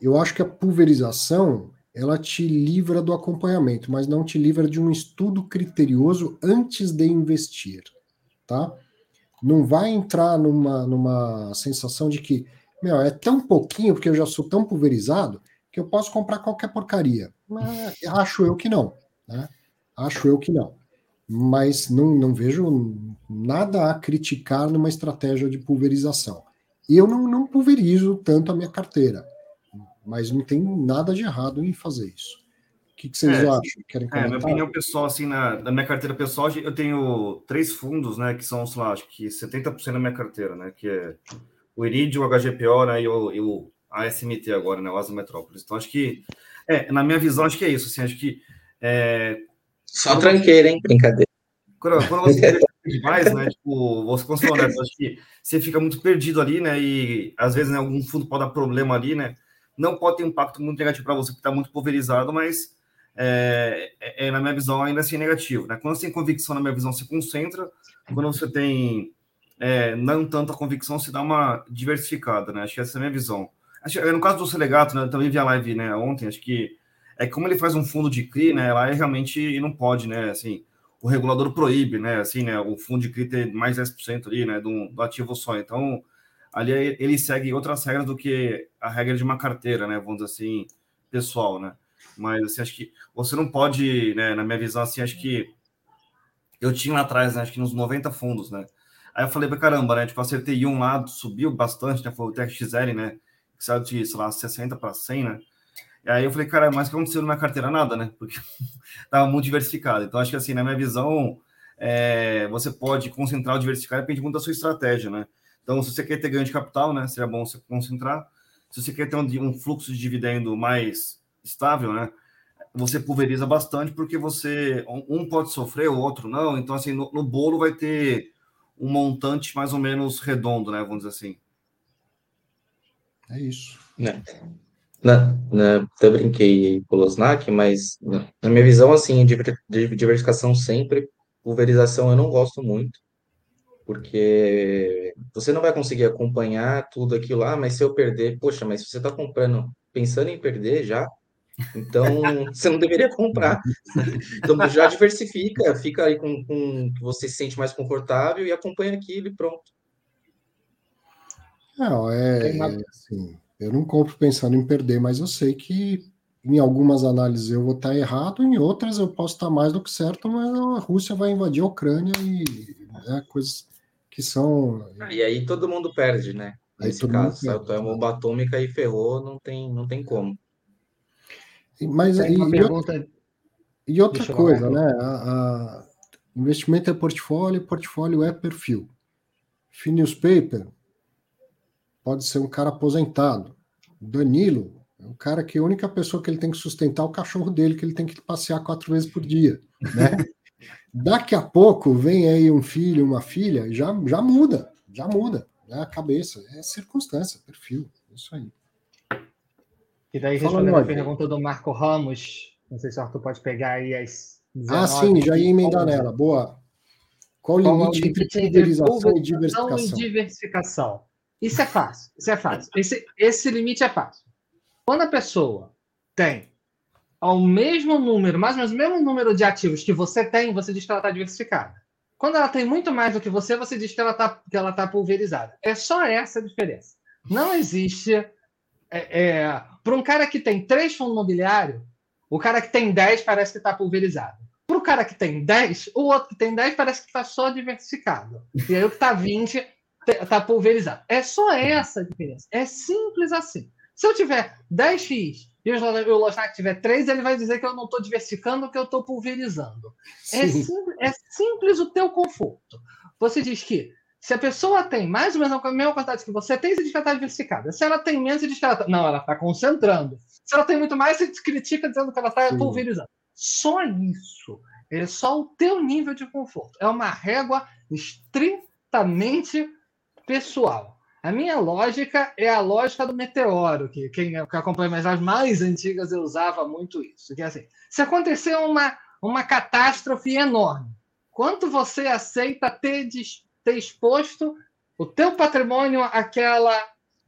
eu acho que a pulverização ela te livra do acompanhamento, mas não te livra de um estudo criterioso antes de investir tá? Não vai entrar numa, numa sensação de que, meu, é tão pouquinho, porque eu já sou tão pulverizado, que eu posso comprar qualquer porcaria. Mas, acho eu que não, né? Acho eu que não. Mas não, não vejo nada a criticar numa estratégia de pulverização. Eu não, não pulverizo tanto a minha carteira, mas não tem nada de errado em fazer isso que, que vocês é, acham? Querem comentar? É, minha opinião pessoal, assim, na, na, minha carteira pessoal, eu tenho três fundos, né, que são, sei lá, acho que 70% da minha carteira, né, que é o Iridio, o HGPO, né, e o, e o ASMT agora, né, o Asa Metrópolis. Então, acho que, é, na minha visão, acho que é isso, assim, acho que... É, Só tranqueira, hein? Brincadeira. Quando, quando você demais, né, tipo, acho que você fica muito perdido ali, né, e às vezes, né, algum fundo pode dar problema ali, né, não pode ter um impacto muito negativo para você, porque está muito pulverizado, mas é, é, é, na minha visão, ainda assim é negativo. Né? Quando você tem convicção, na minha visão, se concentra. Quando você tem é, não tanta convicção, se dá uma diversificada. Né? Acho que essa é a minha visão. Acho, no caso do Selegato, né, eu também vi a live né, ontem, acho que é como ele faz um fundo de CRI, né, lá é realmente não pode, né, assim, o regulador proíbe, né, assim, né, o fundo de CRI ter mais 10% ali, né, do, do ativo só. Então, ali ele segue outras regras do que a regra de uma carteira, né, vamos dizer assim, pessoal, né. Mas assim, acho que você não pode, né, na minha visão, assim, acho que eu tinha lá atrás, né, acho que nos 90 fundos, né? Aí eu falei para caramba, né? Tipo, acertei um lado, subiu bastante, né? Foi o TXL, né? Que saiu de, sei lá, 60 para 100, né? E aí eu falei, cara, mas o que aconteceu na minha carteira? Nada, né? Porque tava muito diversificado. Então, acho que assim, na minha visão, é, você pode concentrar ou diversificar, depende muito da sua estratégia, né? Então, se você quer ter ganho de capital, né? Seria bom você concentrar. Se você quer ter um, um fluxo de dividendo mais estável, né? Você pulveriza bastante porque você um pode sofrer, o outro não. Então, assim, no, no bolo vai ter um montante mais ou menos redondo, né? Vamos dizer assim. É isso. Né? Na, na, até brinquei com o Losnak, mas na minha visão, assim, de diversificação sempre, pulverização eu não gosto muito, porque você não vai conseguir acompanhar tudo aquilo lá, mas se eu perder, poxa, mas se você está comprando pensando em perder já, então, você não deveria comprar. Então, já diversifica, fica aí com, com que você se sente mais confortável e acompanha aquilo e pronto. Não, é, é assim, eu não compro pensando em perder, mas eu sei que em algumas análises eu vou estar errado, em outras eu posso estar mais do que certo, mas a Rússia vai invadir a Ucrânia e né, coisas que são. E aí todo mundo perde, né? Nesse caso, saiu a bomba atômica e ferrou, não tem, não tem como. Mas e, e, outra, e outra coisa, né? A, a, investimento é portfólio, portfólio é perfil. Newspaper pode ser um cara aposentado. Danilo é um cara que a única pessoa que ele tem que sustentar é o cachorro dele, que ele tem que passear quatro vezes por dia, né? Daqui a pouco vem aí um filho, uma filha, já, já muda, já muda, né? A cabeça, é circunstância, perfil, isso aí. E daí, respondendo a pergunta do Marco Ramos, não sei se o Arthur pode pegar aí as. 19, ah, sim, já ia emendar nela. Boa. Qual o limite, entre pulverização e diversificação? E diversificação. Isso é fácil. Isso é fácil. Esse, esse limite é fácil. Quando a pessoa tem ao mesmo número, mais ou menos o mesmo número de ativos que você tem, você diz que ela está diversificada. Quando ela tem muito mais do que você, você diz que ela está que ela tá pulverizada. É só essa a diferença. Não existe. É, é, Para um cara que tem três fundos imobiliários, o cara que tem 10 parece que está pulverizado. Para o cara que tem 10, o outro que tem 10 parece que está só diversificado. E aí o que está 20 está pulverizado. É só essa a diferença. É simples assim. Se eu tiver 10 FIIs e o Losnak tiver 3, ele vai dizer que eu não estou diversificando, que eu estou pulverizando. É simples, é simples o teu conforto. Você diz que se a pessoa tem mais ou menos a mesma quantidade que você tem, você diz que ela está diversificada. Se ela tem menos, você diz que ela está... Não, ela está concentrando. Se ela tem muito mais, você critica dizendo que ela está pulverizando. Só isso. É só o teu nível de conforto. É uma régua estritamente pessoal. A minha lógica é a lógica do meteoro, que quem que acompanha as mais antigas eu usava muito isso. Que é assim, se acontecer uma, uma catástrofe enorme, quanto você aceita ter, ter exposto o teu patrimônio àquela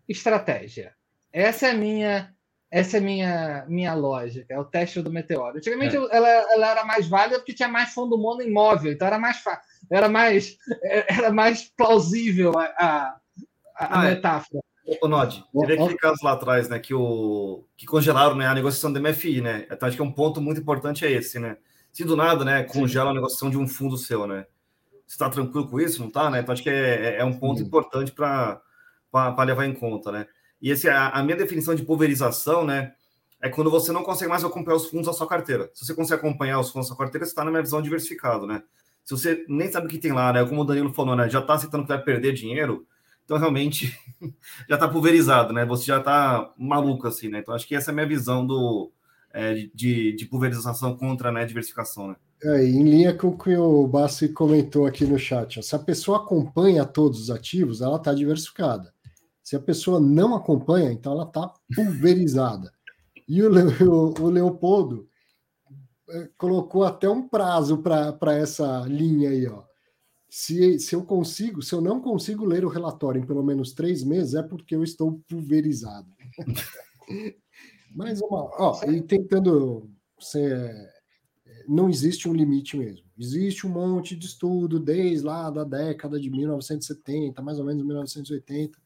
estratégia? Essa é a minha essa é minha minha lógica, é o teste do meteoro. Antigamente é. ela, ela, era mais válida porque tinha mais fundo mono imóvel, então era mais era mais era mais plausível a, a a, ah, é. metáfora. Ô, Nod, teve aquele caso lá atrás, né, que, o, que congelaram né, a negociação do MFI, né? Então, acho que é um ponto muito importante é esse, né? Se do nada, né, congela a negociação de um fundo seu, né? Você está tranquilo com isso, não está, né? Então, acho que é, é, é um ponto Sim. importante para levar em conta, né? E esse, a, a, minha definição de pulverização, né, é quando você não consegue mais acompanhar os fundos da sua carteira. Se você consegue acompanhar os fundos da sua carteira, você está na minha visão diversificado, né? Se você nem sabe o que tem lá, né? Como o Danilo falou, né? Já está aceitando que vai perder dinheiro, então, realmente, já está pulverizado, né? Você já está maluco, assim, né? Então, acho que essa é a minha visão do, é, de, de pulverização contra né, diversificação, né? É, em linha com o que o Bassi comentou aqui no chat. Se a pessoa acompanha todos os ativos, ela está diversificada. Se a pessoa não acompanha, então ela está pulverizada. E o, o, o Leopoldo é, colocou até um prazo para essa linha aí, ó se, se eu consigo, se eu não consigo ler o relatório em pelo menos três meses, é porque eu estou pulverizado. Mas uma, ó, e tentando ser, não existe um limite mesmo. Existe um monte de estudo desde lá da década de 1970, mais ou menos 1980,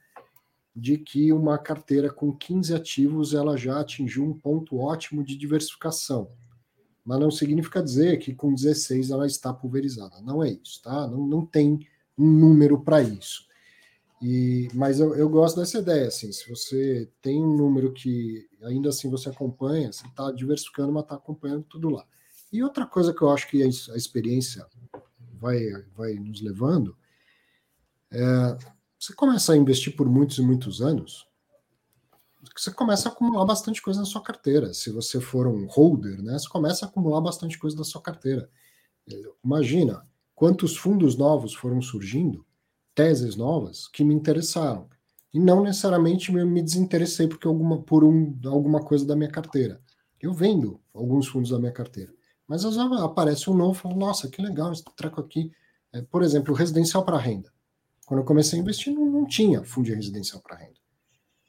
de que uma carteira com 15 ativos ela já atingiu um ponto ótimo de diversificação mas não significa dizer que com 16 ela está pulverizada. Não é isso, tá? Não, não tem um número para isso. E, mas eu, eu, gosto dessa ideia, assim, se você tem um número que ainda assim você acompanha, você está diversificando, mas está acompanhando tudo lá. E outra coisa que eu acho que a, experiência vai, vai nos levando, é, você começa a investir por muitos e muitos anos, você começa a acumular bastante coisa na sua carteira. Se você for um holder, né, você começa a acumular bastante coisa na sua carteira. Imagina quantos fundos novos foram surgindo, teses novas que me interessaram. E não necessariamente me desinteressei porque alguma, por um, alguma coisa da minha carteira. Eu vendo alguns fundos da minha carteira. Mas às vezes aparece um novo e falo, nossa, que legal esse treco aqui. É, por exemplo, residencial para renda. Quando eu comecei a investir, não, não tinha fundo de residencial para renda.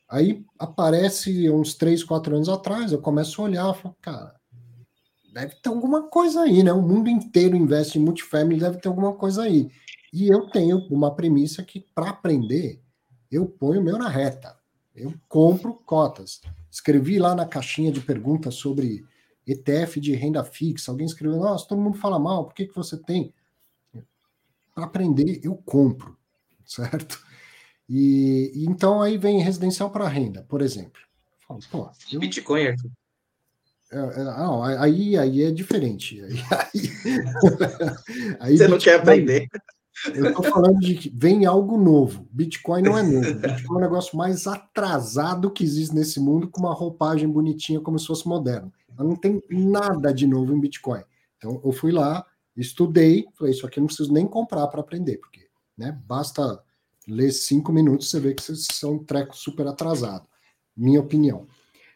Aí aparece uns três, quatro anos atrás, eu começo a olhar, falo, cara, deve ter alguma coisa aí, né? O mundo inteiro investe em multifamily, deve ter alguma coisa aí. E eu tenho uma premissa que, para aprender, eu ponho o meu na reta. Eu compro cotas. Escrevi lá na caixinha de perguntas sobre ETF de renda fixa. Alguém escreveu, nossa, todo mundo fala mal, por que, que você tem? Para aprender, eu compro, certo? E, e então aí vem residencial para renda, por exemplo. Pô, eu... Bitcoin, Arthur. É, é, não, aí, aí é diferente. Aí, aí, aí Você não quer aprender. Eu estou falando de que vem algo novo. Bitcoin não é novo. Bitcoin é o negócio mais atrasado que existe nesse mundo, com uma roupagem bonitinha, como se fosse moderno. Mas não tem nada de novo em Bitcoin. Então eu fui lá, estudei, falei, isso aqui eu não preciso nem comprar para aprender, porque né, basta lê cinco minutos, você vê que vocês são um treco super atrasado. Minha opinião.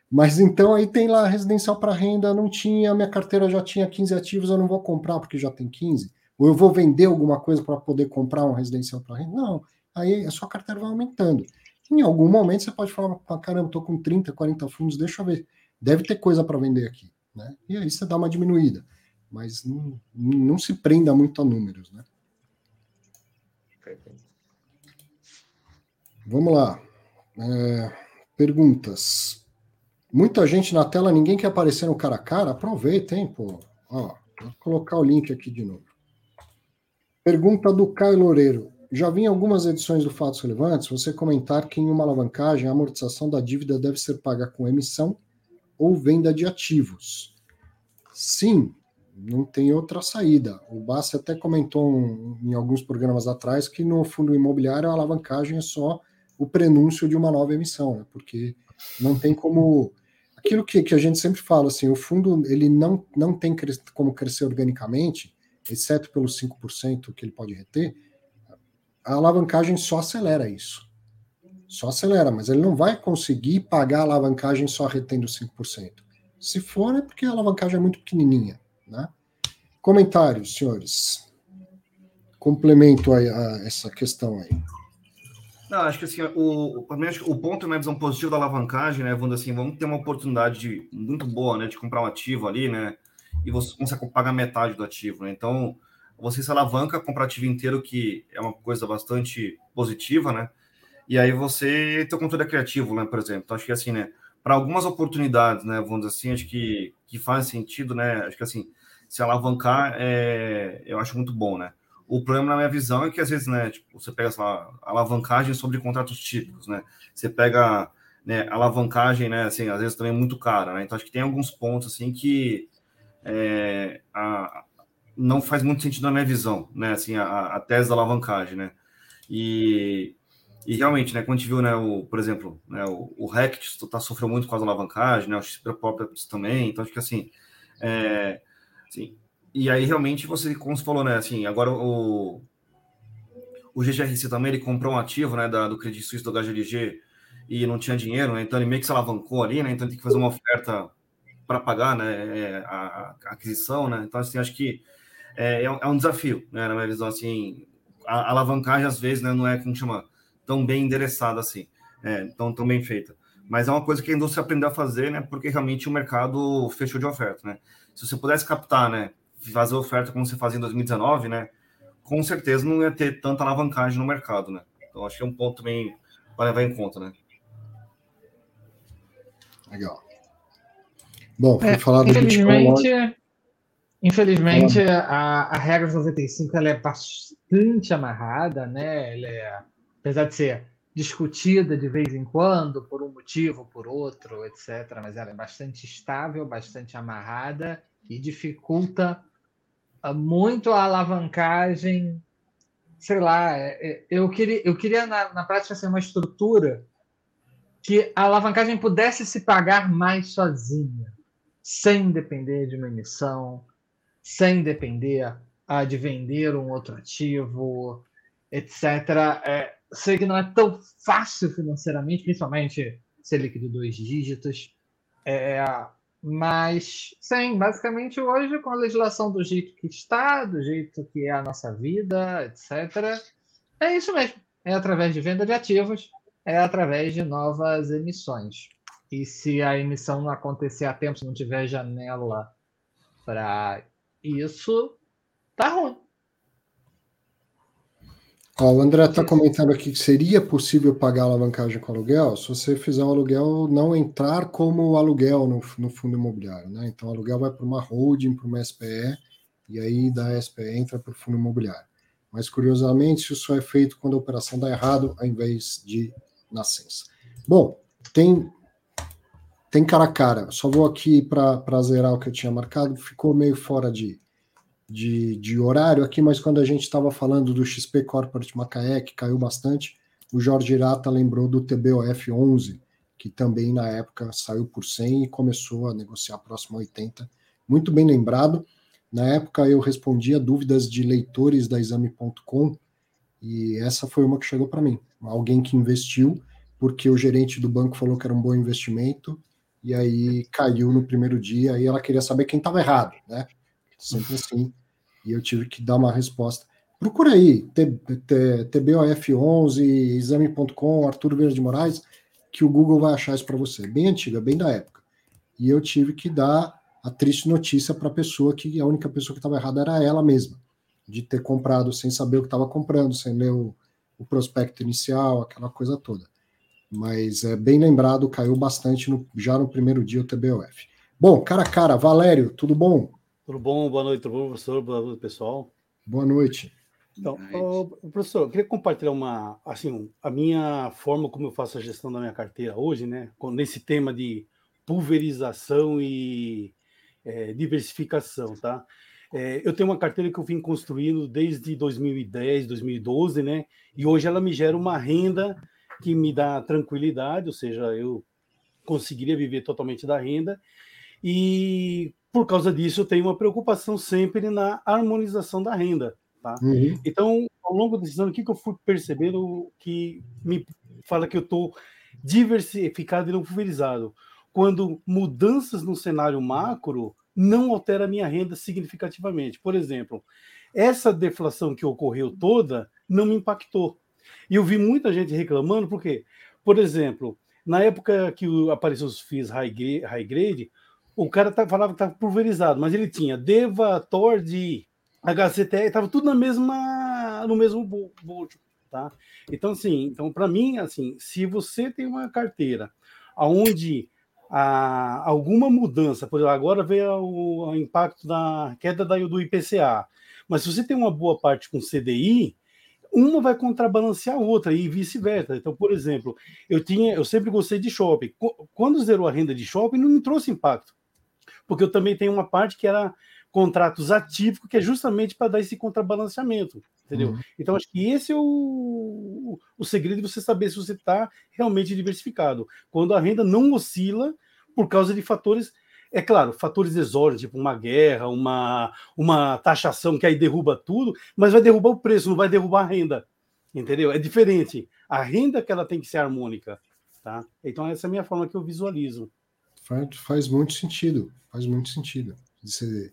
Mas então aí tem lá residencial para renda, não tinha, minha carteira já tinha 15 ativos, eu não vou comprar porque já tem 15. Ou eu vou vender alguma coisa para poder comprar um residencial para renda? Não. Aí a sua carteira vai aumentando. Em algum momento você pode falar, caramba, estou com 30, 40 fundos, deixa eu ver. Deve ter coisa para vender aqui. Né? E aí você dá uma diminuída. Mas não, não se prenda muito a números, né? Vamos lá. É, perguntas. Muita gente na tela, ninguém quer aparecer no cara a cara? Aproveitem, pô. Ó, vou colocar o link aqui de novo. Pergunta do Caio Loureiro. Já vi em algumas edições do Fatos Relevantes você comentar que em uma alavancagem a amortização da dívida deve ser paga com emissão ou venda de ativos. Sim, não tem outra saída. O Bassi até comentou um, em alguns programas atrás que no fundo imobiliário a alavancagem é só o prenúncio de uma nova emissão, né? porque não tem como aquilo que, que a gente sempre fala assim, o fundo ele não, não tem como crescer organicamente, exceto pelos 5% que ele pode reter, a alavancagem só acelera isso. Só acelera, mas ele não vai conseguir pagar a alavancagem só retendo 5%. Se for, é porque a alavancagem é muito pequenininha. Né? Comentários, senhores. Complemento a, a essa questão aí. Não, acho que assim, o, o ponto na visão positiva da alavancagem, né, vamos assim, vamos ter uma oportunidade muito boa, né, de comprar um ativo ali, né, e você consegue pagar metade do ativo, né, então você se alavanca, comprar ativo inteiro, que é uma coisa bastante positiva, né, e aí você tem o controle criativo, né, por exemplo, então acho que assim, né, para algumas oportunidades, né, vamos dizer assim, acho que, que faz sentido, né, acho que assim, se alavancar, é, eu acho muito bom, né, o problema, na minha visão, é que às vezes, né, tipo, você pega essa alavancagem sobre contratos típicos, né? Você pega né, alavancagem, né, assim, às vezes também é muito cara, né? Então acho que tem alguns pontos assim que é, a, não faz muito sentido na minha visão, né? Assim, a, a tese da alavancagem, né? E, e realmente, né, quando a gente viu, né, o, por exemplo, né, o, o Rect tá, sofreu muito com a alavancagem, né, o XP Properties também, então acho que assim, é, assim, e aí, realmente, você, como você falou, né? Assim, agora o, o GGRC também ele comprou um ativo né, da, do Credit Suisse do HGLG e não tinha dinheiro, né? Então ele meio que se alavancou ali, né? Então tem que fazer uma oferta para pagar né, é, a, a, aquisição, né? Então, assim, acho que é, é, um desafio, né? Na minha visão, assim, a, a alavancagem às vezes né, não é, como chama, tão bem endereçada assim, é, tão, tão bem feita. Mas é uma coisa que a indústria aprendeu a fazer, né? Porque realmente o mercado fechou de oferta, né? Se você pudesse captar, né? Fazer oferta como você fazia em 2019, né? Com certeza não ia ter tanta alavancagem no mercado, né? Então acho que é um ponto também para levar em conta, né? Legal. Bom, é, falar do infelizmente, Bitcoin. Infelizmente, a, a regra 95 ela é bastante amarrada, né? Ela é, apesar de ser discutida de vez em quando, por um motivo, por outro, etc., mas ela é bastante estável, bastante amarrada e dificulta muito a alavancagem, sei lá, é, é, eu queria, eu queria na, na prática ser uma estrutura que a alavancagem pudesse se pagar mais sozinha, sem depender de uma emissão, sem depender de vender um outro ativo, etc. É, sei que não é tão fácil financeiramente, principalmente ser líquido dois dígitos. É, mas, sim, basicamente hoje, com a legislação do jeito que está, do jeito que é a nossa vida, etc., é isso mesmo. É através de venda de ativos, é através de novas emissões. E se a emissão não acontecer a tempo, se não tiver janela para isso, tá ruim. Ó, o André está comentando aqui que seria possível pagar alavancagem com aluguel se você fizer o aluguel não entrar como aluguel no, no fundo imobiliário. Né? Então, o aluguel vai para uma holding, para uma SPE, e aí da SPE entra para o fundo imobiliário. Mas, curiosamente, isso é feito quando a operação dá errado, ao invés de nascença. Bom, tem, tem cara a cara. Só vou aqui para zerar o que eu tinha marcado, ficou meio fora de, de, de horário aqui, mas quando a gente estava falando do XP Corporate Macaé, que caiu bastante, o Jorge Irata lembrou do TBOF 11, que também na época saiu por 100 e começou a negociar próximo a 80. Muito bem lembrado. Na época eu respondi a dúvidas de leitores da exame.com e essa foi uma que chegou para mim. Alguém que investiu porque o gerente do banco falou que era um bom investimento e aí caiu no primeiro dia e ela queria saber quem estava errado, né? Sempre assim e eu tive que dar uma resposta. Procura aí, TBOF11, exame.com, Arthur Verde de Moraes, que o Google vai achar isso para você. Bem antiga, bem da época. E eu tive que dar a triste notícia para a pessoa que a única pessoa que estava errada era ela mesma. de ter comprado sem saber o que estava comprando, sem ler o, o, prospecto inicial, aquela coisa toda. Mas é bem lembrado, caiu bastante no, já no primeiro dia o TBOF. Bom, cara a cara, Valério, tudo bom? Tudo bom, boa noite, tudo bom, professor, boa noite, pessoal. Boa noite. Então, professor, eu queria compartilhar uma, assim, a minha forma como eu faço a gestão da minha carteira hoje, né, nesse tema de pulverização e é, diversificação, tá? É, eu tenho uma carteira que eu vim construindo desde 2010, 2012, né? E hoje ela me gera uma renda que me dá tranquilidade, ou seja, eu conseguiria viver totalmente da renda. E por causa disso, eu tenho uma preocupação sempre na harmonização da renda. Tá? Uhum. Então, ao longo desses anos, o que, que eu fui percebendo que me fala que eu estou diversificado e não pulverizado? Quando mudanças no cenário macro não altera a minha renda significativamente. Por exemplo, essa deflação que ocorreu toda não me impactou. E eu vi muita gente reclamando, porque, por exemplo, na época que apareceu os FIIs high grade, high grade o cara tá, falava que estava pulverizado, mas ele tinha DEVA, TORD, HCT, estava tudo na mesma, no mesmo bolso, tá? Então, assim, então, para mim, assim, se você tem uma carteira onde a, alguma mudança, por exemplo, agora veio o, o, impacto da queda da, do IPCA, mas se você tem uma boa parte com CDI, uma vai contrabalancear a outra e vice-versa. Então, por exemplo, eu tinha, eu sempre gostei de shopping. Quando zerou a renda de shopping, não me trouxe impacto, porque eu também tenho uma parte que era contratos atípicos, que é justamente para dar esse contrabalanceamento, entendeu? Uhum. Então, acho que esse é o, o segredo de você saber se você está realmente diversificado. Quando a renda não oscila por causa de fatores, é claro, fatores exógenos, tipo uma guerra, uma, uma taxação que aí derruba tudo, mas vai derrubar o preço, não vai derrubar a renda, entendeu? É diferente. A renda que ela tem que ser harmônica, tá? Então, essa é a minha forma que eu visualizo. Faz, faz muito sentido, faz muito sentido. Você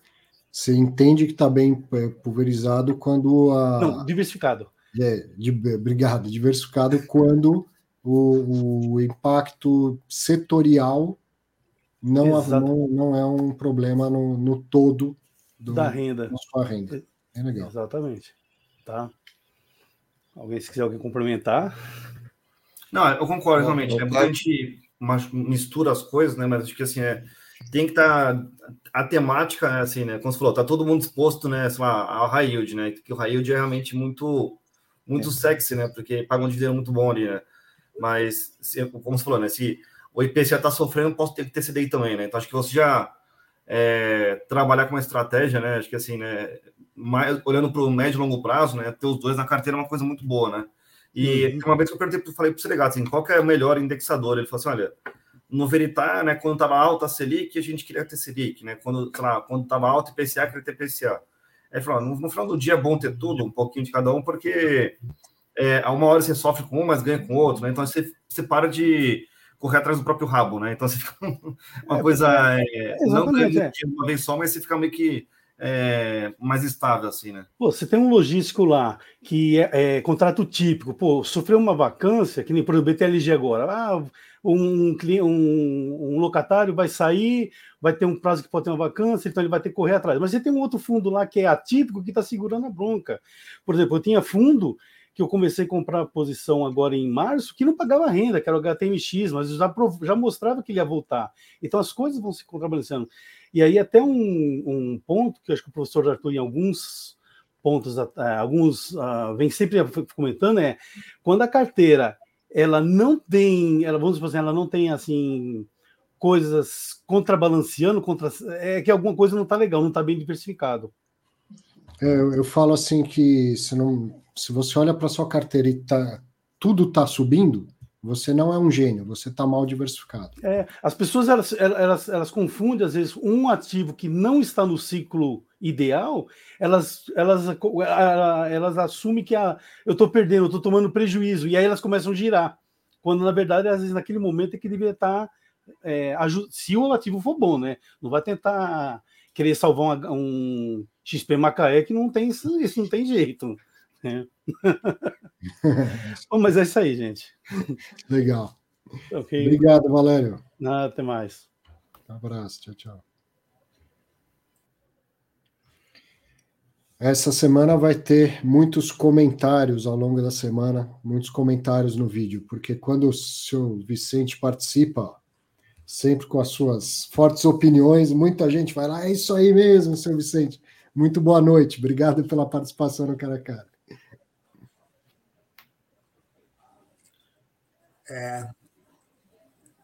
você entende que está bem é, pulverizado quando a. Não, diversificado. É, de, obrigado, diversificado quando o, o impacto setorial não, não, não, é um problema no, no todo do, da renda. Da sua renda. É legal. Exatamente. Tá. Alguém, se quiser alguém complementar. Não, eu concordo, realmente. É a gente mistura as coisas, né? Mas acho que assim é tem que estar tá, a temática, assim, né? Como você falou, tá todo mundo disposto, né, sei lá, ao high yield, né? Que o high yield é realmente muito, muito é. sexy, né? Porque paga um dinheiro muito bom ali, né? Mas, se, como você falou, né? Se o IP já está sofrendo, posso ter que ter CDI também, né? Então, acho que você já é, trabalhar com uma estratégia, né? Acho que assim, né? Mais, olhando para o médio e longo prazo, né? Ter os dois na carteira é uma coisa muito boa, né? E uhum. uma vez que eu perguntei, falei para o Selegato, assim, qual que é o melhor indexador? Ele falou assim, olha, no Veritar, né, quando estava alta a Selic, a gente queria ter Selic, né? Quando, lá, quando estava alta IPCA, queria ter IPCA. Aí falou, no, no, final do dia é bom ter tudo, um pouquinho de cada um, porque é, a uma hora você sofre com um, mas ganha com o outro, né? Então você, você para de correr atrás do próprio rabo, né? Então você fica uma é, coisa é, não ganha é. uma vez só, mas você fica meio que é, mais estável, assim, né? Pô, você tem um logístico lá que é, é, contrato típico, pô, sofreu uma vacância, que nem por BTLG agora, ah, um, um, um, locatário vai sair, vai ter um prazo que pode ter uma vacância, então ele vai ter que correr atrás. Mas você tem um outro fundo lá que é atípico que está segurando a bronca. Por exemplo, eu tinha fundo que eu comecei a comprar posição agora em março, que não pagava renda, que era o HTMX, mas já, já mostrava que ele ia voltar. Então as coisas vão se contrabalançando. E aí até um, um ponto que acho que o professor Arthur, em alguns pontos, alguns uh, vem sempre comentando, é quando a carteira ela não tem, ela vamos dizer assim, ela não tem assim coisas contrabalanceando contra é que alguma coisa não está legal, não está bem diversificado. É, eu, falo assim que se não, se você olha para sua carteira e tá, tudo está subindo, você não é um gênio, você está mal diversificado. É, as pessoas elas, elas, elas confundem às vezes um ativo que não está no ciclo ideal, elas, elas, elas assumem que a, eu estou perdendo, eu estou tomando prejuízo, e aí elas começam a girar. Quando, na verdade, às vezes, naquele momento é que deveria estar. Tá, é, se o ativo for bom, né? Não vai tentar querer salvar um, um XP Macaé que não tem isso, isso não tem jeito. Né? bom, mas é isso aí, gente. Legal. Okay. Obrigado, Valério. Nada, até mais. Um abraço, tchau, tchau. Essa semana vai ter muitos comentários ao longo da semana, muitos comentários no vídeo, porque quando o seu Vicente participa, sempre com as suas fortes opiniões, muita gente vai lá, é isso aí mesmo, seu Vicente. Muito boa noite, obrigado pela participação no Cara a Cara. É,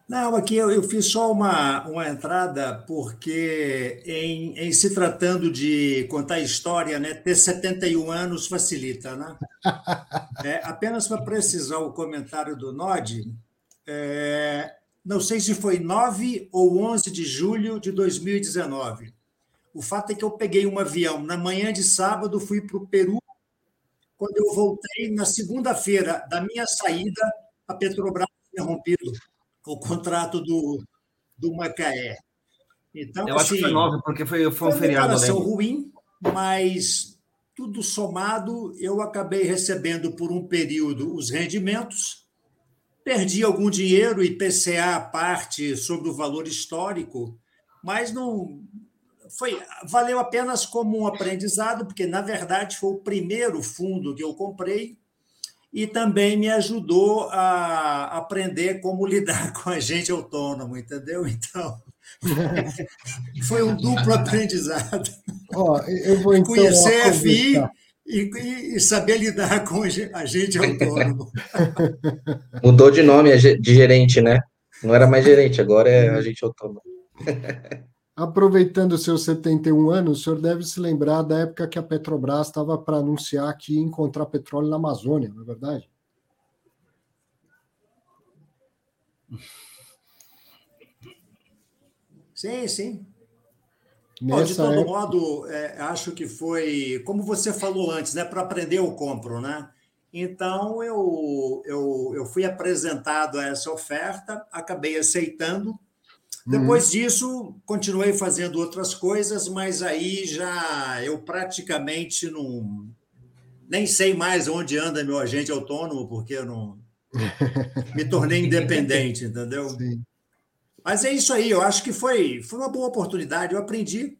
não, aqui eu, eu, fiz só uma, uma entrada, porque em, em, se tratando de contar história, né, ter 71 anos facilita, né? É, apenas para precisar o comentário do Nod, é, não sei se foi 9 ou 11 de julho de 2019. O fato é que eu peguei um avião na manhã de sábado, fui para o Peru. Quando eu voltei, na segunda-feira da minha saída, a Petrobras tinha rompido o contrato do, do Macaé. Então, eu assim, acho que foi assim, nove, porque foi, foi um foi feriado. Uma declaração ruim, mas tudo somado, eu acabei recebendo por um período os rendimentos, perdi algum dinheiro, e PCA parte sobre o valor histórico, mas não foi valeu apenas como um aprendizado, porque na verdade foi o primeiro fundo que eu comprei e também me ajudou a aprender como lidar com a gente autônomo, entendeu? Então, foi um duplo aprendizado. Ó, eu vou então Conhecer a FI e, e, saber lidar com a gente autônomo. Mudou de nome de gerente, né? Não era mais gerente, agora é agente autônomo. Aproveitando seus 71 anos, o senhor deve se lembrar da época que a Petrobras estava para anunciar que ia encontrar petróleo na Amazônia, não é verdade? Sim, sim. Bom, de todo época... modo, é, acho que foi, como você falou antes, né? Para aprender eu compro, né? Então eu, eu, eu fui apresentado a essa oferta, acabei aceitando depois uhum. disso, continuei fazendo outras coisas, mas aí já eu praticamente não. Nem sei mais onde anda meu agente autônomo, porque eu não. Me tornei independente, entendeu? Sim. Mas é isso aí, eu acho que foi, foi uma boa oportunidade, eu aprendi.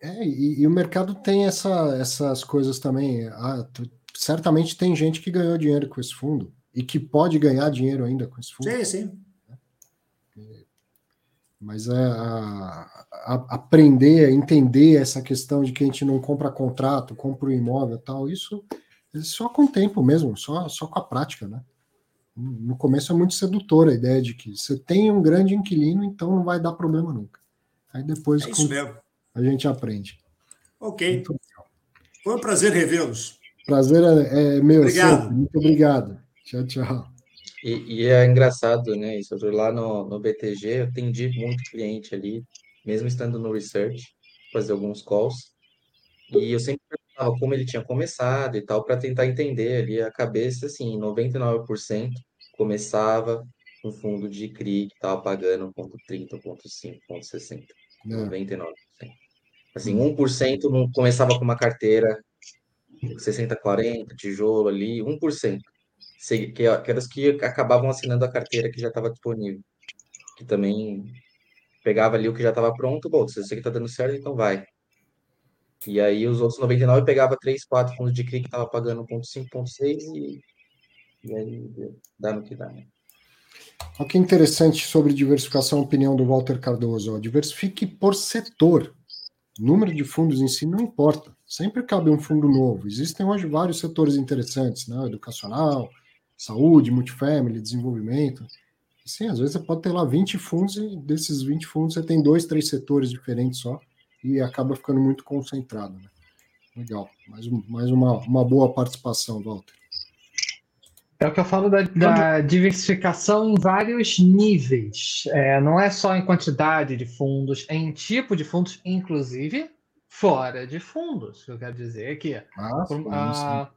É, e, e o mercado tem essa, essas coisas também. Ah, certamente tem gente que ganhou dinheiro com esse fundo e que pode ganhar dinheiro ainda com esse fundo. Sim, sim. Mas é a, a, aprender, a entender essa questão de que a gente não compra contrato, compra o um imóvel tal, isso é só com o tempo mesmo, só, só com a prática, né? No começo é muito sedutora a ideia de que você tem um grande inquilino, então não vai dar problema nunca. Aí depois é a gente aprende. Ok. Foi um prazer revê-los. Prazer é, é meu. Obrigado. Sempre. Muito obrigado. Tchau, tchau. E, e, é engraçado, né? Isso lá no, no BTG, eu atendi muito cliente ali, mesmo estando no research, fazer alguns calls. E eu sempre perguntava como ele tinha começado e tal, para tentar entender ali a cabeça, assim, 99% começava um fundo de CRI que estava pagando 1,30, 1,5, 1,60. 99%. Assim, 1% não começava com uma carteira 60-40, tijolo ali, 1% que, que que acabavam assinando a carteira que já estava disponível. Que também pegava ali o que já estava pronto, bom, se você que está dando certo, então vai. E aí os outros 99 pegava 3, 4 fundos de CRI que estava pagando 1.5, 1.6 e, e aí dá no que dá, né? Olha que interessante sobre diversificação, opinião do Walter Cardoso. Ó. Diversifique por setor. O número de fundos em si não importa. Sempre cabe um fundo novo. Existem hoje vários setores interessantes, né? Educacional, saúde, multifamily, desenvolvimento. Sim, às vezes você pode ter lá 20 fundos e desses 20 fundos você tem dois, três setores diferentes só e acaba ficando muito concentrado. Né? Legal. Mais, mais uma, uma boa participação, Walter. É o que eu falo da, da diversificação em vários níveis. É, não é só em quantidade de fundos, é em tipo de fundos, inclusive fora de fundos. Eu quero dizer aqui. Ah, sim, ah,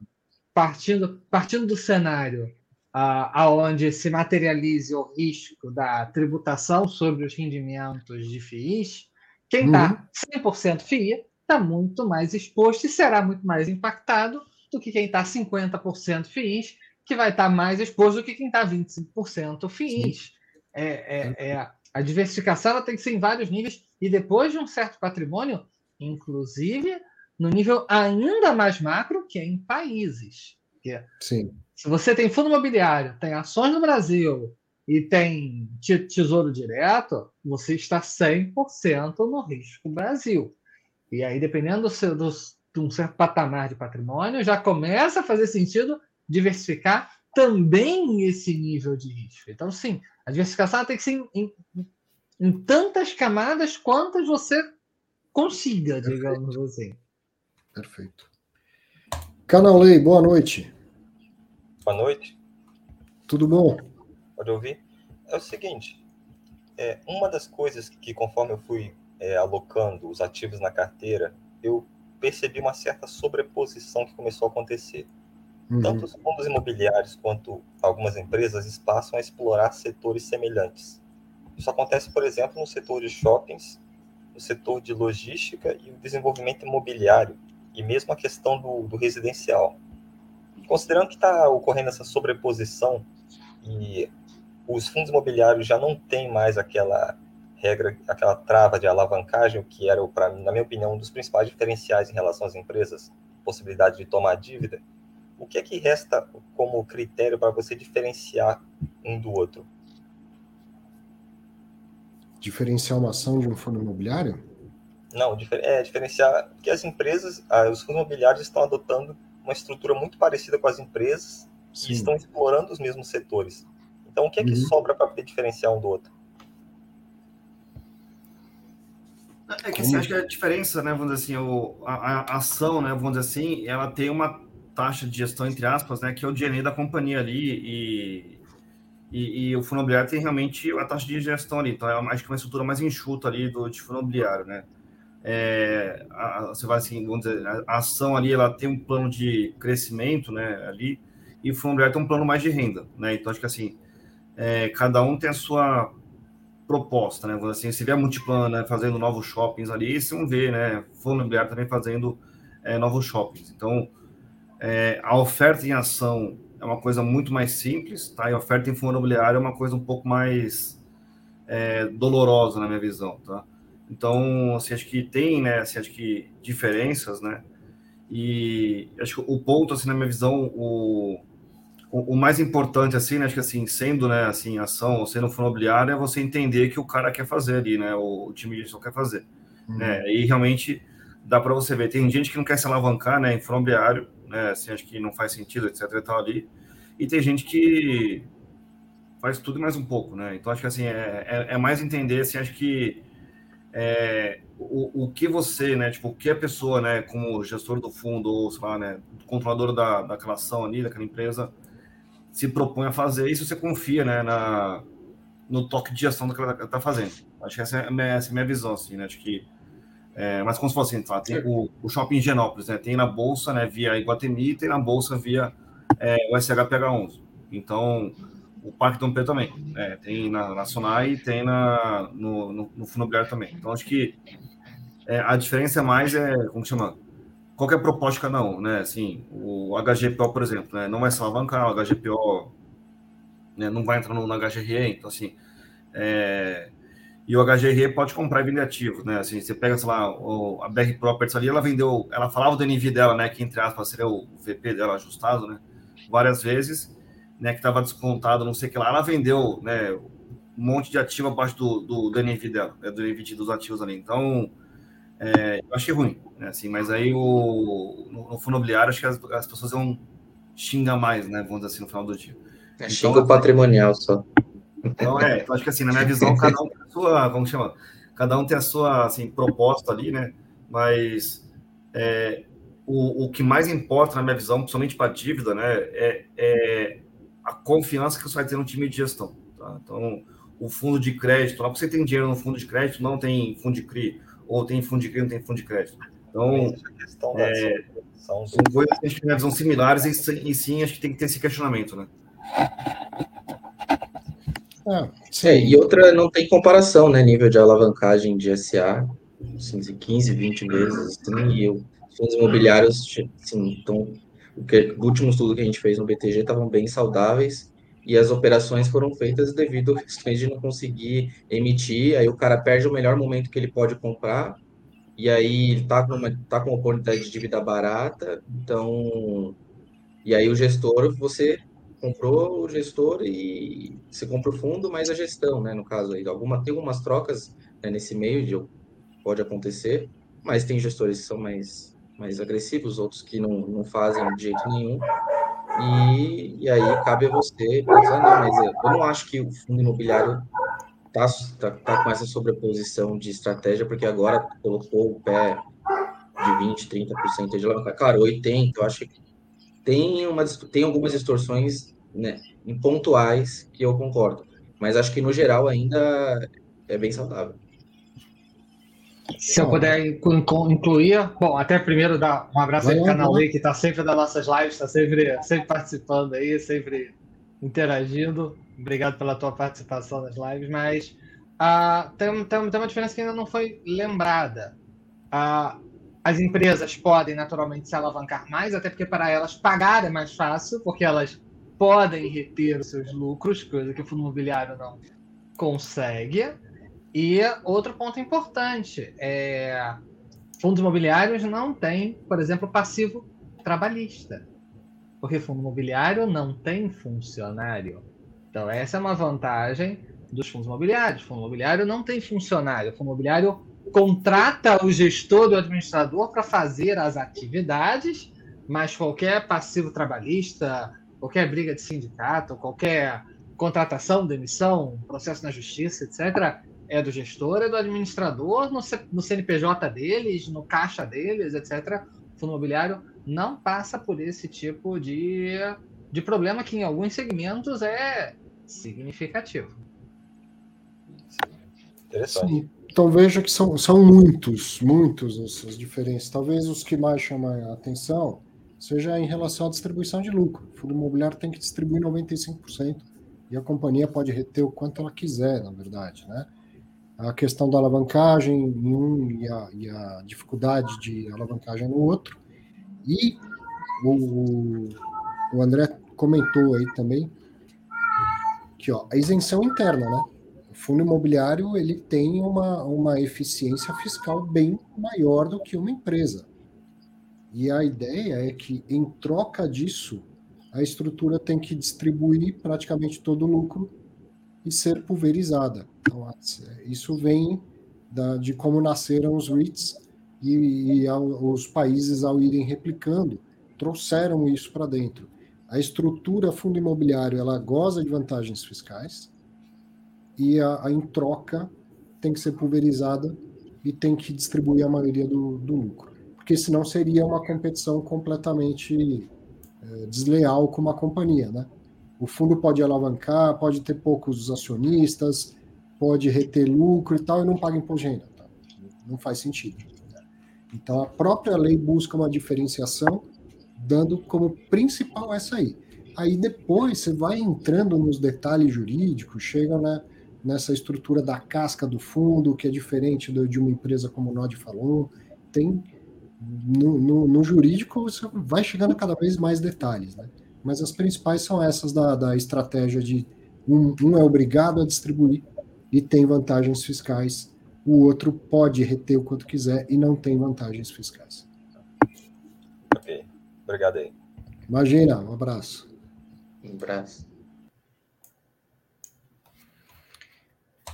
partindo, partindo do cenário aonde se materialize o risco da tributação sobre os rendimentos de FIIs, quem está uhum. 100% FII está muito mais exposto e será muito mais impactado do que quem está 50% FIIs, que vai estar tá mais exposto do que quem está 25% FIIs. É, é, é, a diversificação ela tem que ser em vários níveis e depois de um certo patrimônio, inclusive no nível ainda mais macro, que é em países. Que Sim. Se você tem fundo imobiliário, tem ações no Brasil e tem tesouro direto, você está 100% no risco Brasil. E aí, dependendo do seu, do, de um certo patamar de patrimônio, já começa a fazer sentido diversificar também esse nível de risco. Então, sim, a diversificação tem que ser em, em, em tantas camadas quantas você consiga, digamos assim. Perfeito. Canal Lei, boa noite. Boa noite. Tudo bom? Pode ouvir? É o seguinte, é, uma das coisas que, conforme eu fui é, alocando os ativos na carteira, eu percebi uma certa sobreposição que começou a acontecer. Uhum. Tanto os fundos imobiliários quanto algumas empresas passam a explorar setores semelhantes. Isso acontece, por exemplo, no setor de shoppings, no setor de logística e o desenvolvimento imobiliário, e mesmo a questão do, do residencial. Considerando que está ocorrendo essa sobreposição e os fundos imobiliários já não têm mais aquela regra, aquela trava de alavancagem, o que era, pra, na minha opinião, um dos principais diferenciais em relação às empresas, possibilidade de tomar dívida, o que é que resta como critério para você diferenciar um do outro? Diferenciar uma ação de um fundo imobiliário? Não, é diferenciar que as empresas, ah, os fundos imobiliários estão adotando uma estrutura muito parecida com as empresas Sim. e estão explorando os mesmos setores. Então, o que é que uhum. sobra para diferenciar um do outro? É que assim, acho que a diferença, né, vamos dizer assim, o, a, a, ação, né, vamos dizer assim, ela tem uma taxa de gestão, entre aspas, né, que é o DNA da companhia ali, e, e, e, o fundo imobiliário tem realmente a taxa de gestão ali, então é acho que é uma estrutura mais enxuta ali do de fundo imobiliário, né. É, a, você vai assim, vamos dizer, a ação ali, ela tem um plano de crescimento, né, ali, e o fundo imobiliário tem um plano mais de renda, né, então acho que assim, é, cada um tem a sua proposta, né? Assim, se vê a Multiplan né, fazendo novos shoppings ali, você não vê, né? Fundo imobiliário também fazendo é, novos shoppings. Então, é, a oferta em ação é uma coisa muito mais simples, tá? E a oferta em fundo imobiliário é uma coisa um pouco mais é, dolorosa na minha visão, tá? Então, assim, acho que tem, né? Assim, acho que diferenças, né? E acho que o ponto, assim, na minha visão, o, o, o, mais importante, assim, né, acho que assim, sendo, né, assim, ação, sendo fundo imobiliário, é você entender que o cara quer fazer ali, né, o, o time de gestão quer fazer, uhum. né, e realmente dá para você ver, tem gente que não quer se alavancar, né, em fundo imobiliário, né, assim, acho que não faz sentido, etc e tal ali, e tem gente que faz tudo mais um pouco, né, então acho que assim, é, é, é mais entender, assim, acho que é, o, o que você, né, tipo, o que a pessoa, né, como gestor do fundo, ou, sei lá, né, controlador da, daquela ação ali, daquela empresa, se propõe a fazer, e se você confia né, na, no toque de do que ela está fazendo. Acho que essa é a minha, essa é a minha visão, assim, né? Acho que. É, mas como se fosse assim, tá? tem o, o shopping Genópolis, né? Tem na bolsa, né? Via Iguatemi, tem na bolsa via é, o SHPH11. Então, o Parque Dom Pedro também. Né? Tem na, na Sonai e tem na, no, no, no Fundo também. Então, acho que é, a diferença mais é, como chama? qual é a proposta de cada um, né? Assim, o HGPO, por exemplo, né? não vai se alavancar, o HGPO né? não vai entrar no, no HGRE, então assim, é... e o HGRE pode comprar e vender ativos, né? Assim, você pega, sei lá, o, a BR Properties ali, ela vendeu, ela falava do NV dela, né? Que entre aspas seria o VP dela ajustado, né? Várias vezes, né? Que estava descontado, não sei o que lá, ela vendeu, né? Um monte de ativo abaixo do, do, do NV dela, né? do NV dos ativos ali. Então, é, eu achei ruim, né? Assim, mas aí o, no, no fundo imobiliário, acho que as, as, pessoas vão xingar mais, né? Vamos dizer assim, no final do dia. É, então, xinga o patrimonial só. Então, é, então acho que assim, na minha visão, cada um tem a sua, como chama? Cada um tem a sua assim, proposta ali, né? Mas é, o, o que mais importa, na minha visão, principalmente para a dívida, né? É, é, a confiança que você vai ter no time de gestão. Tá? Então, o fundo de crédito, lá você tem dinheiro no fundo de crédito, não tem fundo de CRI ou tem fundo de crédito, não tem fundo de crédito. Então, é, são coisas que são similares e, e, sim, acho que tem que ter esse questionamento, né? Ah, é, e outra, não tem comparação, né? Nível de alavancagem de SA, assim, 15, 20 vezes, assim, e os fundos imobiliários, assim, então, o, último estudo que a gente fez no BTG estavam bem saudáveis, e as operações foram feitas devido a questões de não conseguir emitir, aí o cara perde o melhor momento que ele pode comprar, e aí ele está com, uma, tá com uma oportunidade de dívida barata, então. E aí o gestor, você comprou o gestor e você compra o fundo, mas a gestão, né? No caso aí, alguma, tem algumas trocas né, nesse meio, de, pode acontecer, mas tem gestores que são mais, mais agressivos, outros que não, não fazem de jeito nenhum. E, e aí cabe a você pensar, não, mas eu não acho que o fundo imobiliário tá, tá, tá com essa sobreposição de estratégia, porque agora colocou o pé de 20, 30% de alavanca. Claro, 80%, eu acho que tem, uma, tem algumas distorções né, pontuais que eu concordo, mas acho que no geral ainda é bem saudável. Se eu puder incluir, bom, até primeiro dar um abraço aí para o que está sempre nas nossas lives, está sempre, sempre participando aí, sempre interagindo. Obrigado pela tua participação nas lives, mas uh, tem, tem, tem uma diferença que ainda não foi lembrada. Uh, as empresas podem naturalmente se alavancar mais, até porque para elas pagar é mais fácil, porque elas podem reter os seus lucros, coisa que o fundo imobiliário não consegue. E outro ponto importante é fundos imobiliários não têm, por exemplo, passivo trabalhista, porque fundo imobiliário não tem funcionário. Então, essa é uma vantagem dos fundos imobiliários. O fundo imobiliário não tem funcionário. O fundo imobiliário contrata o gestor do administrador para fazer as atividades, mas qualquer passivo trabalhista, qualquer briga de sindicato, qualquer contratação, demissão, processo na justiça, etc., é do gestor, é do administrador, no, no CNPJ deles, no caixa deles, etc. O fundo imobiliário não passa por esse tipo de, de problema que em alguns segmentos é significativo. Interessante. Sim. Então veja que são, são muitos, muitos essas diferenças. Talvez os que mais chamam a atenção seja em relação à distribuição de lucro. O fundo imobiliário tem que distribuir 95% e a companhia pode reter o quanto ela quiser, na verdade, né? A questão da alavancagem em um e a, e a dificuldade de alavancagem no outro. E o, o André comentou aí também que ó, a isenção interna, né? O fundo imobiliário ele tem uma, uma eficiência fiscal bem maior do que uma empresa. E a ideia é que, em troca disso, a estrutura tem que distribuir praticamente todo o lucro e ser pulverizada. Então, isso vem da, de como nasceram os REITs e, e ao, os países, ao irem replicando, trouxeram isso para dentro. A estrutura fundo imobiliário ela goza de vantagens fiscais e a, a em troca tem que ser pulverizada e tem que distribuir a maioria do, do lucro, porque senão seria uma competição completamente é, desleal com uma companhia, né? O fundo pode alavancar, pode ter poucos acionistas, pode reter lucro e tal, e não paga imposto de renda. Tá? Não faz sentido. Então, a própria lei busca uma diferenciação dando como principal essa aí. Aí depois você vai entrando nos detalhes jurídicos, chega né, nessa estrutura da casca do fundo, que é diferente de uma empresa como o Nod falou. Tem no, no, no, jurídico você vai chegando a cada vez mais detalhes, né? Mas as principais são essas da, da estratégia de um, um é obrigado a distribuir e tem vantagens fiscais, o outro pode reter o quanto quiser e não tem vantagens fiscais. Obrigado aí. Imagina, um abraço. Um abraço.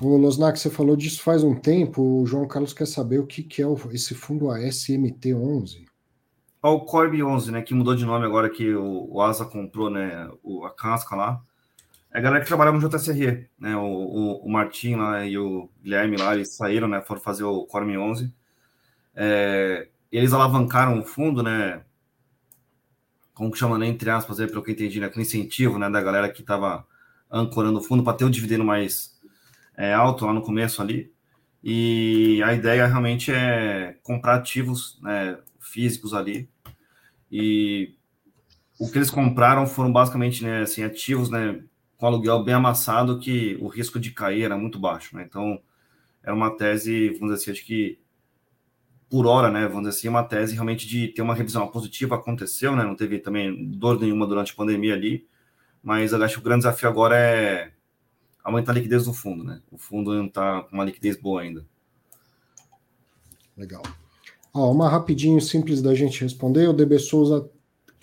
O Losnak, você falou disso faz um tempo. O João Carlos quer saber o que, que é esse fundo ASMT11. É o Corb 11, né? Que mudou de nome agora que o, o Asa comprou, né? O, a casca lá. É a galera que trabalhava no JSRE, né? O, o, o Martim lá e o Guilherme lá, eles saíram, né? Foram fazer o Corm 11. É, eles alavancaram o fundo, né? como que chama, né, entre aspas, aí, pelo que eu entendi, né, aquele incentivo né, da galera que estava ancorando o fundo para ter o dividendo mais é, alto lá no começo ali. E a ideia realmente é comprar ativos né, físicos ali. E o que eles compraram foram basicamente né, assim, ativos né, com aluguel bem amassado, que o risco de cair era muito baixo. Né? Então, era uma tese, vamos dizer assim, acho que por hora, né? Vamos dizer assim, uma tese realmente de ter uma revisão positiva aconteceu, né? Não teve também dor nenhuma durante a pandemia ali, mas acho que o grande desafio agora é aumentar a liquidez do fundo, né? O fundo não está com uma liquidez boa ainda. Legal. Ó, uma rapidinho simples da gente responder. O DB Souza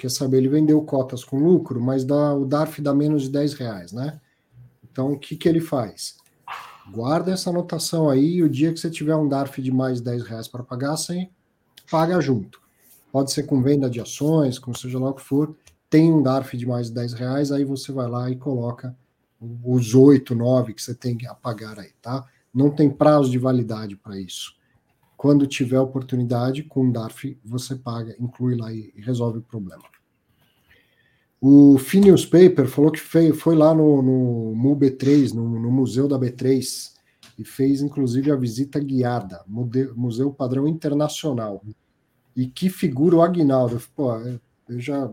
quer saber, ele vendeu cotas com lucro, mas dá, o DARF dá menos de 10 reais, né? Então, o que, que ele faz? Guarda essa anotação aí, e o dia que você tiver um DARF de mais 10 reais para pagar, você paga junto. Pode ser com venda de ações, com seja lá o que for. Tem um DARF de mais 10 reais, aí você vai lá e coloca os 8, 9 que você tem a pagar aí, tá? Não tem prazo de validade para isso. Quando tiver oportunidade, com o DARF, você paga, inclui lá e resolve o problema. O Phineas Paper falou que foi, foi lá no, no MUB3, no, no, Museu da B3, e fez inclusive a visita guiada, Museu Padrão Internacional. E que figura o Agnaldo. Pô, eu já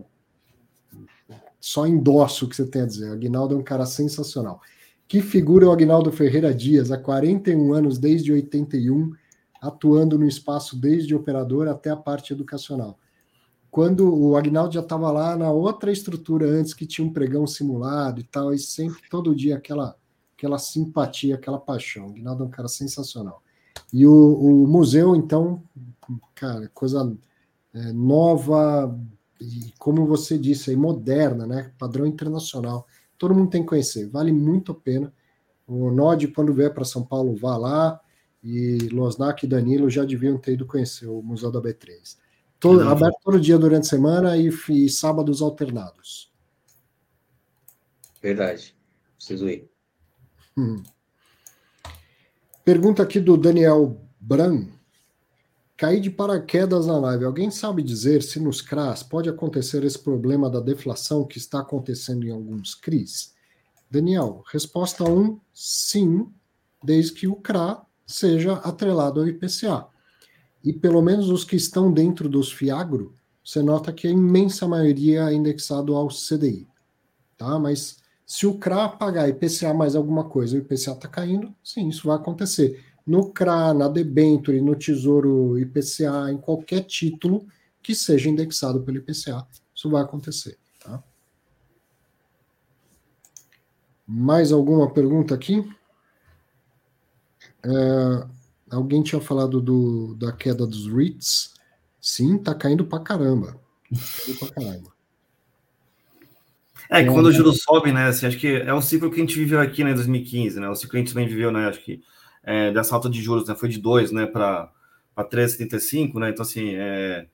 só endosso o que você tem a dizer. O Agnaldo é um cara sensacional. Que figura o Agnaldo Ferreira Dias, há 41 anos, desde 81, atuando no espaço desde operador até a parte educacional quando o Agnaldo já estava lá na outra estrutura antes que tinha um pregão simulado e tal, e sempre, todo dia, aquela, aquela simpatia, aquela paixão. O Agnaldo é um cara sensacional. E o, o museu, então, cara, coisa é, nova e, como você disse, aí, moderna, né? Padrão internacional. Todo mundo tem que conhecer, vale muito a pena. O Nod, quando vier para São Paulo, vá lá. E Losnak e Danilo já deviam ter ido conhecer o Museu da B3. Todo, aberto todo dia durante a semana e, e sábados alternados. Verdade. Preciso ir. Hum. Pergunta aqui do Daniel Bran. Caí de paraquedas na live. Alguém sabe dizer se nos CRAs pode acontecer esse problema da deflação que está acontecendo em alguns CRIs? Daniel, resposta 1, um, sim, desde que o CRA seja atrelado ao IPCA e pelo menos os que estão dentro dos Fiagro, você nota que a imensa maioria é indexado ao CDI. Tá? Mas se o CRA pagar IPCA mais alguma coisa e o IPCA está caindo, sim, isso vai acontecer. No CRA, na debenture, no Tesouro IPCA, em qualquer título que seja indexado pelo IPCA, isso vai acontecer. Tá? Mais alguma pergunta aqui? É, Alguém tinha falado do, da queda dos REITs. Sim, tá caindo pra caramba. Caindo pra caramba. É, que quando o juro sobe, né? Assim, acho que é um ciclo que a gente viveu aqui né, em 2015, né? O ciclo que a gente também viveu, né? Acho que é, dessa alta de juros, né? Foi de 2, né? Para 3,75, né? Então, assim, é,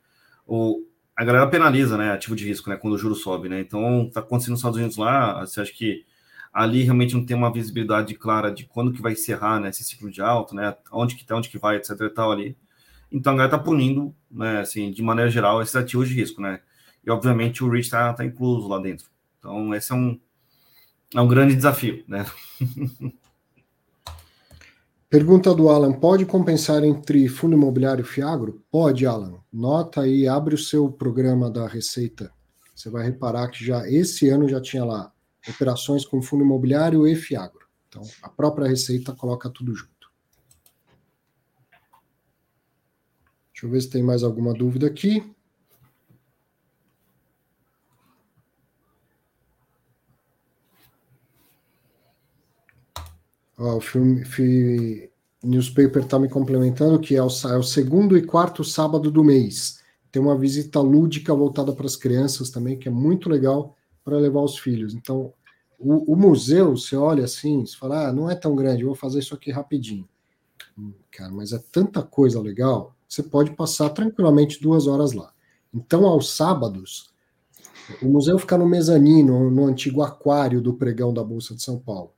o, a galera penaliza, né? Ativo de risco, né? Quando o juro sobe, né? Então, tá acontecendo nos Estados Unidos lá. Você acha que ali realmente não tem uma visibilidade clara de quando que vai encerrar né, esse ciclo de alta, né, onde que tá, onde que vai, etc e tal ali. Então a galera tá punindo, né, assim, de maneira geral, esses ativos de risco, né, e obviamente o REIT está tá incluso lá dentro. Então esse é um, é um grande desafio, né. Pergunta do Alan: pode compensar entre fundo imobiliário e Fiagro? Pode, Alan. Nota aí, abre o seu programa da Receita. Você vai reparar que já esse ano já tinha lá operações com fundo imobiliário e Fiagro. Então, a própria Receita coloca tudo junto. Deixa eu ver se tem mais alguma dúvida aqui. Ó, o filme, fi, newspaper está me complementando que é o, é o segundo e quarto sábado do mês. Tem uma visita lúdica voltada para as crianças também, que é muito legal para levar os filhos. Então, o, o, museu, você olha assim, você fala, ah, não é tão grande, vou fazer isso aqui rapidinho. Hum, cara, mas é tanta coisa legal, você pode passar tranquilamente duas horas lá. Então, aos sábados, o museu fica no mezanino, no antigo aquário do pregão da Bolsa de São Paulo.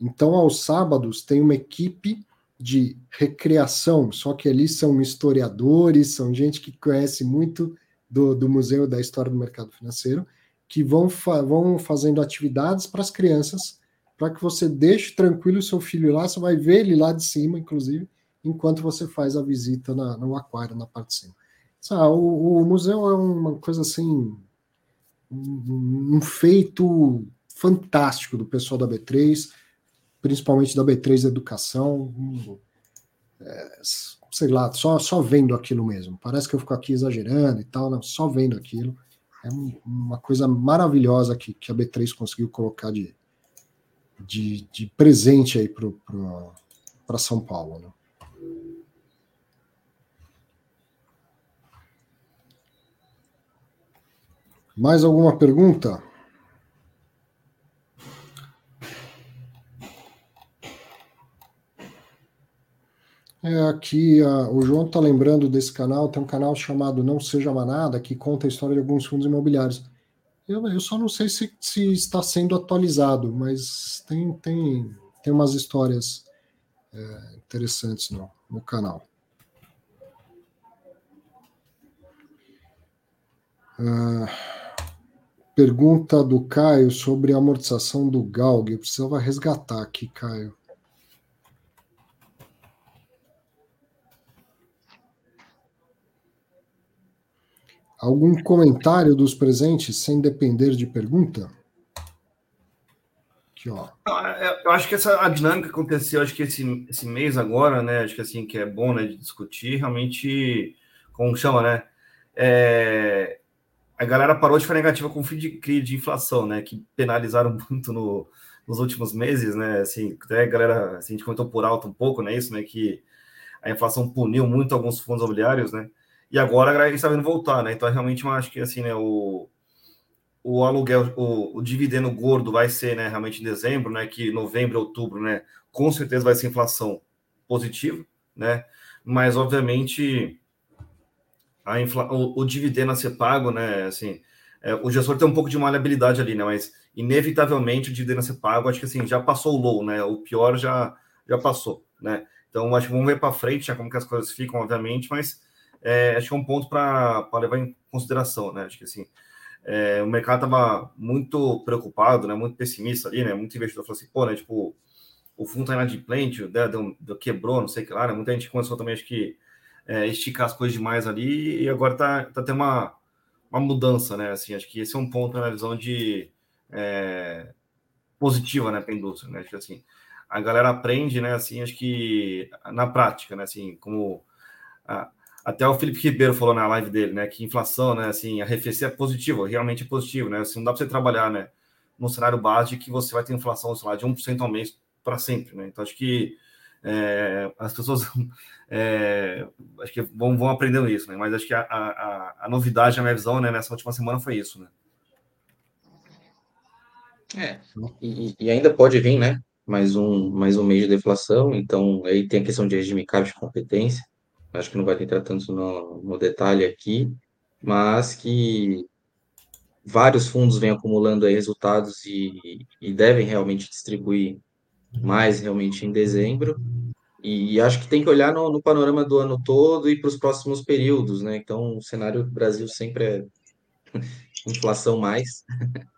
Então, aos sábados, tem uma equipe de recreação, só que ali são historiadores, são gente que conhece muito do, do museu da história do mercado financeiro, que vão, fa vão fazendo atividades para as crianças, para que você deixe tranquilo o seu filho lá, você vai ver ele lá de cima, inclusive, enquanto você faz a visita na, no aquário, na parte de cima. Ah, o, o, museu é uma coisa assim, um, um feito fantástico do pessoal da B3, principalmente da B3 Educação. É, sei lá, só, só vendo aquilo mesmo. Parece que eu fico aqui exagerando e tal, não, só vendo aquilo. É uma coisa maravilhosa que, que a B3 conseguiu colocar de, de, de presente aí para São Paulo. Né? Mais alguma pergunta? É, aqui o João está lembrando desse canal, tem um canal chamado Não Seja Manada, que conta a história de alguns fundos imobiliários. Eu, eu só não sei se, se está sendo atualizado, mas tem, tem, tem umas histórias é, interessantes no, no canal. Uh, pergunta do Caio sobre a amortização do Galg. Eu precisava resgatar aqui, Caio. Algum comentário dos presentes sem depender de pergunta? Aqui, ó. Eu acho que essa a dinâmica aconteceu, acho que esse, esse mês agora, né? Acho que assim que é bom, né, de discutir, realmente, como chama, né? É, a galera parou de ficar negativa com o fim de crise de inflação, né? Que penalizaram muito no, nos últimos meses, né? Assim, até a galera, assim, a gente comentou por alto um pouco, né? Isso, né? Que a inflação puniu muito alguns fundos imobiliários, né? E agora galera está vendo voltar, né? Então, realmente, eu acho que, assim, né? O, o aluguel, o, o dividendo gordo vai ser, né? Realmente em dezembro, né? Que novembro, outubro, né? Com certeza vai ser inflação positiva, né? Mas, obviamente a infla... o, o dividendo a ser pago, né? Assim, é, o gestor tem um pouco de maleabilidade ali, né? Mas inevitavelmente o dividendo a ser pago, acho que assim, já passou o low, né? O pior já, já passou, né? Então, acho que vamos ver para frente, né, como que as coisas ficam, obviamente, mas é, acho que é um ponto para levar em consideração, né? Acho que assim, é, o mercado estava muito preocupado, né? Muito pessimista ali, né? Muito investidor falou assim, pô, né? Tipo, o fundo está inadimplente, né, deu, deu, quebrou, não sei o que lá, né? Muita gente começou também, acho que é, esticar as coisas demais ali e agora tá, tá tendo uma, uma mudança, né? Assim, acho que esse é um ponto na visão de é, positiva, né, para a indústria, né? Acho que assim, a galera aprende, né? Assim, acho que na prática, né? Assim, como até o Felipe Ribeiro falou na live dele, né? Que inflação, né? Assim, arrefecer é positivo, realmente é positivo, né? Assim, não dá para você trabalhar, né? Num cenário base que você vai ter inflação, sei lá, de 1% ao mês para sempre, né? Então, acho que é, as pessoas é, acho que vão, vão aprendendo isso, né? Mas acho que a, a, a novidade, na minha visão, né, nessa última semana foi isso, né? É, e, e, ainda pode vir, né? Mais um, mais um mês de deflação, então aí tem a questão de regime caro de competência. Acho que não vai entrar tanto no, no detalhe aqui, mas que vários fundos vêm acumulando resultados e, e devem realmente distribuir mais realmente em dezembro. E acho que tem que olhar no, no panorama do ano todo e para os próximos períodos, né? Então, o cenário do Brasil sempre é inflação mais.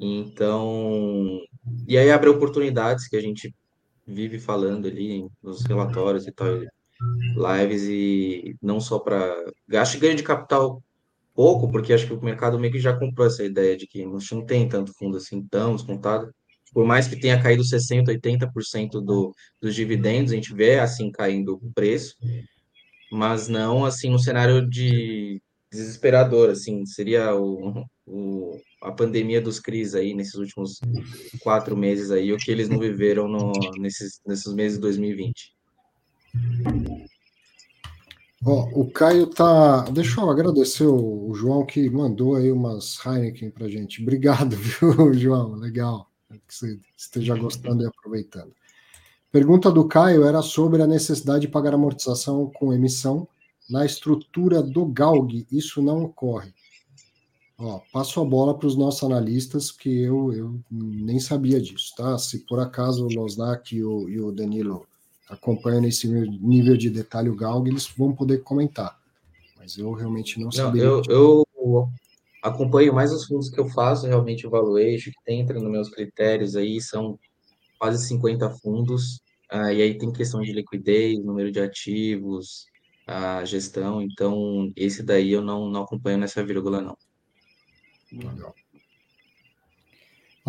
Então, e aí abre oportunidades que a gente vive falando ali nos relatórios e tal, lives, e não só para gasto e ganho de capital pouco, porque acho que o mercado meio que já comprou essa ideia de que não tem tanto fundo assim tão descontado, por mais que tenha caído 60%, 80% do, dos dividendos, a gente vê assim caindo o preço, mas não assim no cenário de desesperador, assim, seria o, o, a pandemia dos CRIs aí nesses últimos quatro meses aí, o que eles não viveram no, nesses, nesses meses de 2020. Ó, o Caio tá. Deixa eu agradecer o, João que mandou aí umas Heineken pra gente. Obrigado, viu, João? Legal que você esteja gostando e aproveitando. Pergunta do Caio era sobre a necessidade de pagar amortização com emissão na estrutura do GALG. Isso não ocorre. Ó, passo a bola para os nossos analistas, que eu, eu nem sabia disso, tá? Se por acaso o Losnak e o, e o Danilo acompanham nesse nível de detalhe o GALG, eles vão poder comentar. Mas eu realmente não, não sabia. Eu, eu, acompanho mais os fundos que eu faço realmente o valuation, que entra nos meus critérios aí, são quase 50 fundos, ah, e aí tem questão de liquidez, número de ativos, a gestão, então esse daí eu não, não acompanho nessa vírgula, não. Legal.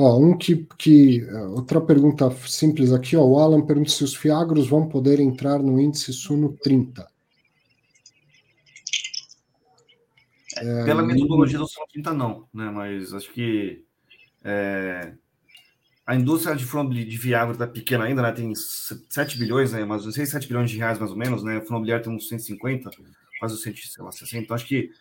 Ó, um que, que. Outra pergunta simples aqui, ó. O Alan pergunta se os Fiagros vão poder entrar no índice Suno 30. É, Pela metodologia do Sol 30, não, né? Mas acho que é, a indústria de fundo de Viagra está pequena ainda, né? Tem 7 bilhões, né? Mas não sei, 7 bilhões de reais mais ou menos, né? O fundo imobiliário tem uns 150, quase uns 160. Então acho que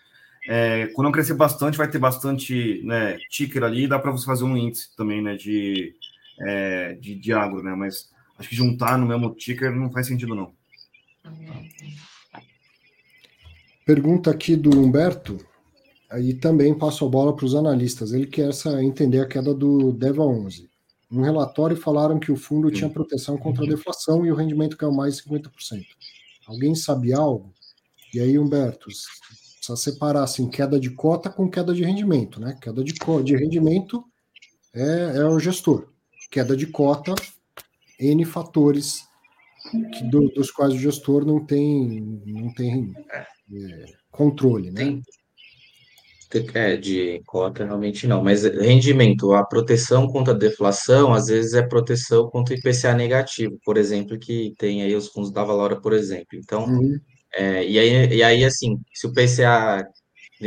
é, quando crescer bastante, vai ter bastante né, ticker ali, dá para você fazer um índice também né, de, é, de, de agro, né? Mas acho que juntar no mesmo ticker não faz sentido, não. Pergunta aqui do Humberto, aí também passo a bola para os analistas. Ele quer entender a queda do DEVA 11. No relatório falaram que o fundo tinha proteção contra a deflação e o rendimento caiu mais de 50%. Alguém sabe algo? E aí, Humberto, precisa separar assim, queda de cota com queda de rendimento, né? Queda de, de rendimento é, é o gestor. Queda de cota, N fatores que, do, dos quais o gestor não tem, não tem é, controle, né? Tem, é, de cota realmente não, mas rendimento, a proteção contra a deflação, às vezes é proteção contra o IPCA negativo, por exemplo, que tem aí os fundos da Valora, por exemplo. Então, uhum. É, e, aí, e aí, assim, se o IPCA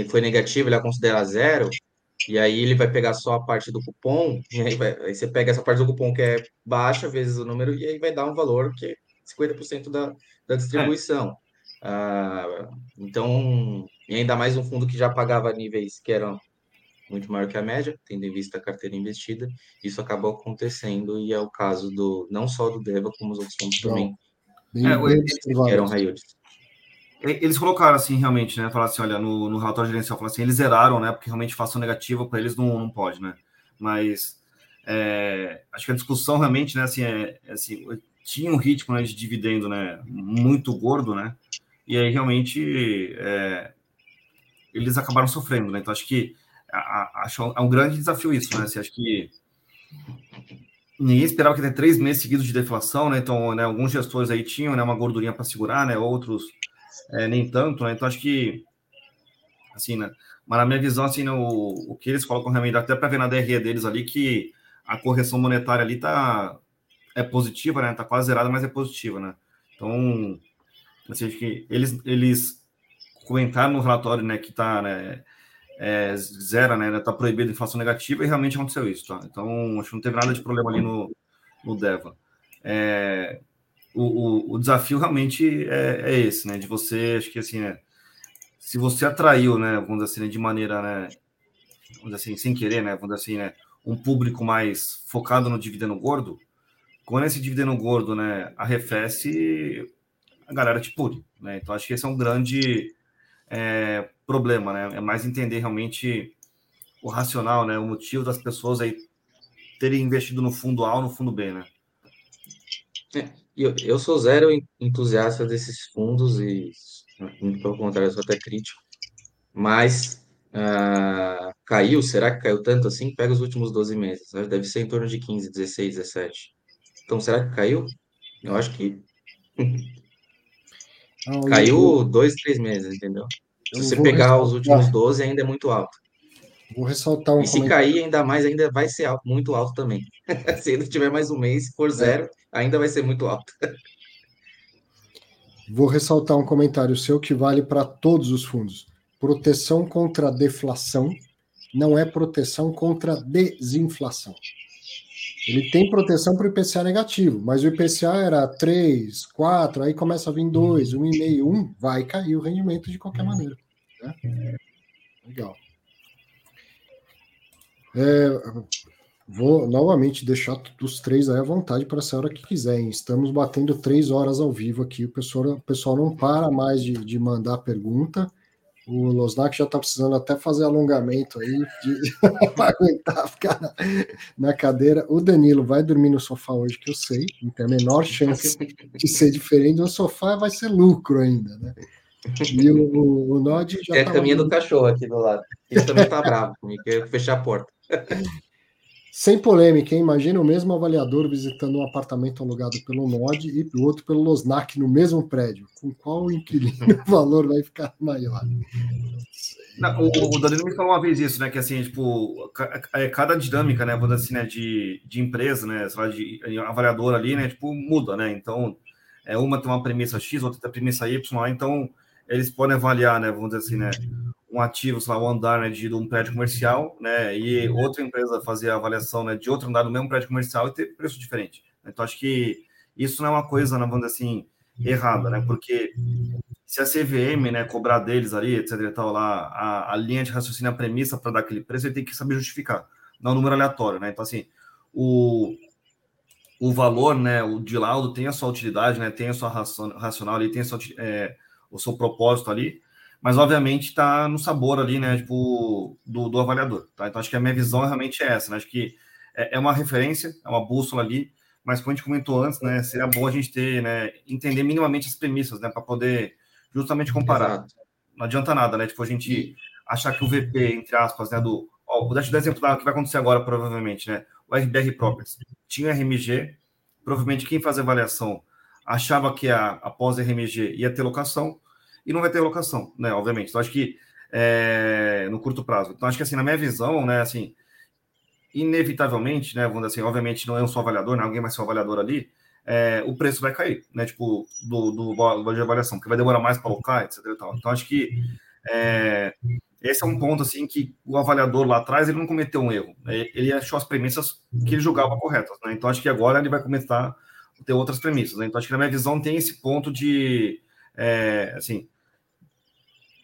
foi negativo, ele é considera zero, e aí ele vai pegar só a parte do cupom, e aí, vai, aí você pega essa parte do cupom que é baixa, vezes o número, e aí vai dar um valor que é 50% da, da distribuição. É. Ah, então, e ainda mais um fundo que já pagava níveis que eram muito maior que a média, tendo em vista a carteira investida, isso acabou acontecendo e é o caso do não só do Deva, como os outros fundos também bem, é, bem eram high Eles colocaram assim, realmente, né? Falaram assim, olha, no, no relatório gerencial, falaram assim, eles zeraram, né? Porque realmente fação negativa para eles não, não pode, né? Mas é, acho que a discussão realmente, né, assim, é, é assim, tinha um ritmo né, de dividendo, né, muito gordo, né? e aí realmente é, eles acabaram sofrendo, né? Então acho que acho é um grande desafio isso, né? Assim, acho que ninguém esperava que ter três meses seguidos de deflação, né? Então, né, alguns gestores aí tinham né, uma gordurinha para segurar, né? Outros é, nem tanto, né? Então acho que assim, né? Mas na minha visão, assim, né, o que eles colocam realmente, até para ver na DRE deles ali, que a correção monetária ali tá é positiva, né? Tá quase zerada, mas é positiva, né? Então, Assim, que eles, eles comentaram no relatório né, que está né, é, zero, né? Está proibido inflação negativa e realmente aconteceu isso. Tá? Então, acho que não teve nada de problema ali no, no DEVA. É, o, o, o, desafio realmente é, é, esse, né? De você, acho que assim, né? Se você atraiu, né? Vamos dizer assim, né, de maneira, né? Vamos dizer assim, sem querer, né? Vamos dizer assim, né? Um público mais focado no dividendo gordo, quando esse dividendo gordo, né? Arrefece, a galera te né? Então acho que esse é um grande é, problema, né? É mais entender realmente o racional, né? O motivo das pessoas aí terem investido no fundo A ou no fundo B, né? É, eu, eu sou zero entusiasta desses fundos e, pelo contrário, eu sou até crítico. Mas uh, caiu, será que caiu tanto assim? Pega os últimos 12 meses. Deve ser em torno de 15, 16, 17. Então, será que caiu? Eu acho que não, Caiu vou... dois, três meses, entendeu? Se você pegar ressaltar. os últimos 12, ainda é muito alto. Vou ressaltar um E se comentário. cair ainda mais, ainda vai ser alto, muito alto também. se ele tiver mais um mês, se for zero, é. ainda vai ser muito alto. Vou ressaltar um comentário seu que vale para todos os fundos. Proteção contra deflação não é proteção contra desinflação. Ele tem proteção para o IPCA negativo, mas o IPCA era 3, 4, aí começa a vir 2, 1,5, 1, vai cair o rendimento de qualquer maneira. Né? Legal. É, vou novamente deixar os três aí à vontade para essa hora que quiserem. Estamos batendo três horas ao vivo aqui, o pessoal, o pessoal não para mais de, de mandar pergunta. O Losnak já está precisando até fazer alongamento aí para aguentar ficar na, na, cadeira. O Danilo vai dormir no sofá hoje, que eu sei, não tem a menor chance de ser diferente. O sofá vai ser lucro ainda, né? E o, o, Nod já. É a tá caminha do cachorro aqui do lado. Ele também está bravo comigo, quer fechar a porta. Sem polêmica, hein? Imagina o mesmo avaliador visitando um apartamento alugado pelo Nod e o outro pelo Losnak no mesmo prédio. Com qual inquilino o valor vai ficar maior? Não, o, o Danilo me falou uma vez isso, né? Que assim, tipo, é, cada dinâmica, né? Vou assim, né? De, de empresa, né? Sei lá, de avaliador ali, né? Tipo, muda, né? Então, é, uma tem uma premissa X, outra tem a premissa Y, então eles podem avaliar, né? Vamos dizer assim, né? um ativo, sei lá, um andar né, de um prédio comercial, né, e outra empresa fazer a avaliação né, de outro andar do mesmo prédio comercial e ter preço diferente. Então, acho que isso não é uma coisa, né, vamos dizer assim, errada, né, porque se a CVM, né, cobrar deles ali, etc e tal, lá, a, a linha de raciocínio, a premissa para dar aquele preço, ele tem que saber justificar, não é um número aleatório, né? Então, assim, o, o valor, né, o de laudo tem a sua utilidade, né, tem a sua racional ali, tem a sua, é, o seu propósito ali, mas obviamente está no sabor ali, né, tipo, do, do avaliador, tá? Então, acho que a minha visão realmente é essa, né? Acho que é, é uma referência, é uma bússola ali, mas como a gente comentou antes, né, seria bom a gente ter, né, entender minimamente as premissas, né, para poder justamente comparar. Exato. Não adianta nada, né, tipo, a gente achar que o VP, entre aspas, né, do... Ó, vou dar um exemplo do que vai acontecer agora, provavelmente, né, o RBR Properties tinha RMG, provavelmente quem faz avaliação achava que a, após RMG ia ter locação, e não vai ter locação, né, obviamente. Então, acho que é, no curto prazo. Então, acho que, assim, na minha visão, né, assim, inevitavelmente, né, vamos dizer assim, obviamente não é um só avaliador, né, alguém vai ser um avaliador ali, é, o preço vai cair, né, tipo, do, do valor de avaliação, porque vai demorar mais para alocar, etc Então, acho que é, esse é um ponto, assim, que o avaliador lá atrás, ele não cometeu um erro, né, ele achou as premissas que ele julgava corretas, né, então acho que agora ele vai começar ter outras premissas, né, então acho que na minha visão tem esse ponto de, é, assim,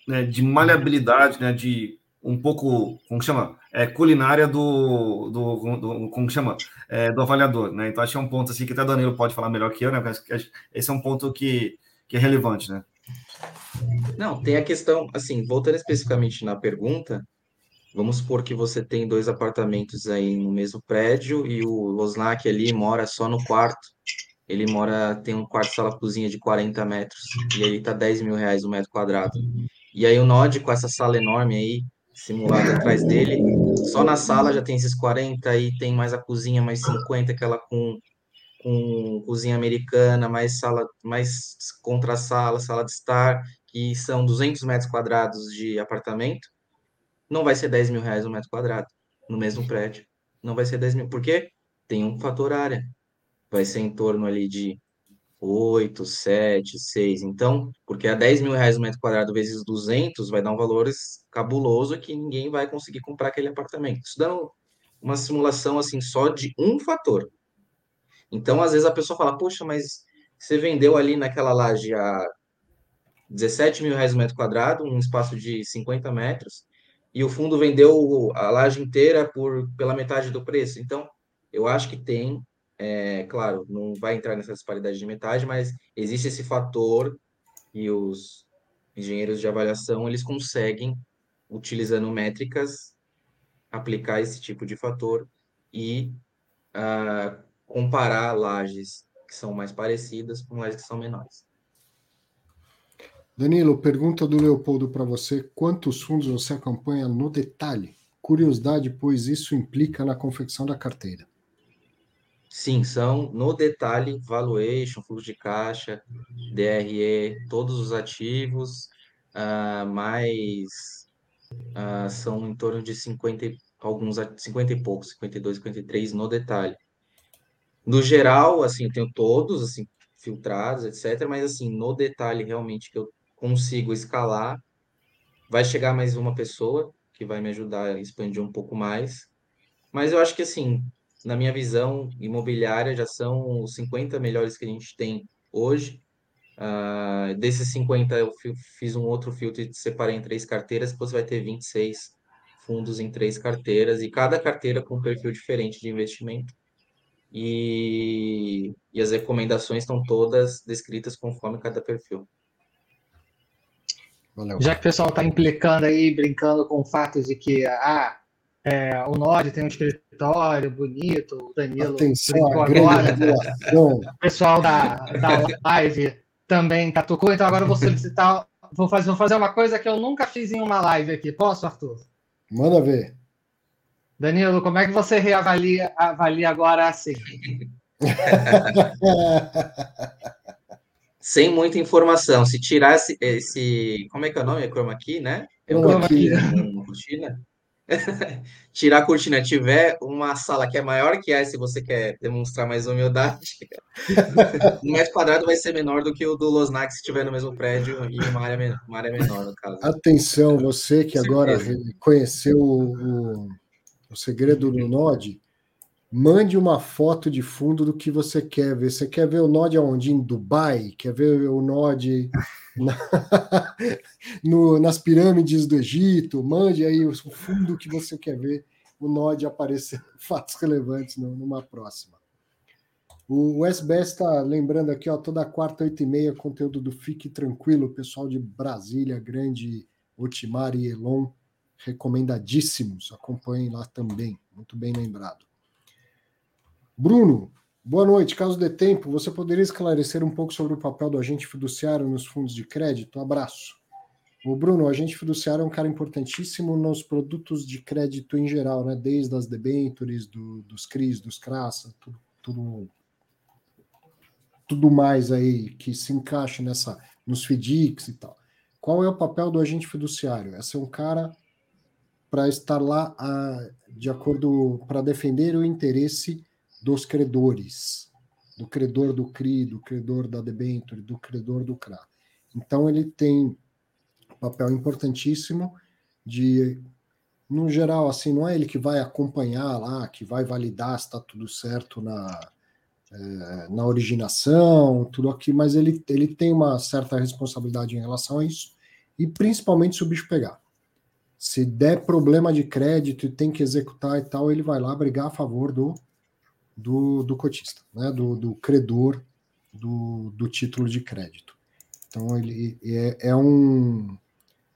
né, de maleabilidade, né, de um pouco, como chama? É, culinária do, do, do como chama? É, do avaliador, né? Então acho que é um ponto assim que até Danilo pode falar melhor que eu, né? esse é um ponto que, que é relevante, né? Não, tem a questão, assim, voltando especificamente na pergunta, vamos supor que você tem dois apartamentos aí no mesmo prédio e o Losnak ali mora só no quarto. Ele mora, tem um quarto sala cozinha de 40 metros e aí tá 10 mil reais o metro quadrado. E aí o Nod com essa sala enorme aí, simulado atrás dele. Só na sala já tem esses 40 e tem mais a cozinha, mais 50, aquela com, com cozinha americana, mais sala, mais contra-sala, sala de estar, que são 200 metros quadrados de apartamento. Não vai ser 10 mil reais um metro quadrado no mesmo prédio. Não vai ser 10 mil. Por quê? Tem um fator área. Vai ser em torno ali de 8, 7, 6. Então, porque a 10 mil reais o metro quadrado vezes 200 vai dar um valor cabuloso que ninguém vai conseguir comprar aquele apartamento. Isso dando uma simulação assim só de um fator. Então, às vezes a pessoa fala, poxa, mas você vendeu ali naquela laje a 17 mil reais o metro quadrado, um espaço de 50 metros, e o fundo vendeu a laje inteira por pela metade do preço. Então, eu acho que tem é, claro, não vai entrar nessa disparidade de metade, mas existe esse fator e os engenheiros de avaliação eles conseguem, utilizando métricas, aplicar esse tipo de fator e uh, comparar lajes que são mais parecidas com lajes que são menores. Danilo, pergunta do Leopoldo para você: quantos fundos você acompanha no detalhe? Curiosidade, pois isso implica na confecção da carteira. Sim, são no detalhe valuation, fluxo de caixa, DRE, todos os ativos, uh, mais uh, são em torno de 50, alguns 50 e poucos, 52, 53 no detalhe. No geral, assim, eu tenho todos assim filtrados, etc, mas assim, no detalhe realmente que eu consigo escalar, vai chegar mais uma pessoa que vai me ajudar a expandir um pouco mais. Mas eu acho que assim, na minha visão, imobiliária já são os 50 melhores que a gente tem hoje. Uh, desses 50, eu fiz um outro filtro e separei em três carteiras, você vai ter 26 fundos em três carteiras, e cada carteira com um perfil diferente de investimento. E, e as recomendações estão todas descritas conforme cada perfil. Valeu. Já que o pessoal está implicando aí, brincando com o fato de que ah, é, o Nod tem um escritório bonito, o Danilo Atenção, agora. O pessoal da, da live também catucou, então agora eu vou solicitar. Vou fazer, vou fazer uma coisa que eu nunca fiz em uma live aqui. Posso, Arthur? Manda ver. Danilo, como é que você reavalia avalia agora assim? Sem muita informação. Se tirasse esse. Como é que é o nome? É chroma key, né? É o chroma key. Uma cortina. tirar a cortina, tiver uma sala que é maior que essa, se você quer demonstrar mais humildade, o metro quadrado vai ser menor do que o do Losnak se estiver no mesmo prédio e uma área, uma área menor, no caso. Atenção, você que agora conheceu o, o segredo do Node, mande uma foto de fundo do que você quer ver. Você quer ver o Nod aonde? Em Dubai? Quer ver o Nod na, no, nas pirâmides do Egito? Mande aí o fundo que você quer ver o Nod aparecer fatos relevantes numa próxima. O SBS está lembrando aqui, ó, toda quarta, oito e meia, conteúdo do Fique Tranquilo, pessoal de Brasília, Grande, Otimar e Elon, recomendadíssimos. Acompanhem lá também, muito bem lembrado. Bruno, boa noite. Caso dê tempo, você poderia esclarecer um pouco sobre o papel do agente fiduciário nos fundos de crédito? Abraço. O Bruno, o agente fiduciário é um cara importantíssimo nos produtos de crédito em geral, né? Desde as debentures, do, dos CRIs, dos CRAS, tudo, tudo tudo mais aí que se encaixa nessa nos FDICs e tal. Qual é o papel do agente fiduciário? É ser um cara para estar lá a, de acordo para defender o interesse dos credores, do credor do CRI, do credor da debenture, do credor do CRA. Então ele tem um papel importantíssimo de no geral assim, não é ele que vai acompanhar lá, que vai validar se está tudo certo na é, na originação, tudo aqui, mas ele, ele tem uma certa responsabilidade em relação a isso, e principalmente se o bicho pegar. Se der problema de crédito e tem que executar e tal, ele vai lá brigar a favor do, do, do cotista, né? do, do credor do, do título de crédito. Então, ele é, é um,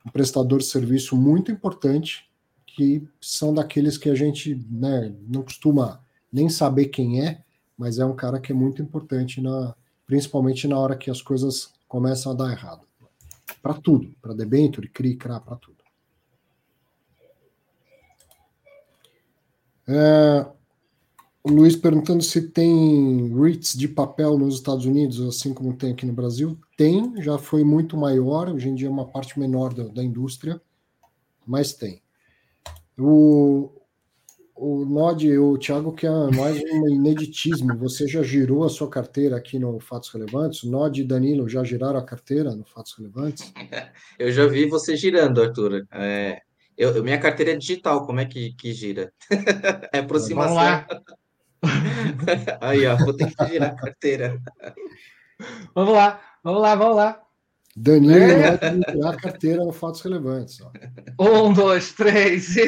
um prestador de serviço muito importante, que são daqueles que a gente né, não costuma nem saber quem é, mas é um cara que é muito importante, na, principalmente na hora que as coisas começam a dar errado. Para tudo, para debenture, CRI, CRA, para tudo. É, o Luiz perguntando se tem REITs de papel nos Estados Unidos, assim como tem aqui no Brasil. Tem, já foi muito maior, hoje em dia é uma parte menor da, da indústria, mas tem. O, o Nod, o Thiago quer mais um ineditismo. Você já girou a sua carteira aqui no Fatos Relevantes? O Nod e Danilo já giraram a carteira no Fatos Relevantes? Eu já vi você girando, Arthur. É, eu, minha carteira é digital, como é que, que gira? É aproximação. Vamos lá. Aí, ó, vou ter que girar a carteira. Vamos lá, vamos lá, vamos lá. Danilo é. vai girar a carteira no Fatos Relevantes. Ó. Um, dois, três e.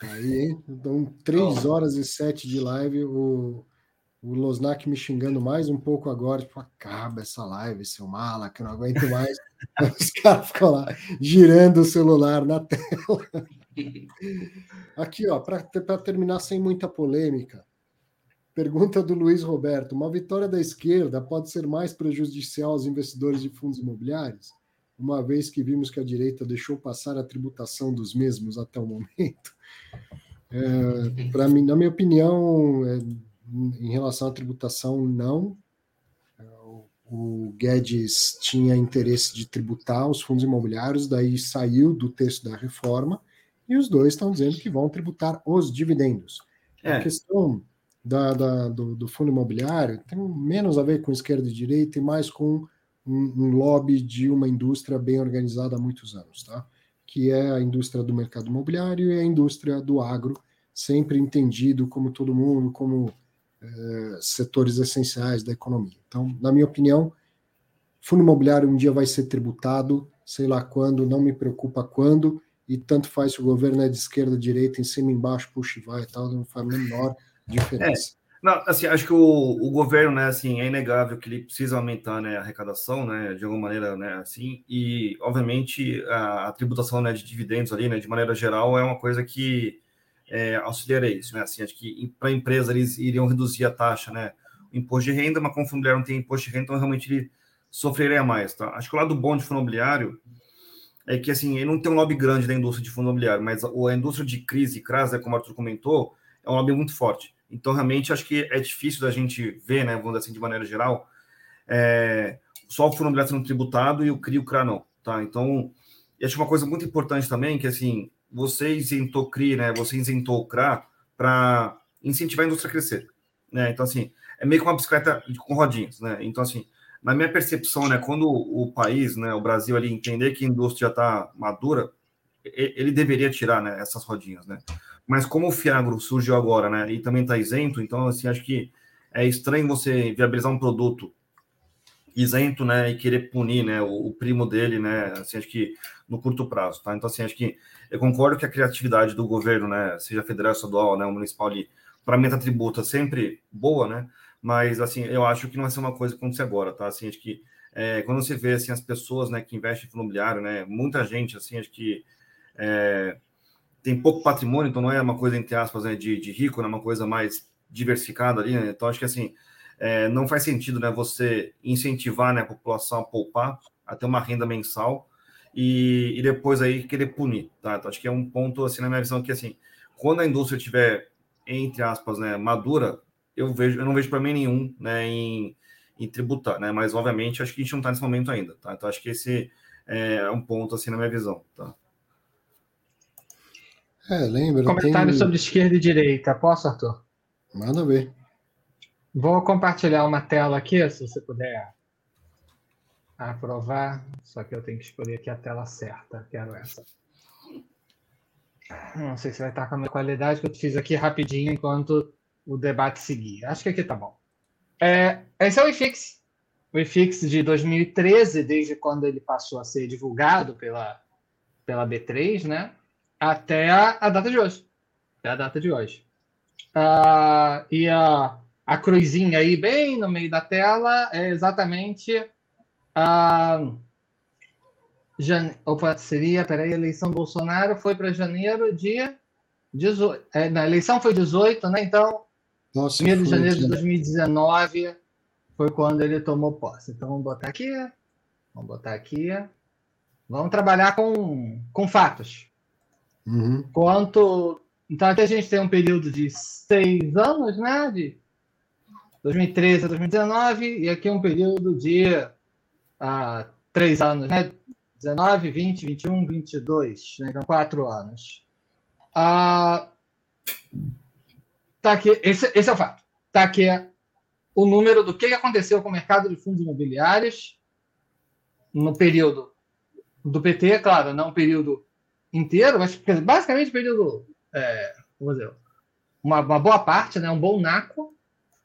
Aí, hein? Então, três horas e sete de live, o, o Losnak me xingando mais um pouco agora, tipo, acaba essa live, seu mala, que eu não aguento mais. Os caras ficam lá girando o celular na tela. Aqui, ó, para terminar sem muita polêmica. Pergunta do Luiz Roberto: uma vitória da esquerda pode ser mais prejudicial aos investidores de fundos imobiliários? uma vez que vimos que a direita deixou passar a tributação dos mesmos até o momento. É, para mim, na minha opinião, é, em relação à tributação, não. O Guedes tinha interesse de tributar os fundos imobiliários, daí saiu do texto da reforma, e os dois estão dizendo que vão tributar os dividendos. É. A questão da, da do, do, fundo imobiliário tem menos a ver com esquerda e direita e mais com um, um lobby de uma indústria bem organizada há muitos anos, tá? que é a indústria do mercado imobiliário e a indústria do agro, sempre entendido como todo mundo, como é, setores essenciais da economia. Então, na minha opinião, fundo imobiliário um dia vai ser tributado, sei lá quando, não me preocupa quando, e tanto faz se o governo é de esquerda, direita, em cima, embaixo, puxa e vai e tal, não faz a menor diferença. É. Não, assim, acho que o, o governo, né, assim, é inegável que ele precisa aumentar, né, a arrecadação, né, de alguma maneira, né, assim, e, obviamente, a, a tributação, né, de dividendos ali, né, de maneira geral, é uma coisa que é, auxiliaria isso, né, assim, acho que para a empresa eles iriam reduzir a taxa, né, o imposto de renda, mas como o não tem imposto de renda, então realmente ele sofreria mais, tá? Acho que o lado bom de fundo imobiliário é que, assim, ele não tem um lobby grande da indústria de fundo imobiliário, mas a, indústria de crise, CRAS, né, como o Arthur comentou, é um lobby muito forte. Então, realmente, acho que é difícil da gente ver, né, vamos dizer assim, de maneira geral, é, só o fundo imobiliário sendo tributado e o CRI e o CRA não, tá? Então, e acho uma coisa muito importante também, que assim, você isentou CRI, né, você isentou o CRA para incentivar a indústria a crescer, né? Então, assim, é meio que uma bicicleta com rodinhas, né? Então, assim, na minha percepção, né, quando o país, né, o Brasil ali entender que a indústria já está madura, ele deveria tirar, né, essas rodinhas, né? Mas como o Fiagro surgiu agora, né, e também está isento, então, assim, acho que é estranho você viabilizar um produto isento, né, e querer punir, né, o, o, primo dele, né, assim, acho que no curto prazo, tá? Então, assim, acho que eu concordo que a criatividade do governo, né, seja federal, estadual, né, municipal ali, para meta tributa sempre boa, né, mas, assim, eu acho que não vai ser uma coisa que acontecer agora, tá? Assim, acho que é, quando você vê, assim, as pessoas, né, que investem em fundo imobiliário, né, muita gente, assim, acho que é, tem pouco patrimônio, então não é uma coisa, entre aspas, né, de, de rico, é né, uma coisa mais diversificada ali, né? Então, acho que, assim, é, não faz sentido né, você incentivar né, a população a poupar, a ter uma renda mensal e, e depois aí querer punir. Tá? Então, acho que é um ponto, assim, na minha visão, que assim, quando a indústria estiver, entre aspas, né, madura, eu, vejo, eu não vejo problema nenhum né, em, em tributar, né? Mas, obviamente, acho que a gente não está nesse momento ainda, tá? Então, acho que esse é um ponto, assim, na minha visão, tá? É, lembra. Comentário tem... sobre esquerda e direita. Posso, Arthur? Manda ver. Vou compartilhar uma tela aqui, se você puder aprovar. Só que eu tenho que escolher aqui a tela certa. Quero essa. Não sei se vai estar com a minha qualidade, que eu fiz aqui rapidinho enquanto o debate seguir. Acho que aqui tá bom. É, esse é o IFIX. O IFIX de 2013, desde quando ele passou a ser divulgado pela, pela B3, né? Até a, a data de hoje. Até a data de hoje. Uh, e a a cruzinha aí bem no meio da tela é exatamente a. Jane... Opa, seria, peraí, a eleição Bolsonaro foi para janeiro de 18. É, na eleição foi 18, né? Então, Nossa, 1 de janeiro de 2019 foi quando ele tomou posse. Então, vamos botar aqui. Vamos botar aqui. Vamos trabalhar com, com fatos. Uhum. Quanto. Então, aqui a gente tem um período de seis anos, né? De 2013 a 2019, e aqui um período de ah, três anos, né? 19, 20, 21, 22, né? então quatro anos. Ah, tá aqui, esse, esse é o fato. Tá aqui o número do que aconteceu com o mercado de fundos imobiliários no período do PT, claro, não o período inteiro, mas basicamente período, é, dizer, uma, uma boa parte, né, um bom naco,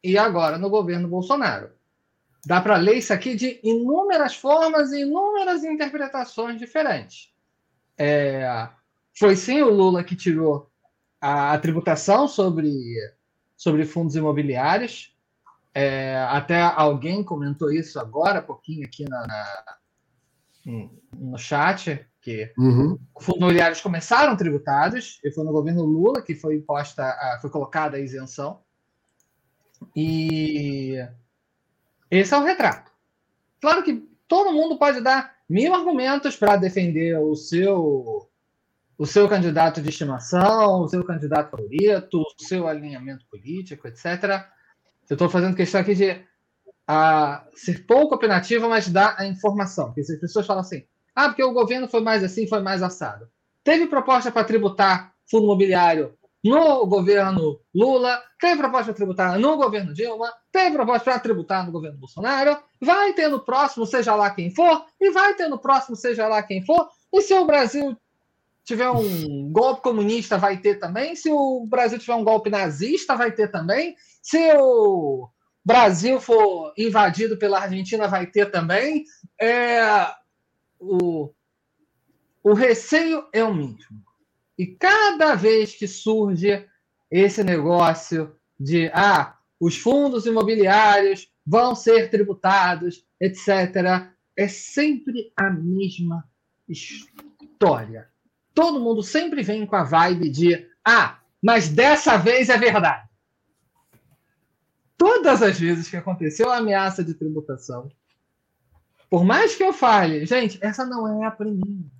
e agora no governo Bolsonaro. Dá para ler isso aqui de inúmeras formas e inúmeras interpretações diferentes. É, foi sim o Lula que tirou a, a tributação sobre, sobre fundos imobiliários. É, até alguém comentou isso agora, pouquinho aqui na, na no chat, que uhum. fundos imobiliários começaram tributados, e foi no governo Lula que foi imposta, a, foi colocada a isenção. E esse é o retrato. Claro que todo mundo pode dar mil argumentos para defender o seu o seu candidato de estimação, o seu candidato favorito, o seu alinhamento político, etc. Eu estou fazendo questão aqui de a, ser pouco opinativo, mas dar a informação. Porque se as pessoas falam assim, ah, porque o governo foi mais assim, foi mais assado. Teve proposta para tributar fundo imobiliário no governo Lula, tem proposta tributária no governo Dilma, tem proposta para tributar no governo Bolsonaro, vai ter no próximo, seja lá quem for, e vai ter no próximo, seja lá quem for. E se o Brasil tiver um golpe comunista, vai ter também. Se o Brasil tiver um golpe nazista, vai ter também. Se o Brasil for invadido pela Argentina, vai ter também. É, o, o receio é o mesmo. E cada vez que surge esse negócio de ah, os fundos imobiliários vão ser tributados, etc., é sempre a mesma história. Todo mundo sempre vem com a vibe de ah, mas dessa vez é verdade. Todas as vezes que aconteceu a ameaça de tributação, por mais que eu fale, gente, essa não é a primeira.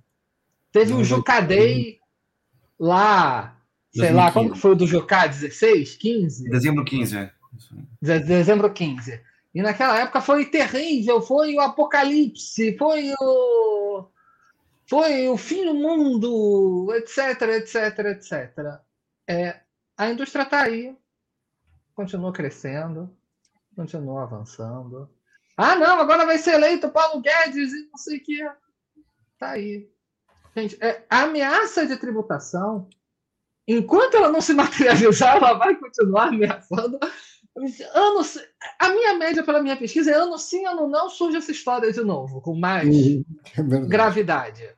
Teve o um Jucadei lá, sei 2015. lá, quando foi o do Jocá? 16, 15? Dezembro 15, é. De dezembro 15. E naquela época foi terrível, foi o apocalipse, foi o foi o fim do mundo, etc, etc, etc. É, a indústria está aí, continua crescendo, continua avançando. Ah, não, agora vai ser eleito Paulo Guedes e não sei o que. Está aí. Gente, é, a ameaça de tributação enquanto ela não se materializar, ela vai continuar ameaçando. Ano, a minha média pela minha pesquisa é ano sim, ano não, surge essa história de novo, com mais uhum. é gravidade.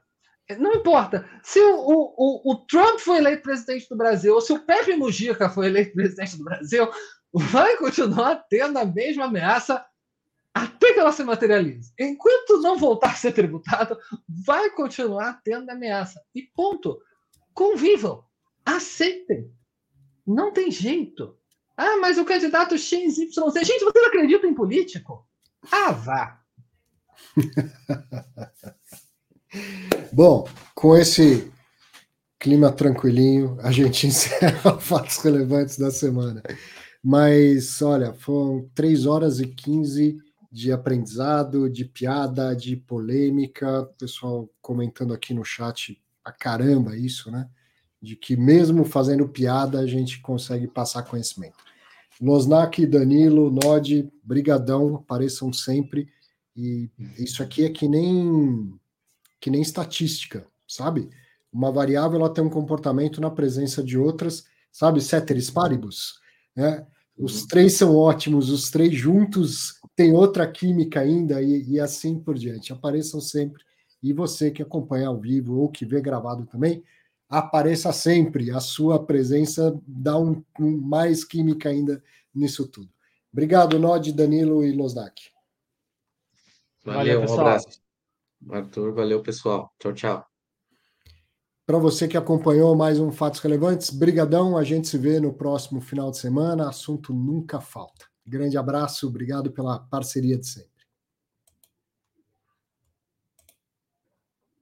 Não importa. Se o, o, o, Trump foi eleito presidente do Brasil, ou se o Pepe Mujica foi eleito presidente do Brasil, vai continuar tendo a mesma ameaça até que ela se materialize. Enquanto não voltar a ser tributado, vai continuar tendo ameaça. E ponto. Convivam. Aceitem. Não tem jeito. Ah, mas o candidato XYZ. Gente, vocês acreditam em político? Ah, vá. Bom, com esse clima tranquilinho, a gente encerra fatos relevantes da semana. Mas, olha, foram 3 horas e 15 de aprendizado, de piada, de polêmica, o pessoal comentando aqui no chat a caramba isso, né? De que mesmo fazendo piada a gente consegue passar conhecimento. Losnak, Danilo, Nod, brigadão, apareçam sempre. E isso aqui é que nem que nem estatística, sabe? Uma variável ela tem um comportamento na presença de outras, sabe? Ceteris paribus, né? Os uhum. três são ótimos, os três juntos têm outra química ainda e, e assim por diante. Apareçam sempre. E você que acompanha ao vivo ou que vê gravado também, apareça sempre. A sua presença dá um, um mais química ainda nisso tudo. Obrigado, Nod, Danilo e Losnak. Valeu, Valeu um abraço. Arthur, valeu, pessoal. Tchau, tchau. Para você que acompanhou mais um Fatos Relevantes, brigadão. A gente se vê no próximo final de semana. Assunto nunca falta. Grande abraço, obrigado pela parceria de sempre.